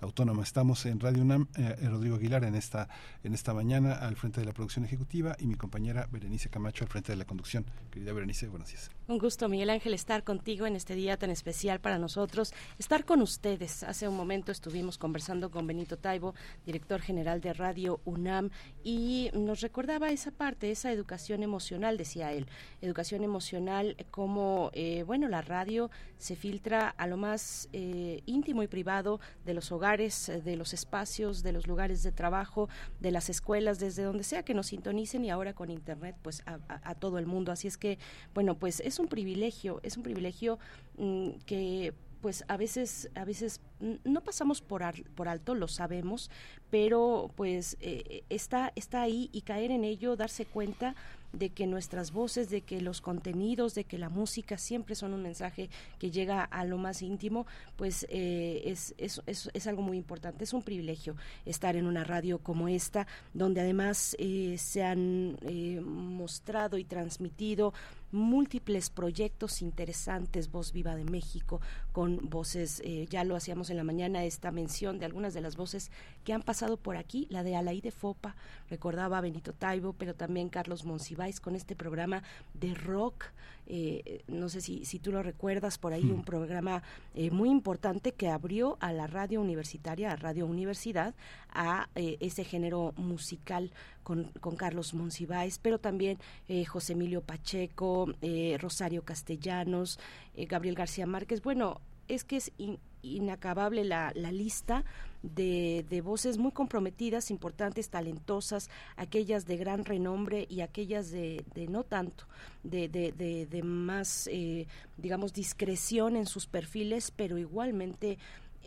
S1: autónoma. Estamos en Radio UNAM, eh, Rodrigo Aguilar en esta, en esta mañana al frente de la producción ejecutiva y mi compañera Berenice Camacho al frente de la conducción. Querida Berenice, buenos días.
S2: Un gusto, Miguel Ángel, estar contigo en este día tan especial para nosotros, estar con ustedes. Hace un momento estuvimos conversando con Benito Taibo, director general de Radio UNAM, y nos recordaba esa parte, esa educación emocional, decía él, educación emocional, como, eh, bueno, la radio se filtra a lo más eh, íntimo y privado de los hogares, eh, de los espacios, de los lugares de trabajo, de las escuelas, desde donde sea que nos sintonicen y ahora con Internet, pues a, a- a todo el mundo. Así es que, bueno, pues es un privilegio, es un privilegio mm, que pues a veces a veces no pasamos por ar- por alto lo sabemos pero pues eh, está está ahí y caer en ello darse cuenta de que nuestras voces, de que los contenidos, de que la música siempre son un mensaje que llega a lo más íntimo, pues eh, es, es, es, es algo muy importante. Es un privilegio estar en una radio como esta, donde además eh, se han eh, mostrado y transmitido múltiples proyectos interesantes, Voz Viva de México, con voces, eh, ya lo hacíamos en la mañana, esta mención de algunas de las voces que han pasado por aquí, la de Alaí de Fopa, recordaba a Benito Taibo, pero también Carlos Monsiváis con este programa de rock, eh, no sé si, si tú lo recuerdas, por ahí un programa eh, muy importante que abrió a la radio universitaria, a Radio Universidad, a eh, ese género musical con, con Carlos Monsiváis, pero también eh, José Emilio Pacheco, eh, Rosario Castellanos, Gabriel García Márquez. Bueno, es que es in- inacabable la, la lista de, de voces muy comprometidas, importantes, talentosas, aquellas de gran renombre y aquellas de, de no tanto, de, de, de, de más, eh, digamos, discreción en sus perfiles, pero igualmente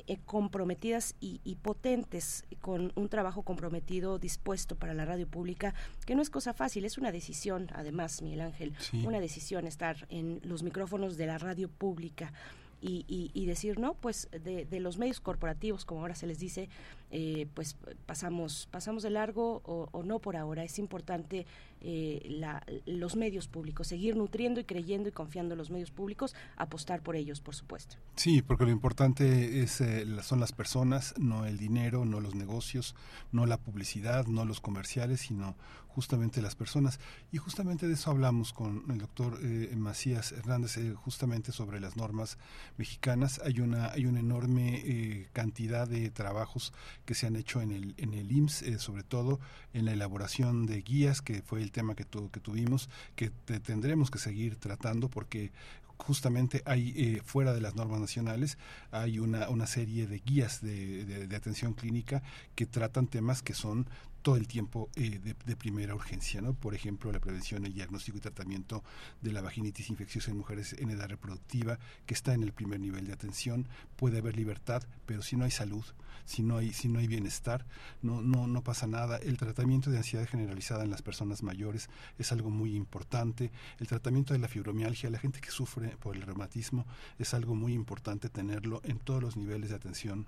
S2: eh, comprometidas y, y, potentes, con un trabajo comprometido, dispuesto para la radio pública, que no es cosa fácil, es una decisión, además, Miguel Ángel,
S1: Sí.
S2: una decisión estar en los micrófonos de la radio pública. Y, y- y decir no pues de, de los medios corporativos como ahora se les dice eh, pues pasamos pasamos de largo o, o no por ahora es importante eh, la- los medios públicos seguir nutriendo y creyendo y confiando en los medios públicos apostar por ellos por supuesto
S1: Sí, porque lo importante es, eh, son las personas, no el dinero, no los negocios, no la publicidad, no los comerciales, sino justamente las personas. Y justamente de eso hablamos con el doctor eh, Macías Hernández, eh, justamente sobre las normas mexicanas. Hay una, hay una enorme eh, cantidad de trabajos que se han hecho en el, en el IMSS, eh, sobre todo en la elaboración de guías, que fue el tema que, tu- que tuvimos, que te- tendremos que seguir tratando porque justamente hay eh, fuera de las normas nacionales hay una, una serie de guías de, atención clínica que tratan temas que son todo el tiempo eh, de, de primera urgencia, ¿no? Por ejemplo, la prevención, el diagnóstico y tratamiento de la vaginitis infecciosa en mujeres en edad reproductiva, que está en el primer nivel de atención. Puede haber libertad, pero si no hay salud, si no hay, si no hay bienestar, no, no, no pasa nada. El tratamiento de ansiedad generalizada en las personas mayores es algo muy importante. El tratamiento de la fibromialgia, la gente que sufre por el reumatismo, es algo muy importante tenerlo en todos los niveles de atención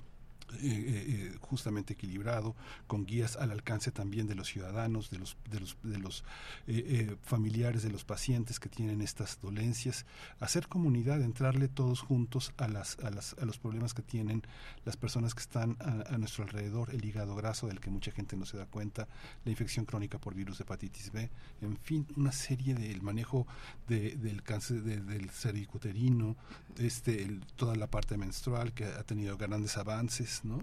S1: eh, eh, eh, justamente equilibrado, con guías al alcance también de los ciudadanos, de los, de los, de los eh, eh, familiares de los pacientes que tienen estas dolencias, hacer comunidad, entrarle todos juntos a, las, a, las, a los problemas que tienen las personas que están a, nuestro alrededor, el hígado graso del que mucha gente no se da cuenta, la infección crónica por virus de hepatitis B, en fin, una serie del manejo de, del cáncer de- del cervicuterino, este, toda la parte menstrual que ha tenido grandes avances, ¿no?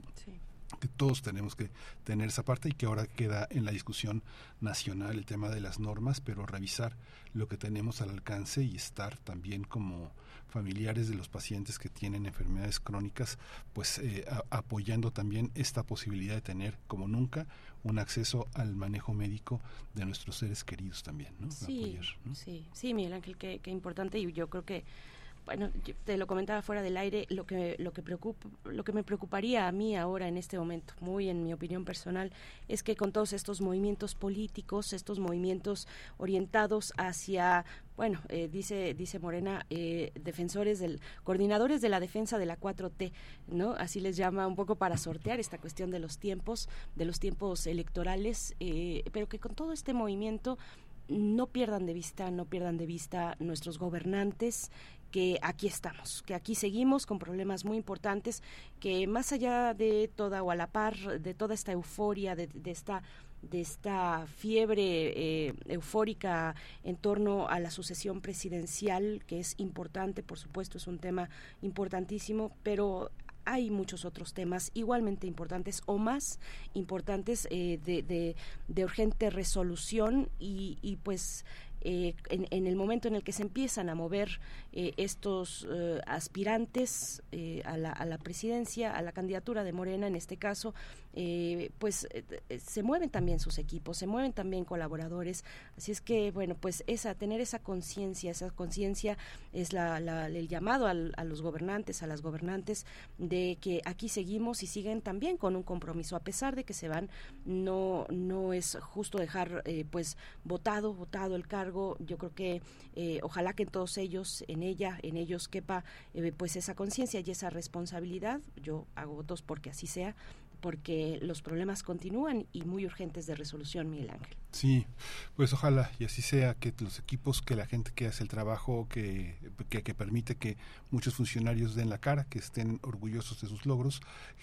S1: que todos tenemos que tener esa parte y que ahora queda en la discusión nacional el tema de las normas, pero revisar lo que tenemos al alcance y estar también como familiares de los pacientes que tienen enfermedades crónicas, pues eh, a- apoyando también esta posibilidad de tener como nunca un acceso al manejo médico de nuestros seres queridos también, ¿no?
S2: Sí,
S1: Apoyar, ¿no?
S2: sí, sí, Miguel Ángel, qué, qué importante y yo creo que bueno, te lo comentaba fuera del aire, lo que lo que preocupa, lo que me preocuparía a mí ahora en este momento, muy en mi opinión personal, es que con todos estos movimientos políticos, estos movimientos orientados hacia bueno, eh, dice dice Morena, eh, defensores del coordinadores de la defensa de la 4T, ¿no? Así les llama un poco para sortear esta cuestión de los tiempos, de los tiempos electorales, eh, pero que con todo este movimiento no pierdan de vista, no pierdan de vista nuestros gobernantes que aquí estamos, que aquí seguimos con problemas muy importantes, que más allá de toda o a la par de toda esta euforia, de, esta de esta fiebre eh, eufórica en torno a la sucesión presidencial, que es importante, por supuesto, es un tema importantísimo, pero hay muchos otros temas igualmente importantes o más importantes eh, de, de urgente resolución y, y pues eh, en, el momento en el que se empiezan a mover eh, estos eh, aspirantes a la, a, la, presidencia, a la candidatura de Morena en este caso, eh, pues se mueven también sus equipos, se mueven también colaboradores. Así es que, bueno, pues esa, tener esa conciencia, esa conciencia es la, la, el llamado a los gobernantes, a las gobernantes, de que aquí seguimos y siguen también con un compromiso. A pesar de que se van, no, no es justo dejar eh, pues votado, votado el cargo yo creo que eh, ojalá que en todos ellos, en ella, en ellos quepa eh, pues esa conciencia y esa responsabilidad. Yo hago votos porque así sea, porque los problemas continúan y muy urgentes de resolución, Miguel Ángel.
S1: Sí, pues ojalá y así sea que los equipos, que la gente que hace el trabajo, que, que, permite que muchos funcionarios den la cara, que estén orgullosos de sus logros,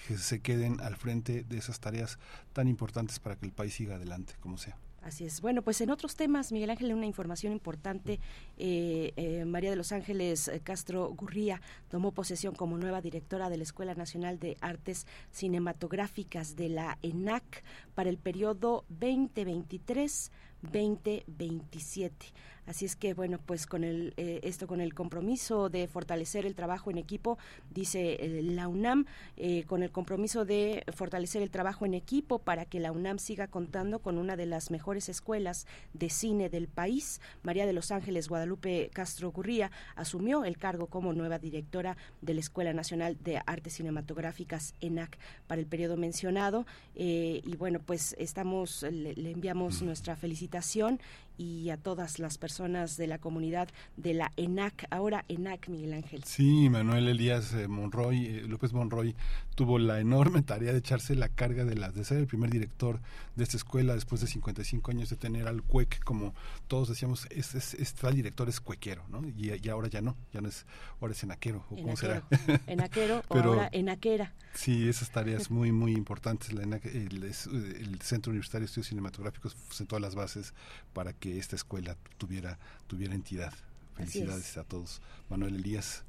S1: que se queden al frente de esas tareas tan importantes para que el país siga adelante, como sea.
S2: Así es. Bueno, pues en otros temas, Miguel Ángel, una información importante. Eh, eh, María de los Ángeles Castro Gurría tomó posesión como nueva directora de la Escuela Nacional de Artes Cinematográficas de la ENAC para el periodo 2023 2027. Así es que, bueno, pues con el, eh, esto, con el compromiso de fortalecer el trabajo en equipo, dice eh, la UNAM, eh, con el compromiso de fortalecer el trabajo en equipo para que la UNAM siga contando con una de las mejores escuelas de cine del país. María de los Ángeles Guadalupe Castro Gurría asumió el cargo como nueva directora de la Escuela Nacional de Artes Cinematográficas, ENAC, para el periodo mencionado. y bueno, pues estamos, le, le enviamos nuestra felicitación y a todas las personas de la comunidad de la ENAC, ahora ENAC Miguel Ángel.
S1: Sí, Manuel Elías eh, Monroy, eh, López Monroy tuvo la enorme tarea de echarse la carga de, la, de ser el primer director de esta escuela después de 55 años de tener al cuec, como todos decíamos, es, es, director es cuequero, ¿no? Y, y, ahora ya no, ya no es, ahora es enaquero, o cómo será.
S2: Enaquero o ahora enaquera.
S1: Sí, esas tareas muy, muy importantes. La ENAC, el, el, Centro Universitario de Estudios Cinematográficos sentó las bases para que esta escuela tuviera, tuviera entidad. Felicidades a todos. Manuel Elías,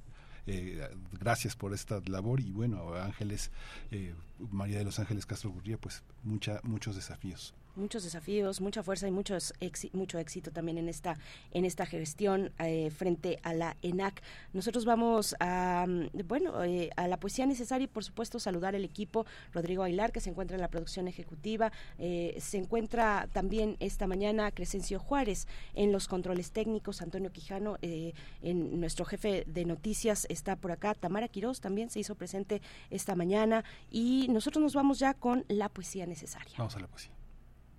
S1: eh, gracias por esta labor y bueno, Ángeles, eh, María de los Ángeles Castro Gurría, pues mucha, muchos desafíos
S2: muchos desafíos, mucha fuerza y mucho éxito también en esta en esta gestión eh, frente a la ENAC. Nosotros vamos a bueno eh, a la poesía necesaria y por supuesto saludar al equipo Rodrigo Aguilar que se encuentra en la producción ejecutiva, eh, se encuentra también esta mañana Crescencio Juárez en los controles técnicos, Antonio Quijano en nuestro jefe de noticias está por acá, Tamara Quiroz también se hizo presente esta mañana y nosotros nos vamos ya con la poesía necesaria.
S1: Vamos a la poesía.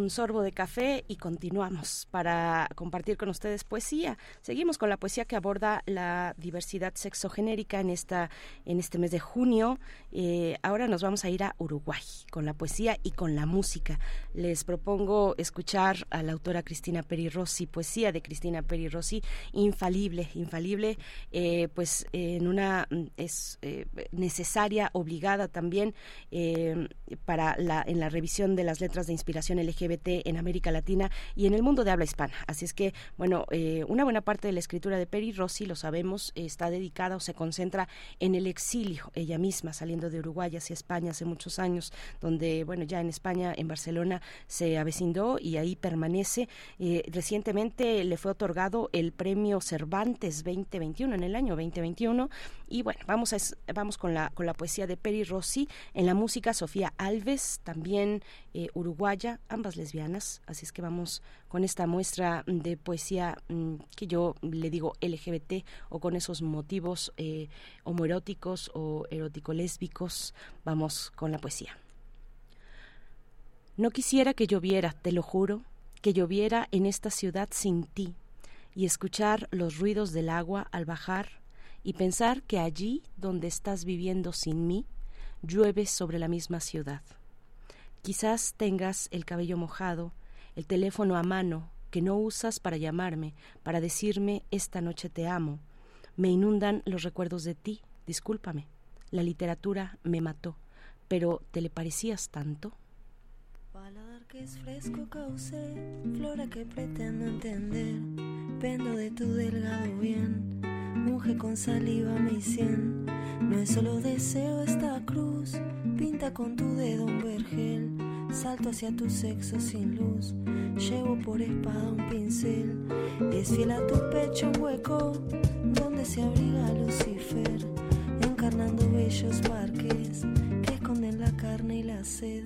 S2: Un sorbo de café y continuamos para compartir con ustedes poesía. Seguimos con la poesía que aborda la diversidad sexogenérica en esta en este mes de junio. Eh, ahora nos vamos a ir a Uruguay con la poesía y con la música. Les propongo escuchar a la autora Cristina Peri Rossi, poesía de Cristina Peri Rossi, infalible, infalible, eh, pues en una es eh, necesaria, obligada también eh, para en la revisión de las letras de inspiración LGBT en América Latina y en el mundo de habla hispana. Así es que, bueno, eh, una buena parte de la escritura de Peri Rossi, lo sabemos, está dedicada o se concentra en el exilio, ella misma saliendo de Uruguay hacia España hace muchos años, donde, bueno, ya en España, en Barcelona, se avecindó y ahí permanece. Eh, recientemente le fue otorgado el premio Cervantes 2021, en el año 2021. Y bueno, vamos, a, vamos con, la, con la poesía de Peri Rossi, en la música Sofía Alves, también eh, uruguaya, ambas lesbianas, así es que vamos con esta muestra de poesía mm, que yo le digo LGBT o con esos motivos eh, homoeróticos o erótico-lésbicos, vamos con la poesía. No quisiera que lloviera, te lo juro, que lloviera en esta ciudad sin ti y escuchar los ruidos del agua al bajar y pensar que allí donde estás viviendo sin mí, llueve sobre la misma ciudad. Quizás tengas el cabello mojado, el teléfono a mano que no usas para llamarme, para decirme esta noche te amo. Me inundan los recuerdos de ti, discúlpame. La literatura me mató, pero ¿te le parecías tanto?
S26: Paladar que es fresco flora que pretendo entender, pendo de tu delgado bien, con saliva mi no es solo deseo esta cruz, pinta con tu dedo un vergel, salto hacia tu sexo sin luz, llevo por espada un pincel, es fiel a tu pecho un hueco, donde se abriga Lucifer, encarnando bellos parques que esconden la carne y la sed.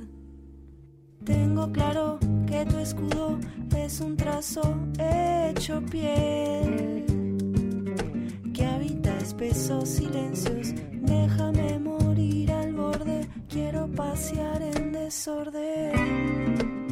S26: Tengo claro que tu escudo es un trazo hecho piel espesos silencios. Déjame morir al borde, quiero pasear en desorden.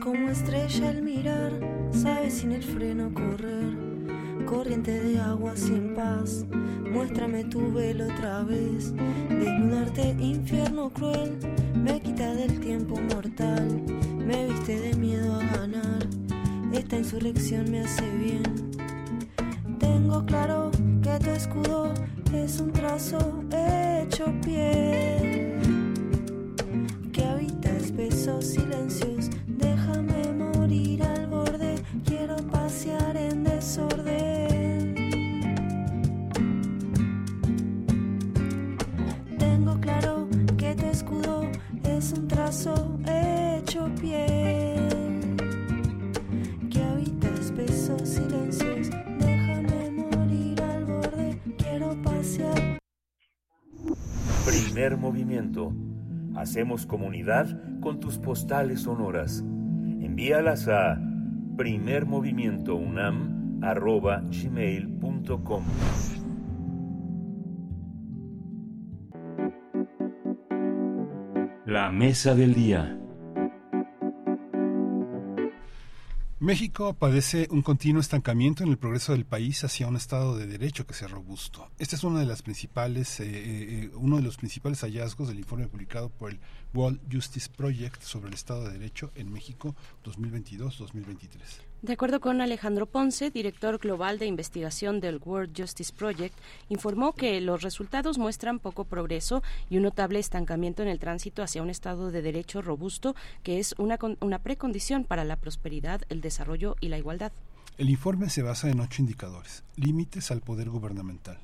S26: Como estrella al mirar, sabes sin el freno correr. corriente de agua sin paz. Muéstrame tu velo otra vez. Desnudarte, infierno cruel, me quita del tiempo mortal. Me viste de miedo a ganar. Esta insurrección me hace bien. Tengo claro que tu escudo es un trazo hecho piel que habita espesos silencios. Un trazo hecho piel que habita espesos silencios. Déjame morir al borde, quiero pasear.
S3: Primer movimiento. Hacemos comunidad con tus postales sonoras. Envíalas a primermovimientounam.gmail.com
S27: La mesa del día.
S1: México padece un continuo estancamiento en el progreso del país hacia un Estado de Derecho que sea robusto. Este es uno de las principales, eh, eh, uno de los principales hallazgos del informe publicado por el World Justice Project sobre el Estado de Derecho en México 2022-2023.
S2: De acuerdo con Alejandro Ponce, director global de investigación del World Justice Project, informó que los resultados muestran poco progreso y un notable estancamiento en el tránsito hacia un Estado de Derecho robusto, que es una, una precondición para la prosperidad, el desarrollo y la igualdad.
S1: El informe se basa en ocho indicadores. Límites al poder gubernamental,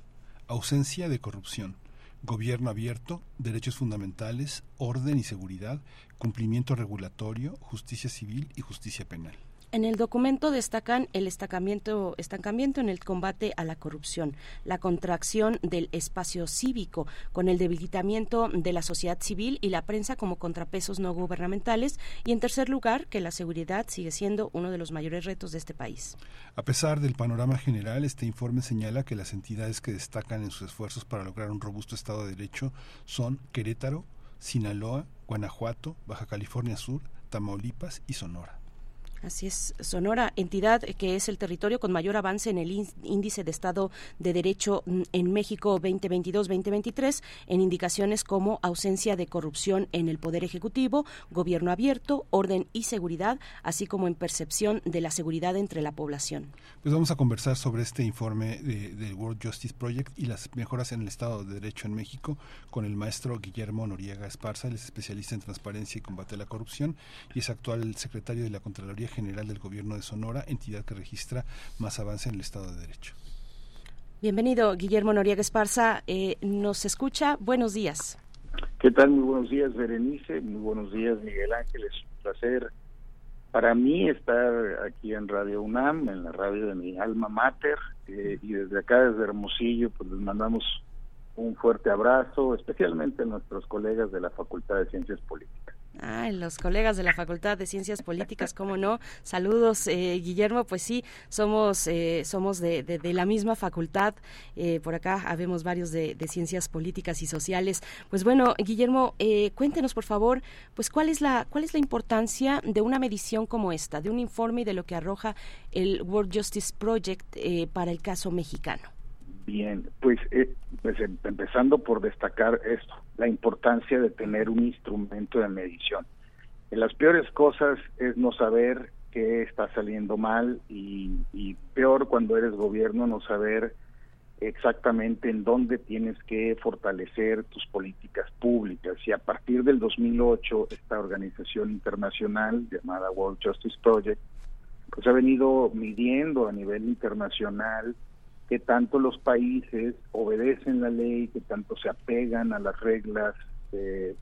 S1: ausencia de corrupción, gobierno abierto, derechos fundamentales, orden y seguridad, cumplimiento regulatorio, justicia civil y justicia penal.
S2: En el documento destacan el estancamiento, estancamiento en el combate a la corrupción, la contracción del espacio cívico, con el debilitamiento de la sociedad civil y la prensa como contrapesos no gubernamentales, y en tercer lugar, que la seguridad sigue siendo uno de los mayores retos de este país.
S1: A pesar del panorama general, este informe señala que las entidades que destacan en sus esfuerzos para lograr un robusto Estado de Derecho son Querétaro, Sinaloa, Guanajuato, Baja California Sur, Tamaulipas y Sonora.
S2: Así es, Sonora, entidad que es el territorio con mayor avance en el ín- índice de Estado de Derecho mm, en México 2022-2023, en indicaciones como ausencia de corrupción en el Poder Ejecutivo, gobierno abierto, orden y seguridad, así como en percepción de la seguridad entre la población.
S1: Pues vamos a conversar sobre este informe de- del World Justice Project y las mejoras en el Estado de Derecho en México con el maestro Guillermo Noriega Esparza, es especialista en transparencia y combate a la corrupción y es actual secretario de la Contraloría General del Gobierno de Sonora, entidad que registra más avance en el Estado de Derecho.
S2: Bienvenido, Guillermo Noriega Esparza. Eh, ¿Nos escucha? Buenos días.
S28: ¿Qué tal? Muy buenos días, Berenice. Muy buenos días, Miguel Ángel. Es un placer para mí estar aquí en Radio UNAM, en la radio de mi alma mater. eh, y desde acá, desde Hermosillo, pues les mandamos un fuerte abrazo, especialmente a nuestros colegas de la Facultad de Ciencias Políticas.
S2: Ah, los colegas de la Facultad de Ciencias Políticas, cómo no. Saludos, eh, Guillermo. Pues sí, somos eh, somos de, la misma facultad. Eh, por acá habemos varios de, de Ciencias Políticas y Sociales. Pues bueno, Guillermo, eh, cuéntenos por favor, pues cuál es la cuál es la importancia de una medición como esta, de un informe y de lo que arroja el World Justice Project eh, para el caso mexicano.
S28: Bien, pues, eh, pues em- empezando por destacar esto, la importancia de tener un instrumento de medición. Eh, las peores cosas es no saber qué está saliendo mal y, y peor cuando eres gobierno no saber exactamente en dónde tienes que fortalecer tus políticas públicas. Y a partir del 2008, esta organización internacional llamada World Justice Project, pues ha venido midiendo a nivel internacional que tanto los países obedecen la ley, que tanto se apegan a las reglas, de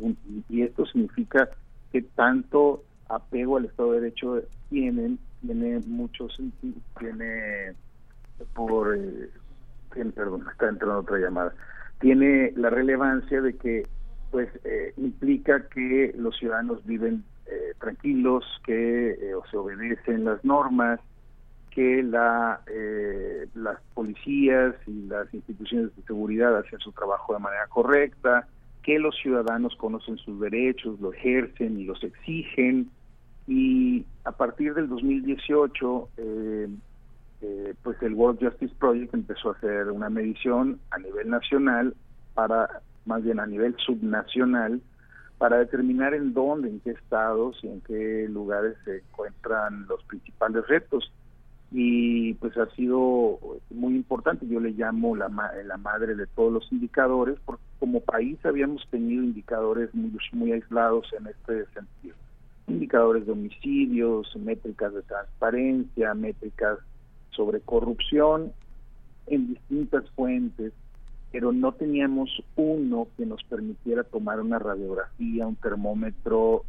S28: un- y esto significa que tanto apego al Estado de Derecho tienen, tiene mucho sentido, tiene por, eh, perdón, está entrando otra llamada, tiene la relevancia de que pues eh, implica que los ciudadanos viven eh, tranquilos, que eh, se obedecen las normas, que la, eh, las policías y las instituciones de seguridad hacen su trabajo de manera correcta, que los ciudadanos conocen sus derechos, lo ejercen y los exigen. Y a partir del 2018, eh, eh, pues el World Justice Project empezó a hacer una medición a nivel nacional para, más bien a nivel subnacional, para determinar en dónde, en qué estados y en qué lugares se encuentran los principales retos. Y pues ha sido muy importante, yo le llamo la, la madre de todos los indicadores, porque como país habíamos tenido indicadores muy, muy aislados en este sentido. Indicadores de homicidios, métricas de transparencia, métricas sobre corrupción en distintas fuentes, pero no teníamos uno que nos permitiera tomar una radiografía, un termómetro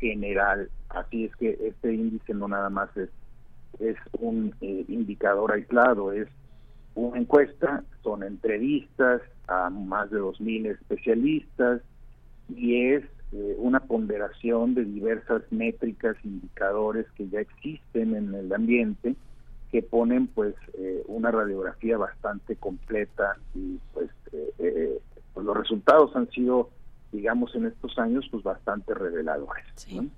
S28: general. Así es que este índice no nada más es, es un eh, indicador aislado, es una encuesta, son entrevistas a más de 2.000 especialistas y es eh, una ponderación de diversas métricas, indicadores que ya existen en el ambiente que ponen pues eh, una radiografía bastante completa y pues, eh, eh, pues los resultados han sido digamos en estos años pues bastante reveladores ¿no?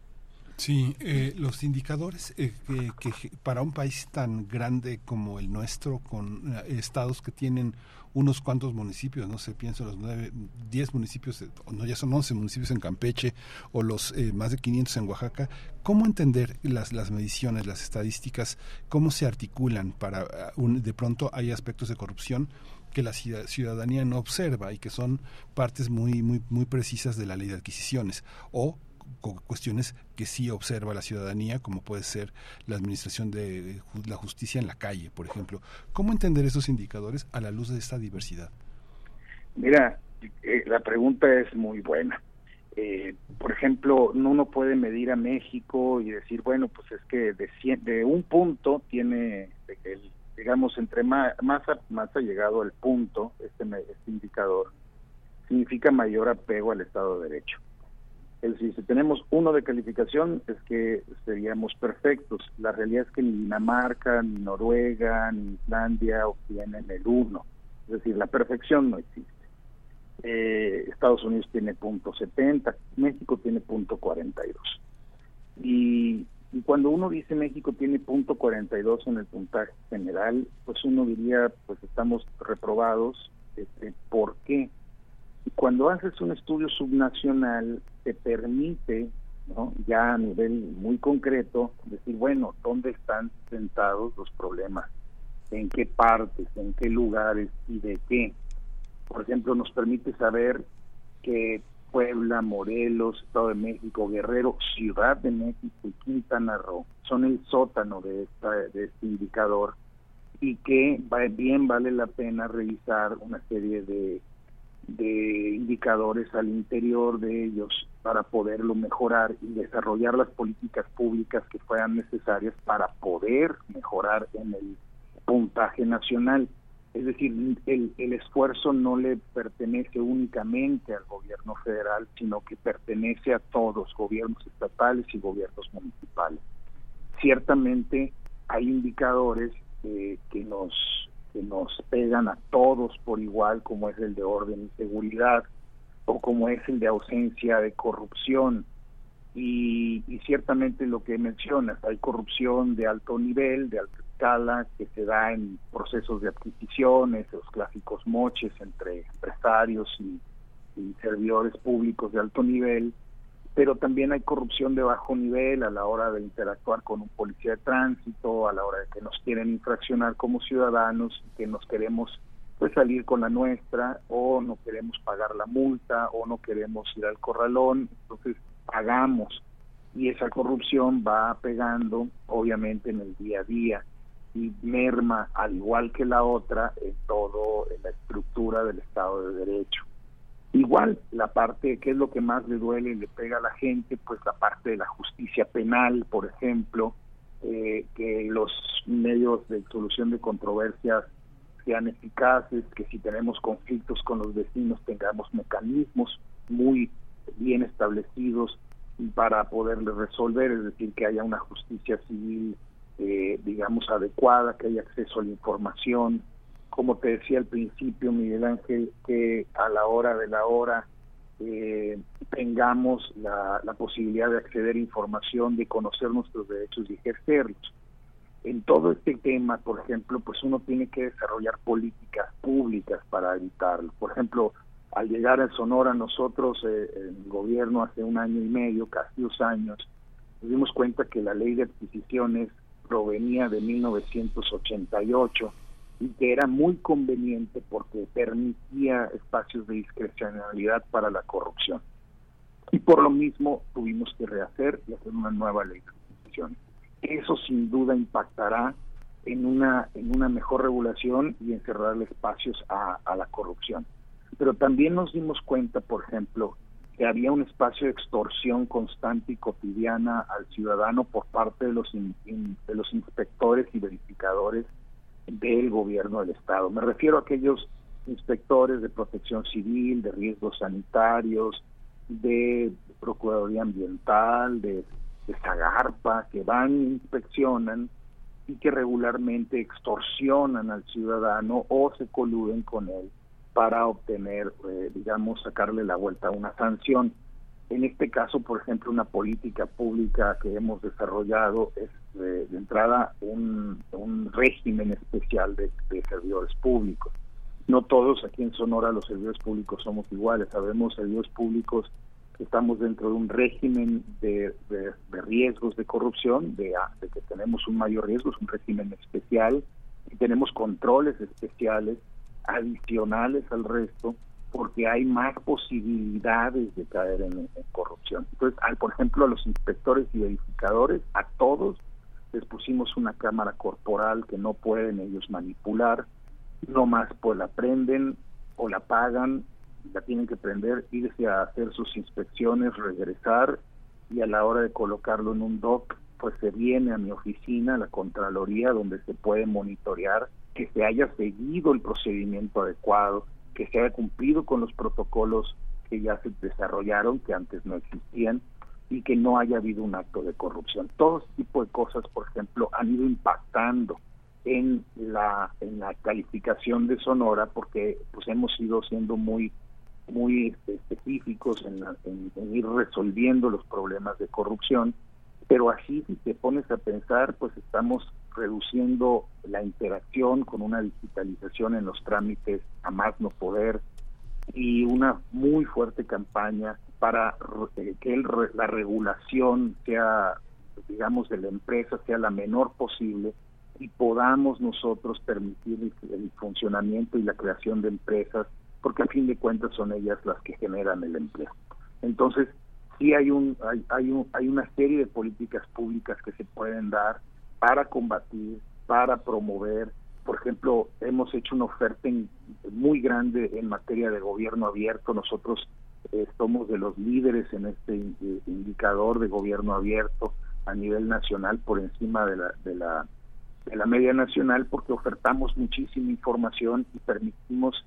S1: Sí, eh, los indicadores eh, que, que para un país tan grande como el nuestro, con eh, estados que tienen unos cuantos municipios, no sé, pienso los nueve, diez municipios, eh, no, ya son once municipios en Campeche o los eh, más de 500 en Oaxaca, ¿cómo entender las, las mediciones, las estadísticas, cómo se articulan para ah, un, de pronto hay aspectos de corrupción que la ciudad- ciudadanía no observa y que son partes muy muy muy precisas de la ley de adquisiciones o cuestiones que sí observa la ciudadanía, como puede ser la administración de la justicia en la calle, por ejemplo. ¿Cómo entender esos indicadores a la luz de esta diversidad?
S28: Mira, eh, la pregunta es muy buena. Eh, por ejemplo, no uno puede medir a México y decir, bueno, pues es que de, cien- de un punto tiene, el, digamos, entre más, ha, llegado el punto, este, este indicador, significa mayor apego al Estado de Derecho. Es si tenemos uno de calificación, es que seríamos perfectos. La realidad es que ni Dinamarca, ni Noruega, ni Islandia obtienen el uno. Es decir, la perfección no existe. Eh, Estados Unidos tiene punto 70, México tiene punto 42. Y, y cuando uno dice México tiene punto 42 en el puntaje general, pues uno diría, pues estamos reprobados. Este, ¿Por qué? Y cuando haces un estudio subnacional, te permite, ¿no? ya a nivel muy concreto, decir, bueno, ¿dónde están sentados los problemas? ¿En qué partes? ¿En qué lugares? ¿Y de qué? Por ejemplo, nos permite saber que Puebla, Morelos, Estado de México, Guerrero, Ciudad de México y Quintana Roo son el sótano de, esta, de este indicador y que bien vale la pena revisar una serie de, de indicadores al interior de ellos para poderlo mejorar y desarrollar las políticas públicas que fueran necesarias para poder mejorar en el puntaje nacional. Es decir, el, esfuerzo no le pertenece únicamente al gobierno federal, sino que pertenece a todos, gobiernos estatales y gobiernos municipales. Ciertamente hay indicadores eh, que nos que nos pegan a todos por igual, como es el de orden y seguridad, o como es el de ausencia de corrupción. Y, y ciertamente lo que mencionas, hay corrupción de alto nivel, de alta escala, que se da en procesos de adquisiciones, los clásicos moches entre empresarios y, y servidores públicos de alto nivel, pero también hay corrupción de bajo nivel a la hora de interactuar con un policía de tránsito, a la hora de que nos quieren infraccionar como ciudadanos, que nos queremos pues salir con la nuestra o no queremos pagar la multa o no queremos ir al corralón, entonces pagamos y esa corrupción va pegando obviamente en el día a día y merma al igual que la otra en todo en la estructura del Estado de Derecho. Igual, la parte que es lo que más le duele y le pega a la gente, pues la parte de la justicia penal, por ejemplo, eh, que los medios de solución de controversias sean eficaces, que si tenemos conflictos con los vecinos tengamos mecanismos muy bien establecidos para poderles resolver, es decir, que haya una justicia civil, eh, digamos, adecuada, que haya acceso a la información, como te decía al principio, Miguel Ángel, que a la hora de la hora eh, tengamos la, la, posibilidad de acceder a información, de conocer nuestros derechos y ejercerlos. En todo este tema, por ejemplo, pues uno tiene que desarrollar políticas públicas para evitarlo. Por ejemplo, al llegar a Sonora nosotros, eh, el gobierno hace un año y medio, casi dos años, nos dimos cuenta que la ley de adquisiciones provenía de 1988 y que era muy conveniente porque permitía espacios de discrecionalidad para la corrupción. Y por lo mismo tuvimos que rehacer y hacer una nueva ley de adquisiciones. Eso sin duda impactará en una, en una mejor regulación y en cerrar espacios a, a la corrupción. Pero también nos dimos cuenta, por ejemplo, que había un espacio de extorsión constante y cotidiana al ciudadano por parte de los, in- de los inspectores y verificadores del gobierno del Estado. Me refiero a aquellos inspectores de protección civil, de riesgos sanitarios, de Procuraduría Ambiental, de, de Zagarpa, que van inspeccionan y que regularmente extorsionan al ciudadano o se coluden con él para obtener, eh, digamos, sacarle la vuelta a una sanción. En este caso, por ejemplo, una política pública que hemos desarrollado es eh, de entrada un, régimen especial de, servidores públicos. No todos aquí en Sonora los servidores públicos somos iguales. Sabemos servidores públicos estamos dentro de un régimen de, riesgos de corrupción, de, ah, de que tenemos un mayor riesgo, es un régimen especial, y tenemos controles especiales adicionales al resto porque hay más posibilidades de caer en, en corrupción. Entonces, al, por ejemplo, a los inspectores y verificadores, a todos les pusimos una cámara corporal que no pueden ellos manipular, no más pues la prenden o la pagan, la tienen que prender, irse a hacer sus inspecciones, regresar y a la hora de colocarlo en un dock, pues se viene a mi oficina, a la Contraloría, donde se puede monitorear que se haya seguido el procedimiento adecuado, que se haya cumplido con los protocolos que ya se desarrollaron, que antes no existían, y que no haya habido un acto de corrupción. Todo tipo de cosas, por ejemplo, han ido impactando en la en la calificación de Sonora porque pues hemos ido siendo muy muy este, específicos en, en- ir resolviendo los problemas de corrupción pero así si te pones a pensar pues estamos reduciendo la interacción con una digitalización en los trámites a más no poder y una muy fuerte campaña para re- que el la regulación sea digamos de la empresa sea la menor posible y podamos nosotros permitir el funcionamiento y la creación de empresas porque a fin de cuentas son ellas las que generan el empleo. Entonces sí hay un hay, hay un hay una serie de políticas públicas que se pueden dar para combatir para promover. Por ejemplo hemos hecho una oferta muy grande en materia de gobierno abierto. Nosotros eh, somos de los líderes en este eh, indicador de gobierno abierto a nivel nacional por encima de la de la de la media nacional porque ofertamos muchísima información y permitimos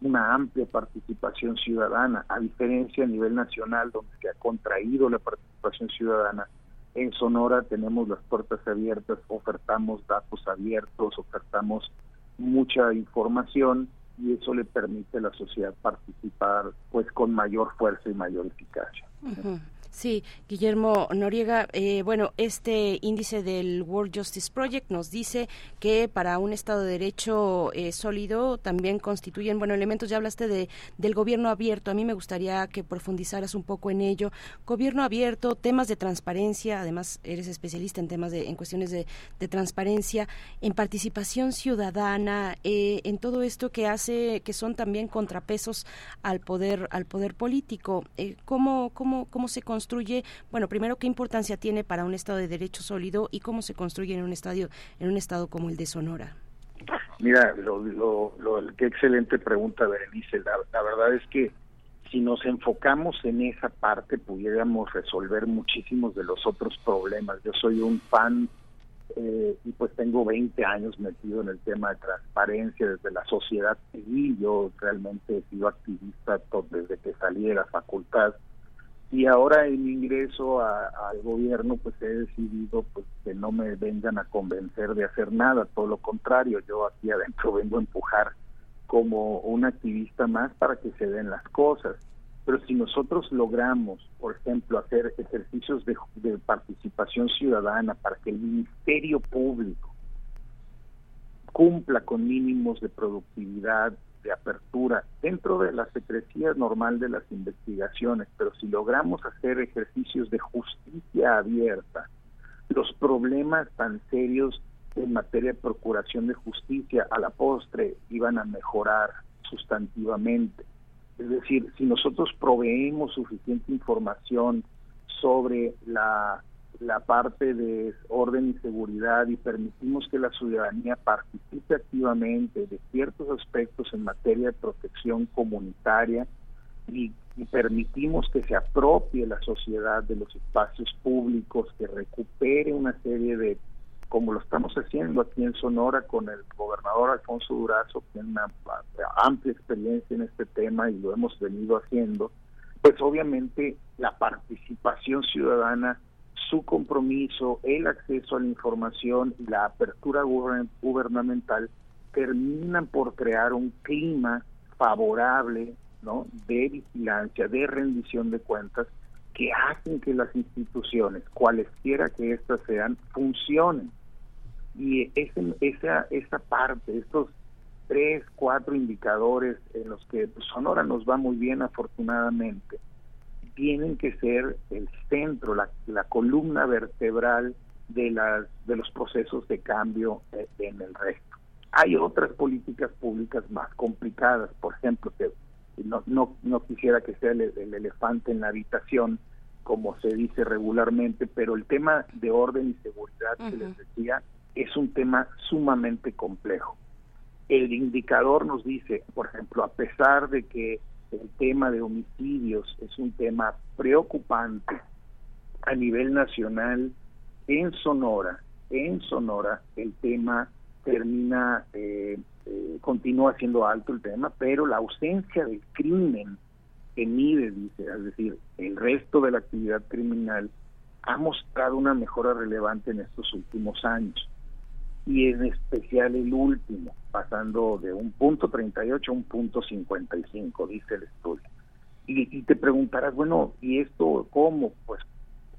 S28: una amplia participación ciudadana, a diferencia a nivel nacional donde se ha contraído la participación ciudadana. En Sonora tenemos las puertas abiertas, ofertamos datos abiertos, ofertamos mucha información y eso le permite a la sociedad participar pues con mayor fuerza y mayor eficacia.
S2: Sí, Guillermo Noriega, eh, bueno, este índice del World Justice Project nos dice que para un Estado de Derecho eh, sólido también constituyen, bueno, elementos, ya hablaste de, del gobierno abierto, a mí me gustaría que profundizaras un poco en ello. Gobierno abierto, temas de transparencia, además eres especialista en temas de, en cuestiones de, de transparencia, en participación ciudadana, eh, en todo esto que hace, que son también contrapesos al poder, al poder político. Eh, ¿cómo, cómo, ¿Cómo se construye? Bueno, primero, ¿qué importancia tiene para un Estado de Derecho sólido y cómo se construye en un estadio, en un estado como el de Sonora?
S28: Mira, lo, lo, lo- qué excelente pregunta, Berenice. La, la verdad es que si nos enfocamos en esa parte, pudiéramos resolver muchísimos de los otros problemas. Yo soy un fan eh, y pues tengo 20 años metido en el tema de transparencia desde la sociedad civil. Yo realmente he sido activista desde que salí de la facultad y ahora en ingreso a- al gobierno pues he decidido pues que no me vengan a convencer de hacer nada, todo lo contrario, yo aquí adentro vengo a empujar como un activista más para que se den las cosas. Pero si nosotros logramos, por ejemplo, hacer ejercicios de, de participación ciudadana para que el Ministerio Público cumpla con mínimos de productividad, apertura, dentro de la secrecía normal de las investigaciones, pero si logramos hacer ejercicios de justicia abierta, los problemas tan serios en materia de procuración de justicia a la postre iban a mejorar sustantivamente. Es decir, si nosotros proveemos suficiente información sobre la, la parte de orden y seguridad y permitimos que la ciudadanía participe activamente de ciertos aspectos en materia de protección comunitaria y, y permitimos que se apropie la sociedad de los espacios públicos, que recupere una serie de como lo estamos haciendo aquí en Sonora con el gobernador Alfonso Durazo, que tiene una amplia experiencia en este tema y lo hemos venido haciendo, pues obviamente la participación ciudadana, su compromiso, el acceso a la información y la apertura gubernamental terminan por crear un clima favorable de vigilancia, de rendición de cuentas, que hacen que las instituciones, cualesquiera que éstas sean, funcionen. Y ese, esa, esa parte, estos tres, cuatro indicadores en los que Sonora nos va muy bien afortunadamente, tienen que ser el centro, la, la columna vertebral de, las, de los procesos de cambio eh, en el resto. Hay otras políticas públicas más complicadas, por ejemplo, que no, no, no quisiera que sea el, el elefante en la habitación, como se dice regularmente, pero el tema de orden y seguridad que les decía es un tema sumamente complejo. El indicador nos dice, por ejemplo, a pesar de que el tema de homicidios es un tema preocupante a nivel nacional, en Sonora, en Sonora el tema termina, eh, eh, continúa siendo alto el tema, pero la ausencia del crimen que mide, dice, es decir, el resto de la actividad criminal ha mostrado una mejora relevante en estos últimos años y en especial el último, pasando de un punto 38 a un punto 55, dice el estudio. Y, y te preguntarás, bueno, ¿y esto cómo? Pues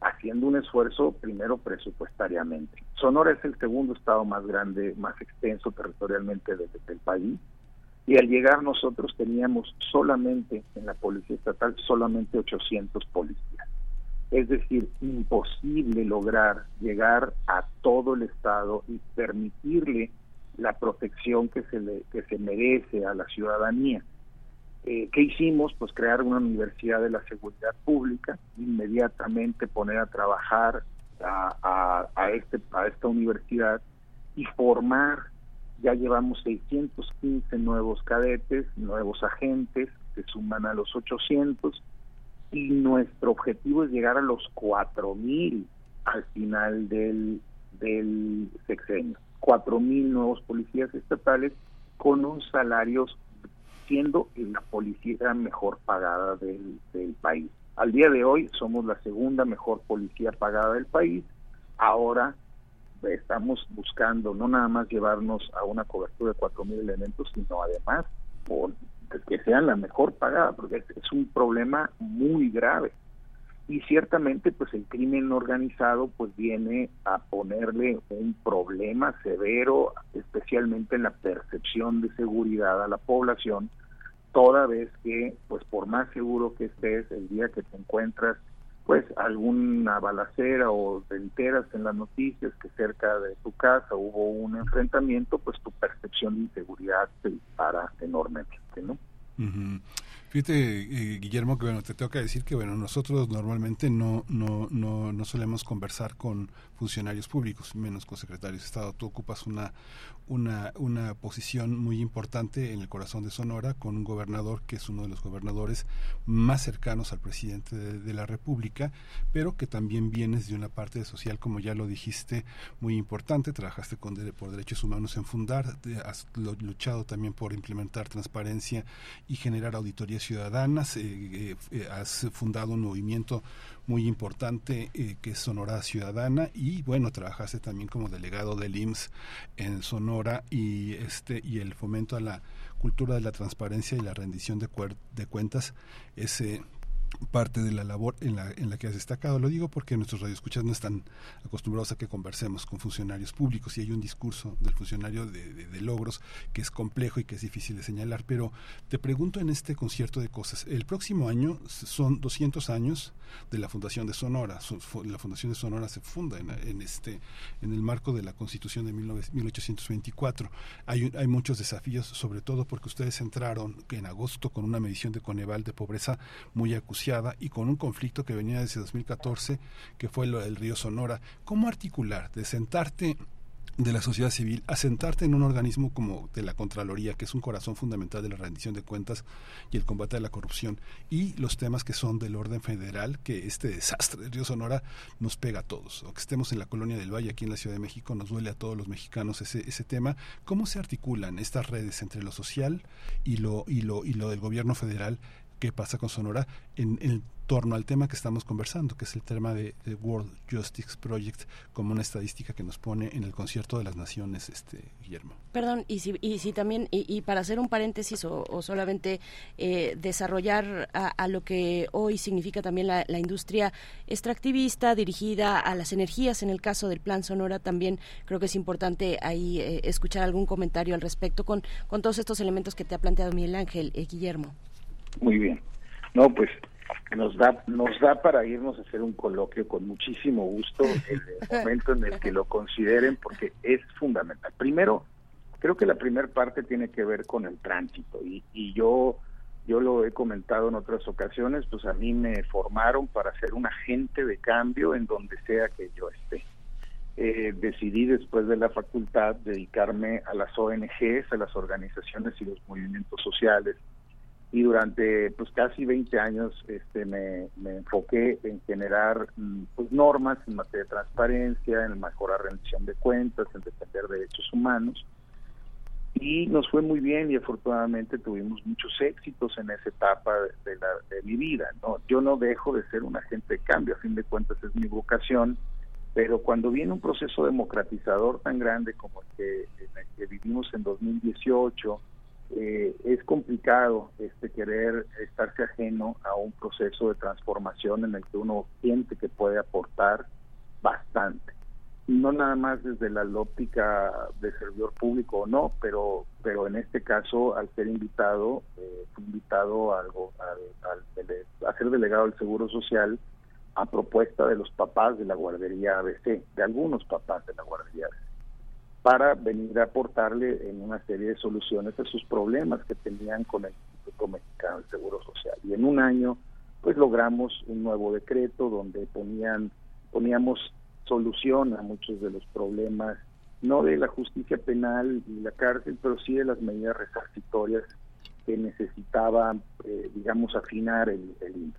S28: haciendo un esfuerzo primero presupuestariamente. Sonora es el segundo estado más grande, más extenso territorialmente del, del país, y al llegar nosotros teníamos solamente en la Policía Estatal solamente 800 policías es decir, imposible lograr llegar a todo el Estado y permitirle la protección que se, le, que se merece a la ciudadanía. Eh, ¿Qué hicimos? Pues crear una universidad de la seguridad pública, inmediatamente poner a trabajar a, a, este, a esta universidad y formar, ya llevamos 615 nuevos cadetes, nuevos agentes, se suman a los 800, y nuestro objetivo es llegar a los 4.000 al final del, del sexenio. 4.000 nuevos policías estatales con un salario siendo la policía mejor pagada del, del país. Al día de hoy somos la segunda mejor policía pagada del país. Ahora estamos buscando no nada más llevarnos a una cobertura de 4.000 elementos, sino además por que sean la mejor pagada, porque es, un problema muy grave. Y ciertamente, pues el crimen organizado, pues viene a ponerle un problema severo, especialmente en la percepción de seguridad a la población, toda vez que, pues por más seguro que estés, el día que te encuentras pues alguna balacera o te enteras en las noticias que cerca de tu casa hubo un enfrentamiento, pues tu percepción de inseguridad se dispara enormemente, ¿no?
S1: Fíjate, eh, Guillermo, que bueno, te tengo que decir que bueno, nosotros normalmente no, no, no, no solemos conversar con funcionarios públicos, menos con secretarios de Estado. Tú ocupas una, una, una posición muy importante en el corazón de Sonora con un gobernador que es uno de los gobernadores más cercanos al presidente de, la República, pero que también vienes de una parte social, como ya lo dijiste, muy importante. Trabajaste con, por derechos humanos en Fundar, has luchado también por implementar transparencia y generar auditorías ciudadanas. Eh, eh, eh, has fundado un movimiento muy importante que es Sonora Ciudadana y bueno, trabajaste también como delegado del IMSS en Sonora y este y el fomento a la cultura de la transparencia y la rendición de, de cuentas ese parte de la labor en la, en la que has destacado. Lo digo porque nuestros radioescuchas no están acostumbrados a que conversemos con funcionarios públicos y hay un discurso del funcionario de, de, logros que es complejo y que es difícil de señalar. Pero te pregunto en este concierto de cosas, el próximo año son 200 años de la Fundación de Sonora. La Fundación de Sonora se funda en, en este, en el marco de la Constitución de 1824. Hay, hay muchos desafíos, sobre todo porque ustedes entraron en agosto con una medición de Coneval de pobreza muy acuciada y con un conflicto que venía desde 2014, que fue del río Sonora. ¿Cómo articular de sentarte de la sociedad civil a sentarte en un organismo como de la Contraloría, que es un corazón fundamental de la rendición de cuentas y el combate a la corrupción, y los temas que son del orden federal, que este desastre del río Sonora nos pega a todos. O que estemos en la colonia del Valle, aquí en la Ciudad de México, nos duele a todos los mexicanos ese, ese tema. ¿Cómo se articulan estas redes entre lo social y lo, y lo, y lo del gobierno federal qué pasa con Sonora en, en, torno al tema que estamos conversando, que es el tema de, World Justice Project, como una estadística que nos pone en el concierto de las naciones, este Guillermo.
S2: Perdón, y si, y si también, y, y para hacer un paréntesis o, solamente eh, desarrollar a, a, lo que hoy significa también la, la, industria extractivista dirigida a las energías, en el caso del Plan Sonora, también creo que es importante ahí eh, escuchar algún comentario al respecto con, con todos estos elementos que te ha planteado Miguel Ángel, eh, Guillermo.
S28: Muy bien. No, pues nos da nos da para irnos a hacer un coloquio con muchísimo gusto en el momento en el que lo consideren porque es fundamental. Primero, creo que la primera parte tiene que ver con el tránsito y, y yo yo lo he comentado en otras ocasiones, pues a mí me formaron para ser un agente de cambio en donde sea que yo esté. Eh, decidí después de la facultad dedicarme a las ONGs, a las organizaciones y los movimientos sociales, y durante pues casi 20 años este me, me enfoqué en generar pues normas en materia de transparencia, en mejorar rendición de cuentas, en defender derechos humanos y nos fue muy bien y afortunadamente tuvimos muchos éxitos en esa etapa de, la, de mi vida. No, yo no dejo de ser un agente de cambio, a fin de cuentas es mi vocación, pero cuando viene un proceso democratizador tan grande como el que, el que vivimos en 2018 eh, es complicado este querer estarse ajeno a un proceso de transformación en el que uno siente que puede aportar bastante. No nada más desde la óptica de servidor público o no pero pero en este caso al ser invitado eh, fui invitado a algo al, al, a ser delegado del seguro social a propuesta de los papás de la guardería ABC de algunos papás de la guardería ABC para venir a aportarle en una serie de soluciones a sus problemas que tenían con el Instituto Mexicano del Seguro Social. Y en un año, pues logramos un nuevo decreto donde ponían, poníamos solución a muchos de los problemas, no de la justicia penal y la cárcel, pero sí de las medidas resarcitorias que necesitaba, eh, digamos, afinar el, el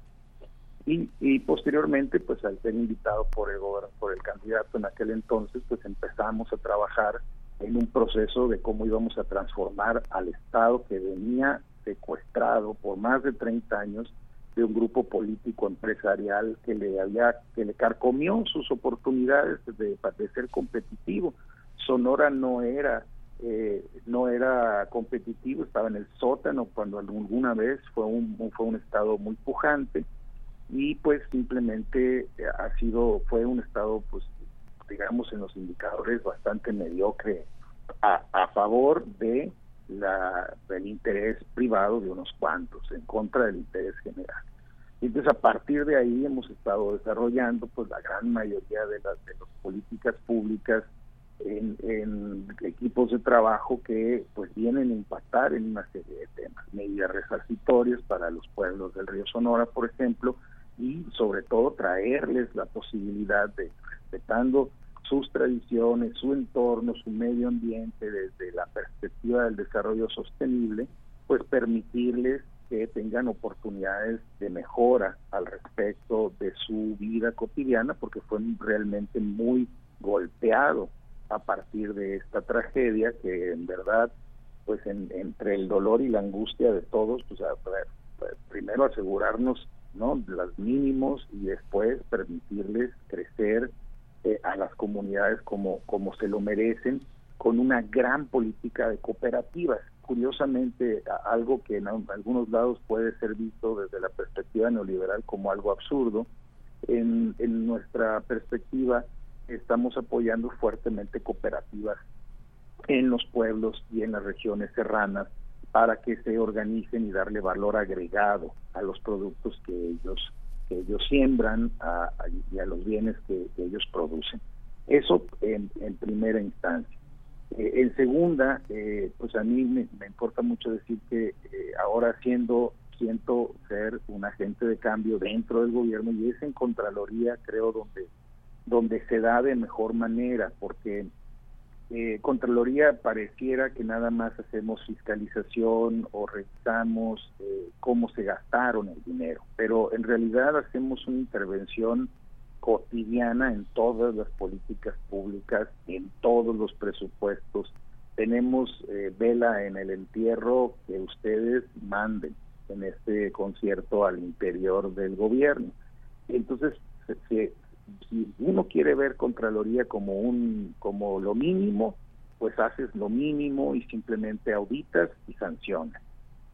S28: y, y, posteriormente, pues al ser invitado por el, por el candidato en aquel entonces, pues empezamos a trabajar en un proceso de cómo íbamos a transformar al Estado que venía secuestrado por más de 30 años de un grupo político empresarial que le había que le carcomió sus oportunidades de, de ser competitivo. Sonora no era eh, no era competitivo, estaba en el sótano cuando alguna vez fue un fue un estado muy pujante y pues simplemente eh, ha sido fue un estado pues digamos en los indicadores bastante mediocre a, favor de la del interés privado de unos cuantos en contra del interés general. Y entonces a partir de ahí hemos estado desarrollando pues la gran mayoría de las de las políticas públicas en, en, equipos de trabajo que pues vienen a impactar en una serie de temas, medidas resarcitorias para los pueblos del río Sonora, por ejemplo, y sobre todo traerles la posibilidad de, respetando sus tradiciones, su entorno, su medio ambiente desde la perspectiva del desarrollo sostenible, pues permitirles que tengan oportunidades de mejora al respecto de su vida cotidiana, porque fue realmente muy golpeado a partir de esta tragedia que en verdad, pues en, entre el dolor y la angustia de todos, pues a, pues, primero asegurarnos ¿no? Las mínimos y después permitirles crecer eh, a las comunidades como, como se lo merecen con una gran política de cooperativas. curiosamente algo que en al- algunos lados puede ser visto desde la perspectiva neoliberal como algo absurdo, en, en nuestra perspectiva estamos apoyando fuertemente cooperativas en los pueblos y en las regiones serranas para que se organicen y darle valor agregado a los productos que ellos que ellos siembran a- y a los bienes que, ellos producen. Eso en, primera instancia. Eh, en segunda, eh, pues a mí me, me importa mucho decir que eh, ahora siendo siento ser un agente de cambio dentro del gobierno y es en Contraloría, creo, donde donde se da de mejor manera, porque eh, Contraloría pareciera que nada más hacemos fiscalización o revisamos eh, cómo se gastaron el dinero, pero en realidad hacemos una intervención cotidiana en todas las políticas públicas, en todos los presupuestos. Tenemos eh, vela en el entierro que ustedes manden en este concierto al interior del gobierno. Entonces, se- se- si uno quiere ver Contraloría como un como lo mínimo, pues haces lo mínimo y simplemente auditas y sancionas.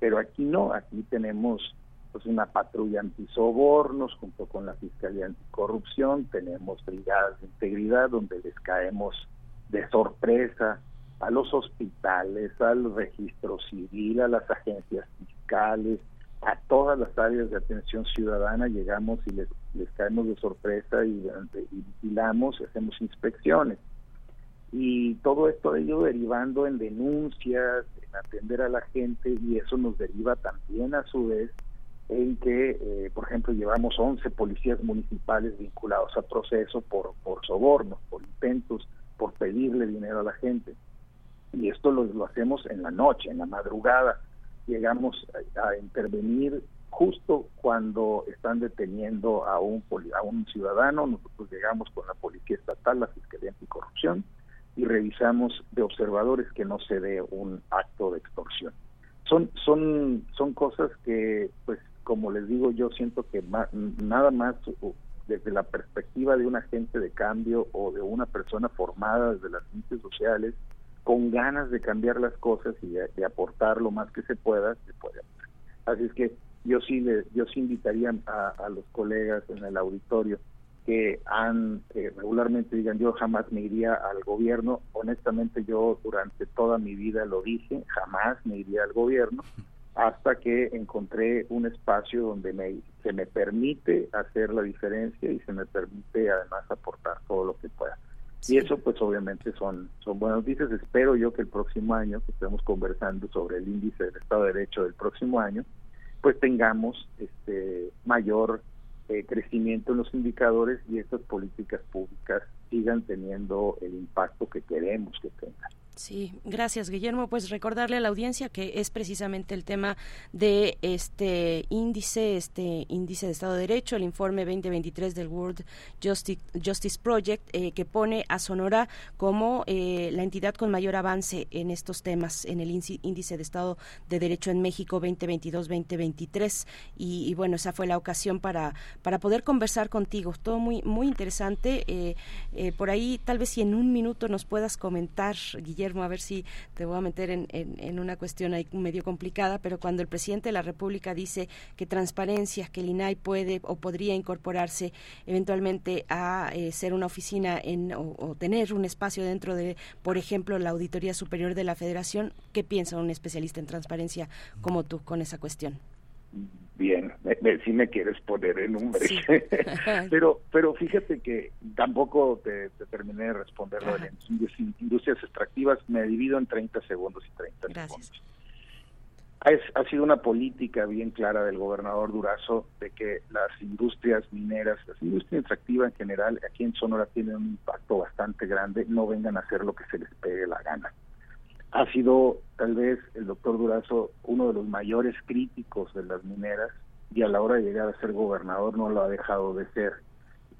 S28: Pero aquí no, aquí tenemos pues una patrulla antisobornos junto con la Fiscalía Anticorrupción, tenemos brigadas de integridad donde les caemos de sorpresa a los hospitales, al registro civil, a las agencias fiscales, a todas las áreas de atención ciudadana llegamos y les, les caemos de sorpresa y, y vigilamos, hacemos inspecciones. Y todo esto ido derivando en denuncias, en atender a la gente y eso nos deriva también a su vez en que, eh, por ejemplo, llevamos 11 policías municipales vinculados a proceso por, por sobornos, por intentos, por pedirle dinero a la gente. Y esto lo, lo hacemos en la noche, en la madrugada. Llegamos a, a intervenir justo cuando están deteniendo a un, a un ciudadano. Nosotros llegamos con la Policía Estatal, la Fiscalía Anticorrupción, y revisamos de observadores que no se dé un acto de extorsión. Son, son, son cosas que, pues, como les digo, yo siento que nada más desde la perspectiva de un agente de cambio o de una persona formada desde las ciencias sociales, con ganas de cambiar las cosas y de, de aportar lo más que se pueda, se puede hacer. Así es que yo sí, le, yo sí invitaría a, a los colegas en el auditorio que han que regularmente digan yo jamás me iría al gobierno. Honestamente yo durante toda mi vida lo dije jamás me iría al gobierno hasta que encontré un espacio donde me, se me permite hacer la diferencia y se me permite además aportar todo lo que pueda. Y eso pues obviamente son son buenas noticias. Espero yo que el próximo año que estemos conversando sobre el índice del Estado de Derecho del próximo año pues tengamos este mayor eh, crecimiento en los indicadores y estas políticas públicas sigan teniendo el impacto que queremos que tengan.
S2: Sí, gracias Guillermo. Pues recordarle a la audiencia que es precisamente el tema de este índice, este índice de Estado de Derecho, el informe 2023 del World Justice, Justice Project, eh, que pone a Sonora como eh, la entidad con mayor avance en estos temas, en el índice- de Estado de Derecho en México 2022-2023. Y, y bueno, esa fue la ocasión para, para poder conversar contigo. Todo muy, muy interesante. Eh, eh, por ahí, tal vez si en un minuto nos puedas comentar, Guillermo, a ver si te voy a meter en, en- en una cuestión ahí medio complicada, pero cuando el presidente de la República dice que transparencia, que el INAI puede o podría incorporarse eventualmente a eh, ser una oficina en, o, o tener un espacio dentro de, por ejemplo, la Auditoría Superior de la Federación, ¿qué piensa un especialista en transparencia como tú con esa cuestión?
S28: Bien, me, me- si me quieres poner un
S2: Sí.
S28: pero pero fíjate que tampoco te, te terminé de responder lo de industrias extractivas, me divido en 30 segundos y 30
S2: Gracias.
S28: Es- ha sido una política bien clara del gobernador Durazo de que las industrias mineras, las industrias extractivas en general, aquí en Sonora tienen un impacto bastante grande, no vengan a hacer lo que se les pegue la gana. Ha sido tal vez el doctor Durazo uno de los mayores críticos de las mineras y a la hora de llegar a ser gobernador no lo ha dejado de ser,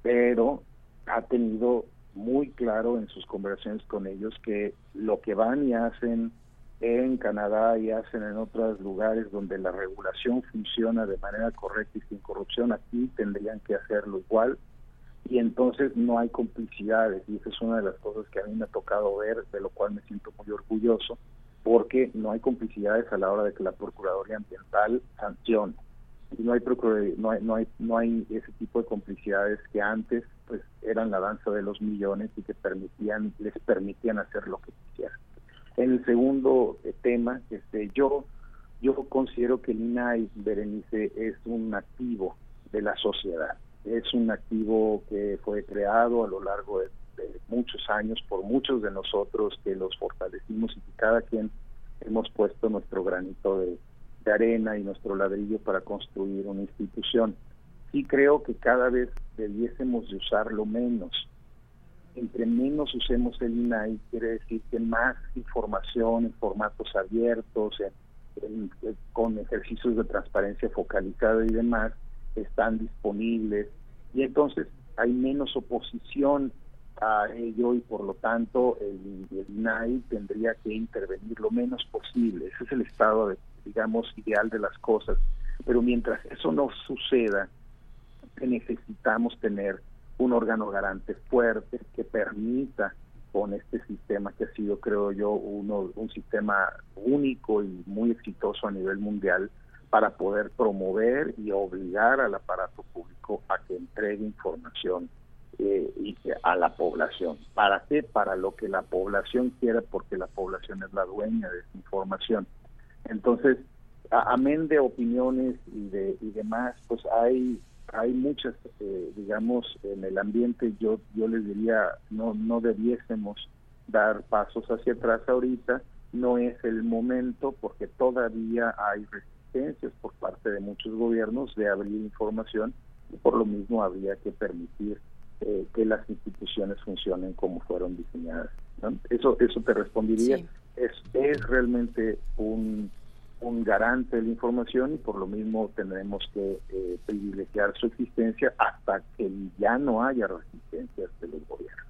S28: pero ha tenido muy claro en sus conversaciones con ellos que lo que van y hacen en Canadá y hacen en otros lugares donde la regulación funciona de manera correcta y sin corrupción, aquí tendrían que hacerlo igual y entonces no hay complicidades y esa es una de las cosas que a mí me ha tocado ver, de lo cual me siento muy orgulloso, porque no hay complicidades a la hora de que la Procuraduría Ambiental sancione. Y no hay, no hay, no hay, no hay ese tipo de complicidades que antes pues eran la danza de los millones y que permitían, les permitían hacer lo que quisieran. En el segundo eh, tema, este, yo, yo considero que el INAI, Berenice, es un activo de la sociedad. Es un activo que fue creado a lo largo de, muchos años por muchos de nosotros que los fortalecimos y que cada quien hemos puesto nuestro granito de, arena y nuestro ladrillo para construir una institución. Sí creo que cada vez debiésemos de usarlo menos. Entre menos usemos el INAI, quiere decir que más información en formatos abiertos, en- con ejercicios de transparencia focalizada y demás, están disponibles. Y entonces hay menos oposición a ello y por lo tanto el, el INAI tendría que intervenir lo menos posible. Ese es el estado, de, digamos, ideal de las cosas. Pero mientras eso no suceda, necesitamos tener un órgano garante fuerte que permita con este sistema que ha sido, creo yo, uno, un sistema único y muy exitoso a nivel mundial para poder promover y obligar al aparato público a que entregue información eh, a la población. ¿Para qué? Para lo que la población quiera, porque la población es la dueña de esa información. Entonces, amén de opiniones y de y demás, pues hay hay muchas, eh, digamos, en el ambiente. Yo yo les diría no no debiésemos dar pasos hacia atrás ahorita. No es el momento porque todavía hay resistencias por parte de muchos gobiernos de abrir información y por lo mismo habría que permitir eh, que las instituciones funcionen como fueron diseñadas. ¿no? Eso eso te respondería. Es, es realmente un, un garante de la información y por lo mismo tendremos que eh, privilegiar su existencia hasta que ya no haya resistencias de los gobiernos.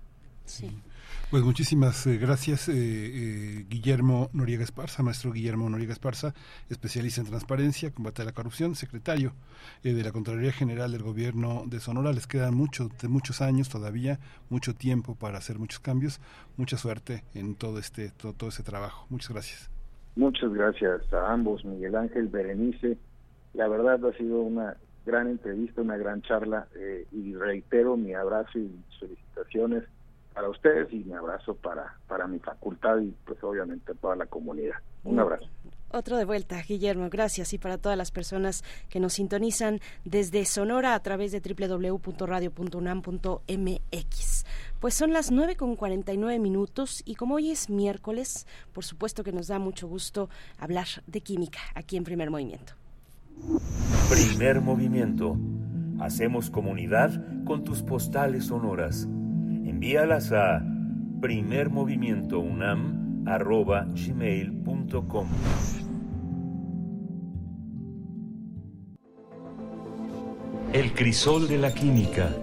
S1: Pues muchísimas eh, gracias, eh, eh, Guillermo Noriega Esparza, maestro Guillermo Noriega Esparza, especialista en transparencia, combate a la corrupción, secretario eh, de la Contraloría General del Gobierno de Sonora. Les quedan mucho, de muchos años todavía, mucho tiempo para hacer muchos cambios. Mucha suerte en todo este, todo, todo ese trabajo. Muchas gracias.
S28: Muchas gracias a ambos, Miguel Ángel, Berenice. La verdad ha sido una gran entrevista, una gran charla y reitero mi abrazo y felicitaciones para ustedes y mi abrazo para, para mi facultad y pues obviamente toda la comunidad. Un abrazo.
S2: Otro de vuelta, Guillermo, gracias. Y para todas las personas que nos sintonizan desde Sonora a través de www.radio.unam.mx. Pues son las 9 con 49 minutos y como hoy es miércoles, por supuesto que nos da mucho gusto hablar de química aquí en Primer Movimiento.
S3: Primer movimiento. Hacemos comunidad con tus postales sonoras. Envíalas a primermovimientounam.gmail.com
S27: El crisol de la química.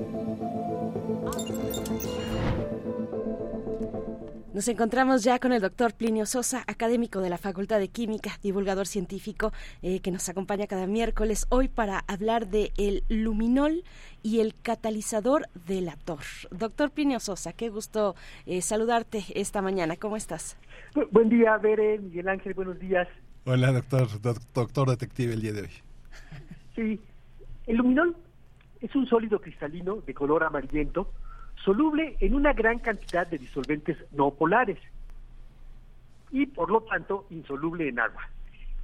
S2: Nos encontramos ya con el doctor Plinio Sosa, académico de la Facultad de Química, divulgador científico, eh, que nos acompaña cada miércoles hoy para hablar de el luminol y el catalizador de la TOR. Doctor Plinio Sosa, qué gusto eh, saludarte esta mañana. ¿Cómo estás?
S29: Bu- Buen día, Bere, Miguel Ángel, buenos días.
S1: Hola, doctor, doc- doctor detective el día de hoy.
S29: Sí, el luminol es un sólido cristalino de color amarillento, soluble en una gran cantidad de disolventes no polares y por lo tanto insoluble en agua.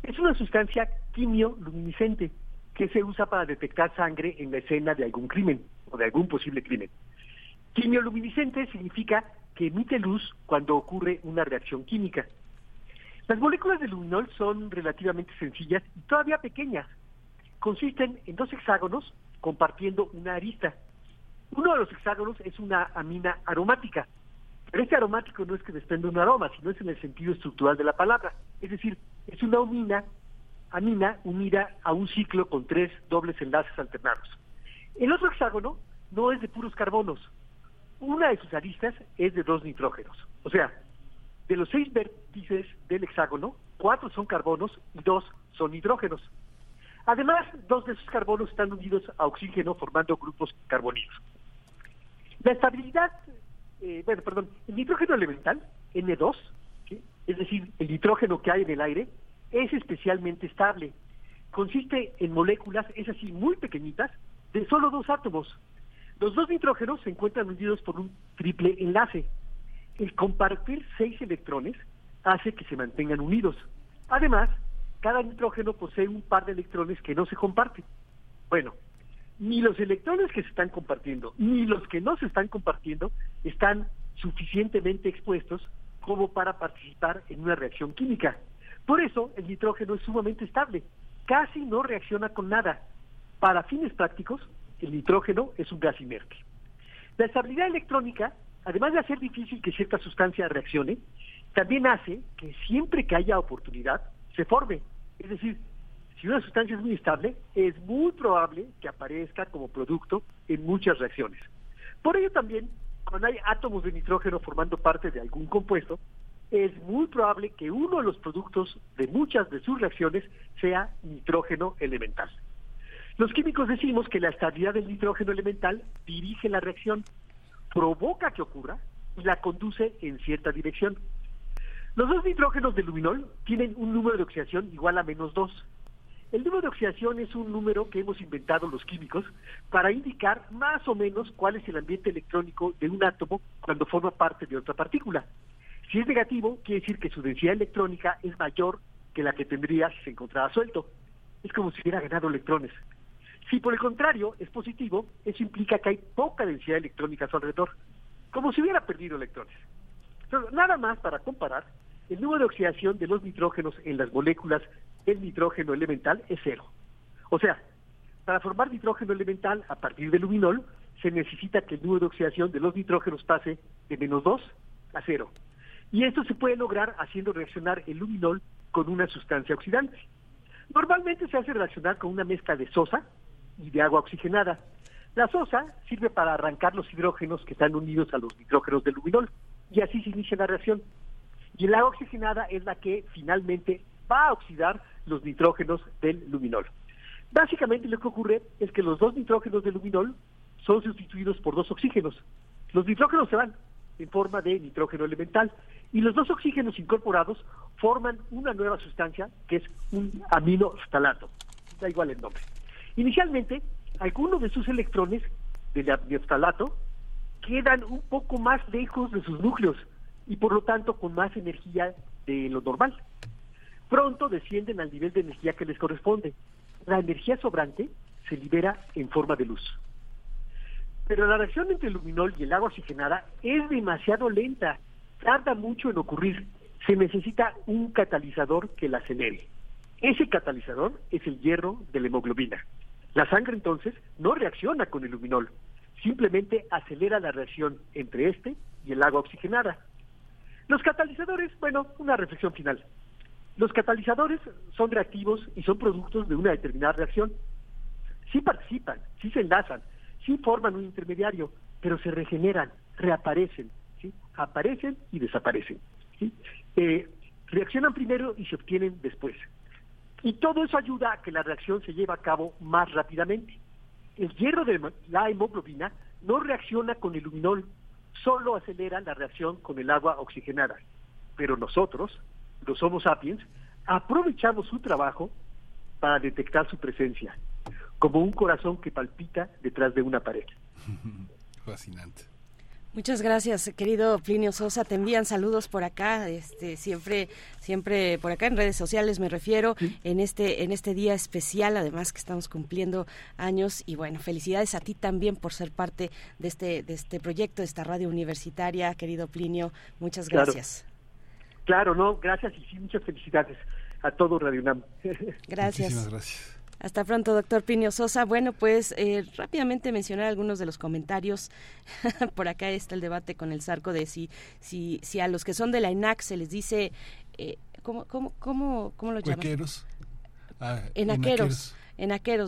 S29: Es una sustancia quimioluminiscente que se usa para detectar sangre en la escena de algún crimen o de algún posible crimen. Quimioluminiscente significa que emite luz cuando ocurre una reacción química. Las moléculas de luminol son relativamente sencillas y todavía pequeñas. Consisten en dos hexágonos compartiendo una arista. Uno de los hexágonos es una amina aromática, pero este aromático no es que desprenda un aroma, sino es en el sentido estructural de la palabra. Es decir, es una amina, amina unida a un ciclo con tres dobles enlaces alternados. El otro hexágono no es de puros carbonos. Una de sus aristas es de dos nitrógenos. O sea, de los seis vértices del hexágono, cuatro son carbonos y dos son hidrógenos. Además, dos de esos carbonos están unidos a oxígeno formando grupos carbonilos. La estabilidad, eh, bueno, perdón, el nitrógeno elemental, N2, ¿sí? es decir, el nitrógeno que hay en el aire, es especialmente estable. Consiste en moléculas, es así, muy pequeñitas, de solo dos átomos. Los dos nitrógenos se encuentran unidos por un triple enlace. El compartir seis electrones hace que se mantengan unidos. Además, cada nitrógeno posee un par de electrones que no se comparten. Bueno, ni los electrones que se están compartiendo, ni los que no se están compartiendo están suficientemente expuestos como para participar en una reacción química. Por eso el nitrógeno es sumamente estable, casi no reacciona con nada. Para fines prácticos, el nitrógeno es un gas inerte. La estabilidad electrónica, además de hacer difícil que cierta sustancia reaccione, también hace que siempre que haya oportunidad se forme. Es decir, si una sustancia es muy estable, es muy probable que aparezca como producto en muchas reacciones. Por ello también, cuando hay átomos de nitrógeno formando parte de algún compuesto, es muy probable que uno de los productos de muchas de sus reacciones sea nitrógeno elemental. Los químicos decimos que la estabilidad del nitrógeno elemental dirige la reacción, provoca que ocurra y la conduce en cierta dirección. Los dos nitrógenos de luminol tienen un número de oxidación igual a menos 2. El número de oxidación es un número que hemos inventado los químicos para indicar más o menos cuál es el ambiente electrónico de un átomo cuando forma parte de otra partícula. Si es negativo, quiere decir que su densidad electrónica es mayor que la que tendría si se encontrara suelto. Es como si hubiera ganado electrones. Si por el contrario es positivo, eso implica que hay poca densidad electrónica a su alrededor, como si hubiera perdido electrones. Pero nada más para comparar, el número de oxidación de los nitrógenos en las moléculas del nitrógeno elemental es cero. O sea, para formar nitrógeno elemental a partir del luminol, se necesita que el número de oxidación de los nitrógenos pase de menos 2 a cero. Y esto se puede lograr haciendo reaccionar el luminol con una sustancia oxidante. Normalmente se hace reaccionar con una mezcla de sosa y de agua oxigenada. La sosa sirve para arrancar los hidrógenos que están unidos a los nitrógenos del luminol y así se inicia la reacción. Y el agua oxigenada es la que finalmente va a oxidar los nitrógenos del luminol. Básicamente lo que ocurre es que los dos nitrógenos del luminol son sustituidos por dos oxígenos. Los nitrógenos se van en forma de nitrógeno elemental y los dos oxígenos incorporados forman una nueva sustancia que es un aminoftalato. Da igual el nombre. Inicialmente, algunos de sus electrones del aminoftalato quedan un poco más lejos de sus núcleos y por lo tanto con más energía de lo normal. Pronto descienden al nivel de energía que les corresponde. La energía sobrante se libera en forma de luz. Pero la reacción entre el luminol y el agua oxigenada es demasiado lenta, tarda mucho en ocurrir. Se necesita un catalizador que la acelere. Ese catalizador es el hierro de la hemoglobina. La sangre entonces no reacciona con el luminol, simplemente acelera la reacción entre este y el agua oxigenada. Los catalizadores, bueno, una reflexión final. Los catalizadores son reactivos y son productos de una determinada reacción. Sí participan, sí se enlazan, sí forman un intermediario, pero se regeneran, reaparecen, aparecen y desaparecen. Eh, reaccionan primero y se obtienen después. Y todo eso ayuda a que la reacción se lleve a cabo más rápidamente. El hierro de la hemoglobina no reacciona con el luminol, solo acelera la reacción con el agua oxigenada. Pero nosotros, los Homo sapiens, aprovechamos su trabajo para detectar su presencia, como un corazón que palpita detrás de una pared.
S1: Fascinante.
S2: Muchas gracias, querido Plinio Sosa. Te envían saludos por acá, este, siempre, siempre por acá en redes sociales me refiero, en este, en este día especial, además que estamos cumpliendo años y bueno, felicidades a ti también por ser parte de este, de este proyecto, de esta radio universitaria, querido Plinio. Muchas gracias.
S29: Claro, no, gracias y sí, muchas felicidades a todo Radio UNAM.
S2: Gracias.
S1: Muchísimas gracias.
S2: Hasta pronto, doctor Plinio Sosa. Bueno, pues eh, rápidamente mencionar algunos de los comentarios. Por acá está el debate con el Zarco de si, si, si a los que son de la ENAC se les dice, eh, ¿cómo, cómo, cómo, cómo lo llaman?
S1: Ah,
S2: Enaqueros. Enaqueros,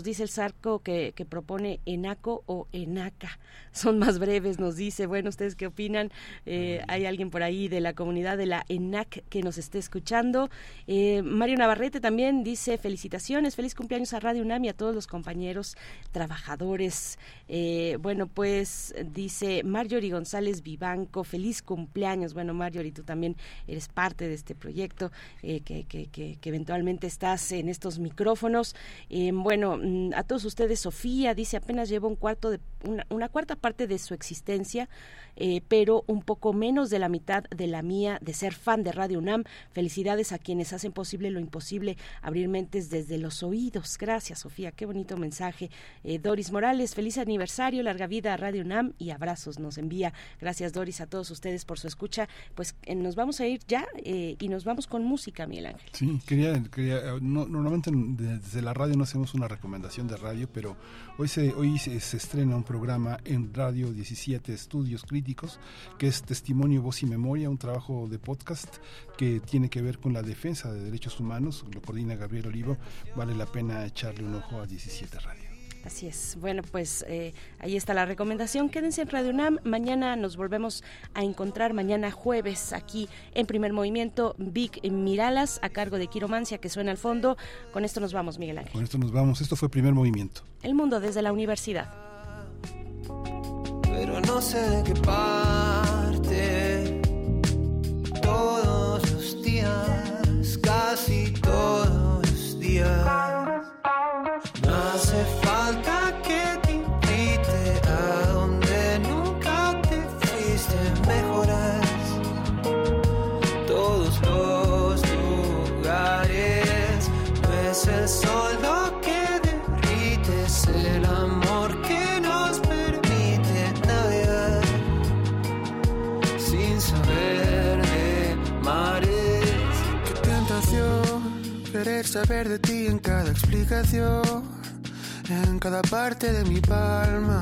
S2: dice el Sarco que, que propone Enaco o Enaca. Son más breves, nos dice. Bueno, ¿ustedes qué opinan? Eh, hay alguien por ahí de la comunidad de la ENAC que nos esté escuchando. Eh, Mario Navarrete también dice felicitaciones, feliz cumpleaños a Radio UNAM y a todos los compañeros trabajadores. Eh, bueno, pues dice Marjorie González Vivanco, feliz cumpleaños. Bueno, Marjorie, tú también eres parte de este proyecto que, que, que, eventualmente estás en estos micrófonos. Bueno, mm, a todos ustedes, Sofía dice apenas llevo un cuarto de una, una cuarta parte de su existencia eh, pero un poco menos de la mitad de la mía de ser fan de Radio UNAM. Felicidades a quienes hacen posible lo imposible, abrir mentes desde los oídos. Gracias, Sofía, qué bonito mensaje. Eh, Doris Morales, feliz aniversario, larga vida a Radio UNAM y abrazos nos envía. Gracias, Doris, a todos ustedes por su escucha. Pues eh, nos vamos a ir ya y nos vamos con música, Miguel Ángel.
S1: Sí, quería, quería normalmente desde la radio no hacemos una recomendación de radio, pero hoy se, hoy se, se estrena un programa en Radio 17 Estudios Críticos que es Testimonio, Voz y Memoria, un trabajo de podcast que tiene que ver con la defensa de derechos humanos, lo coordina Gabriel Olivo, vale la pena echarle un ojo a 17 Radio.
S2: Así es. Bueno, pues eh, ahí está la recomendación. Quédense en Radio UNAM. Mañana nos volvemos a encontrar, mañana jueves, aquí en Primer Movimiento, Vic Miralas, a cargo de Quiromancia, que suena al fondo. Con esto nos vamos, Miguel Ángel.
S1: Con esto nos vamos. Esto fue Primer Movimiento.
S2: El mundo desde la universidad
S30: pero no sé de qué parte. Todos los días, casi todos los días, saber de ti en cada explicación, en cada parte de mi palma,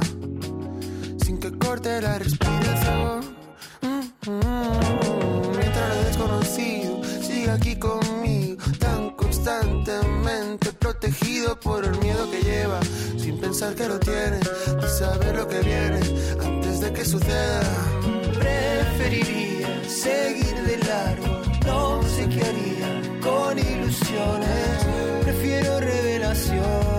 S30: sin que corte la respiración. Mm, mm, Mientras lo desconocido sigue aquí conmigo, tan constantemente protegido por el miedo que lleva, sin pensar que lo tiene, y saber lo que viene antes de que suceda. Preferiría seguir de largo, con ilusiones, prefiero revelaciones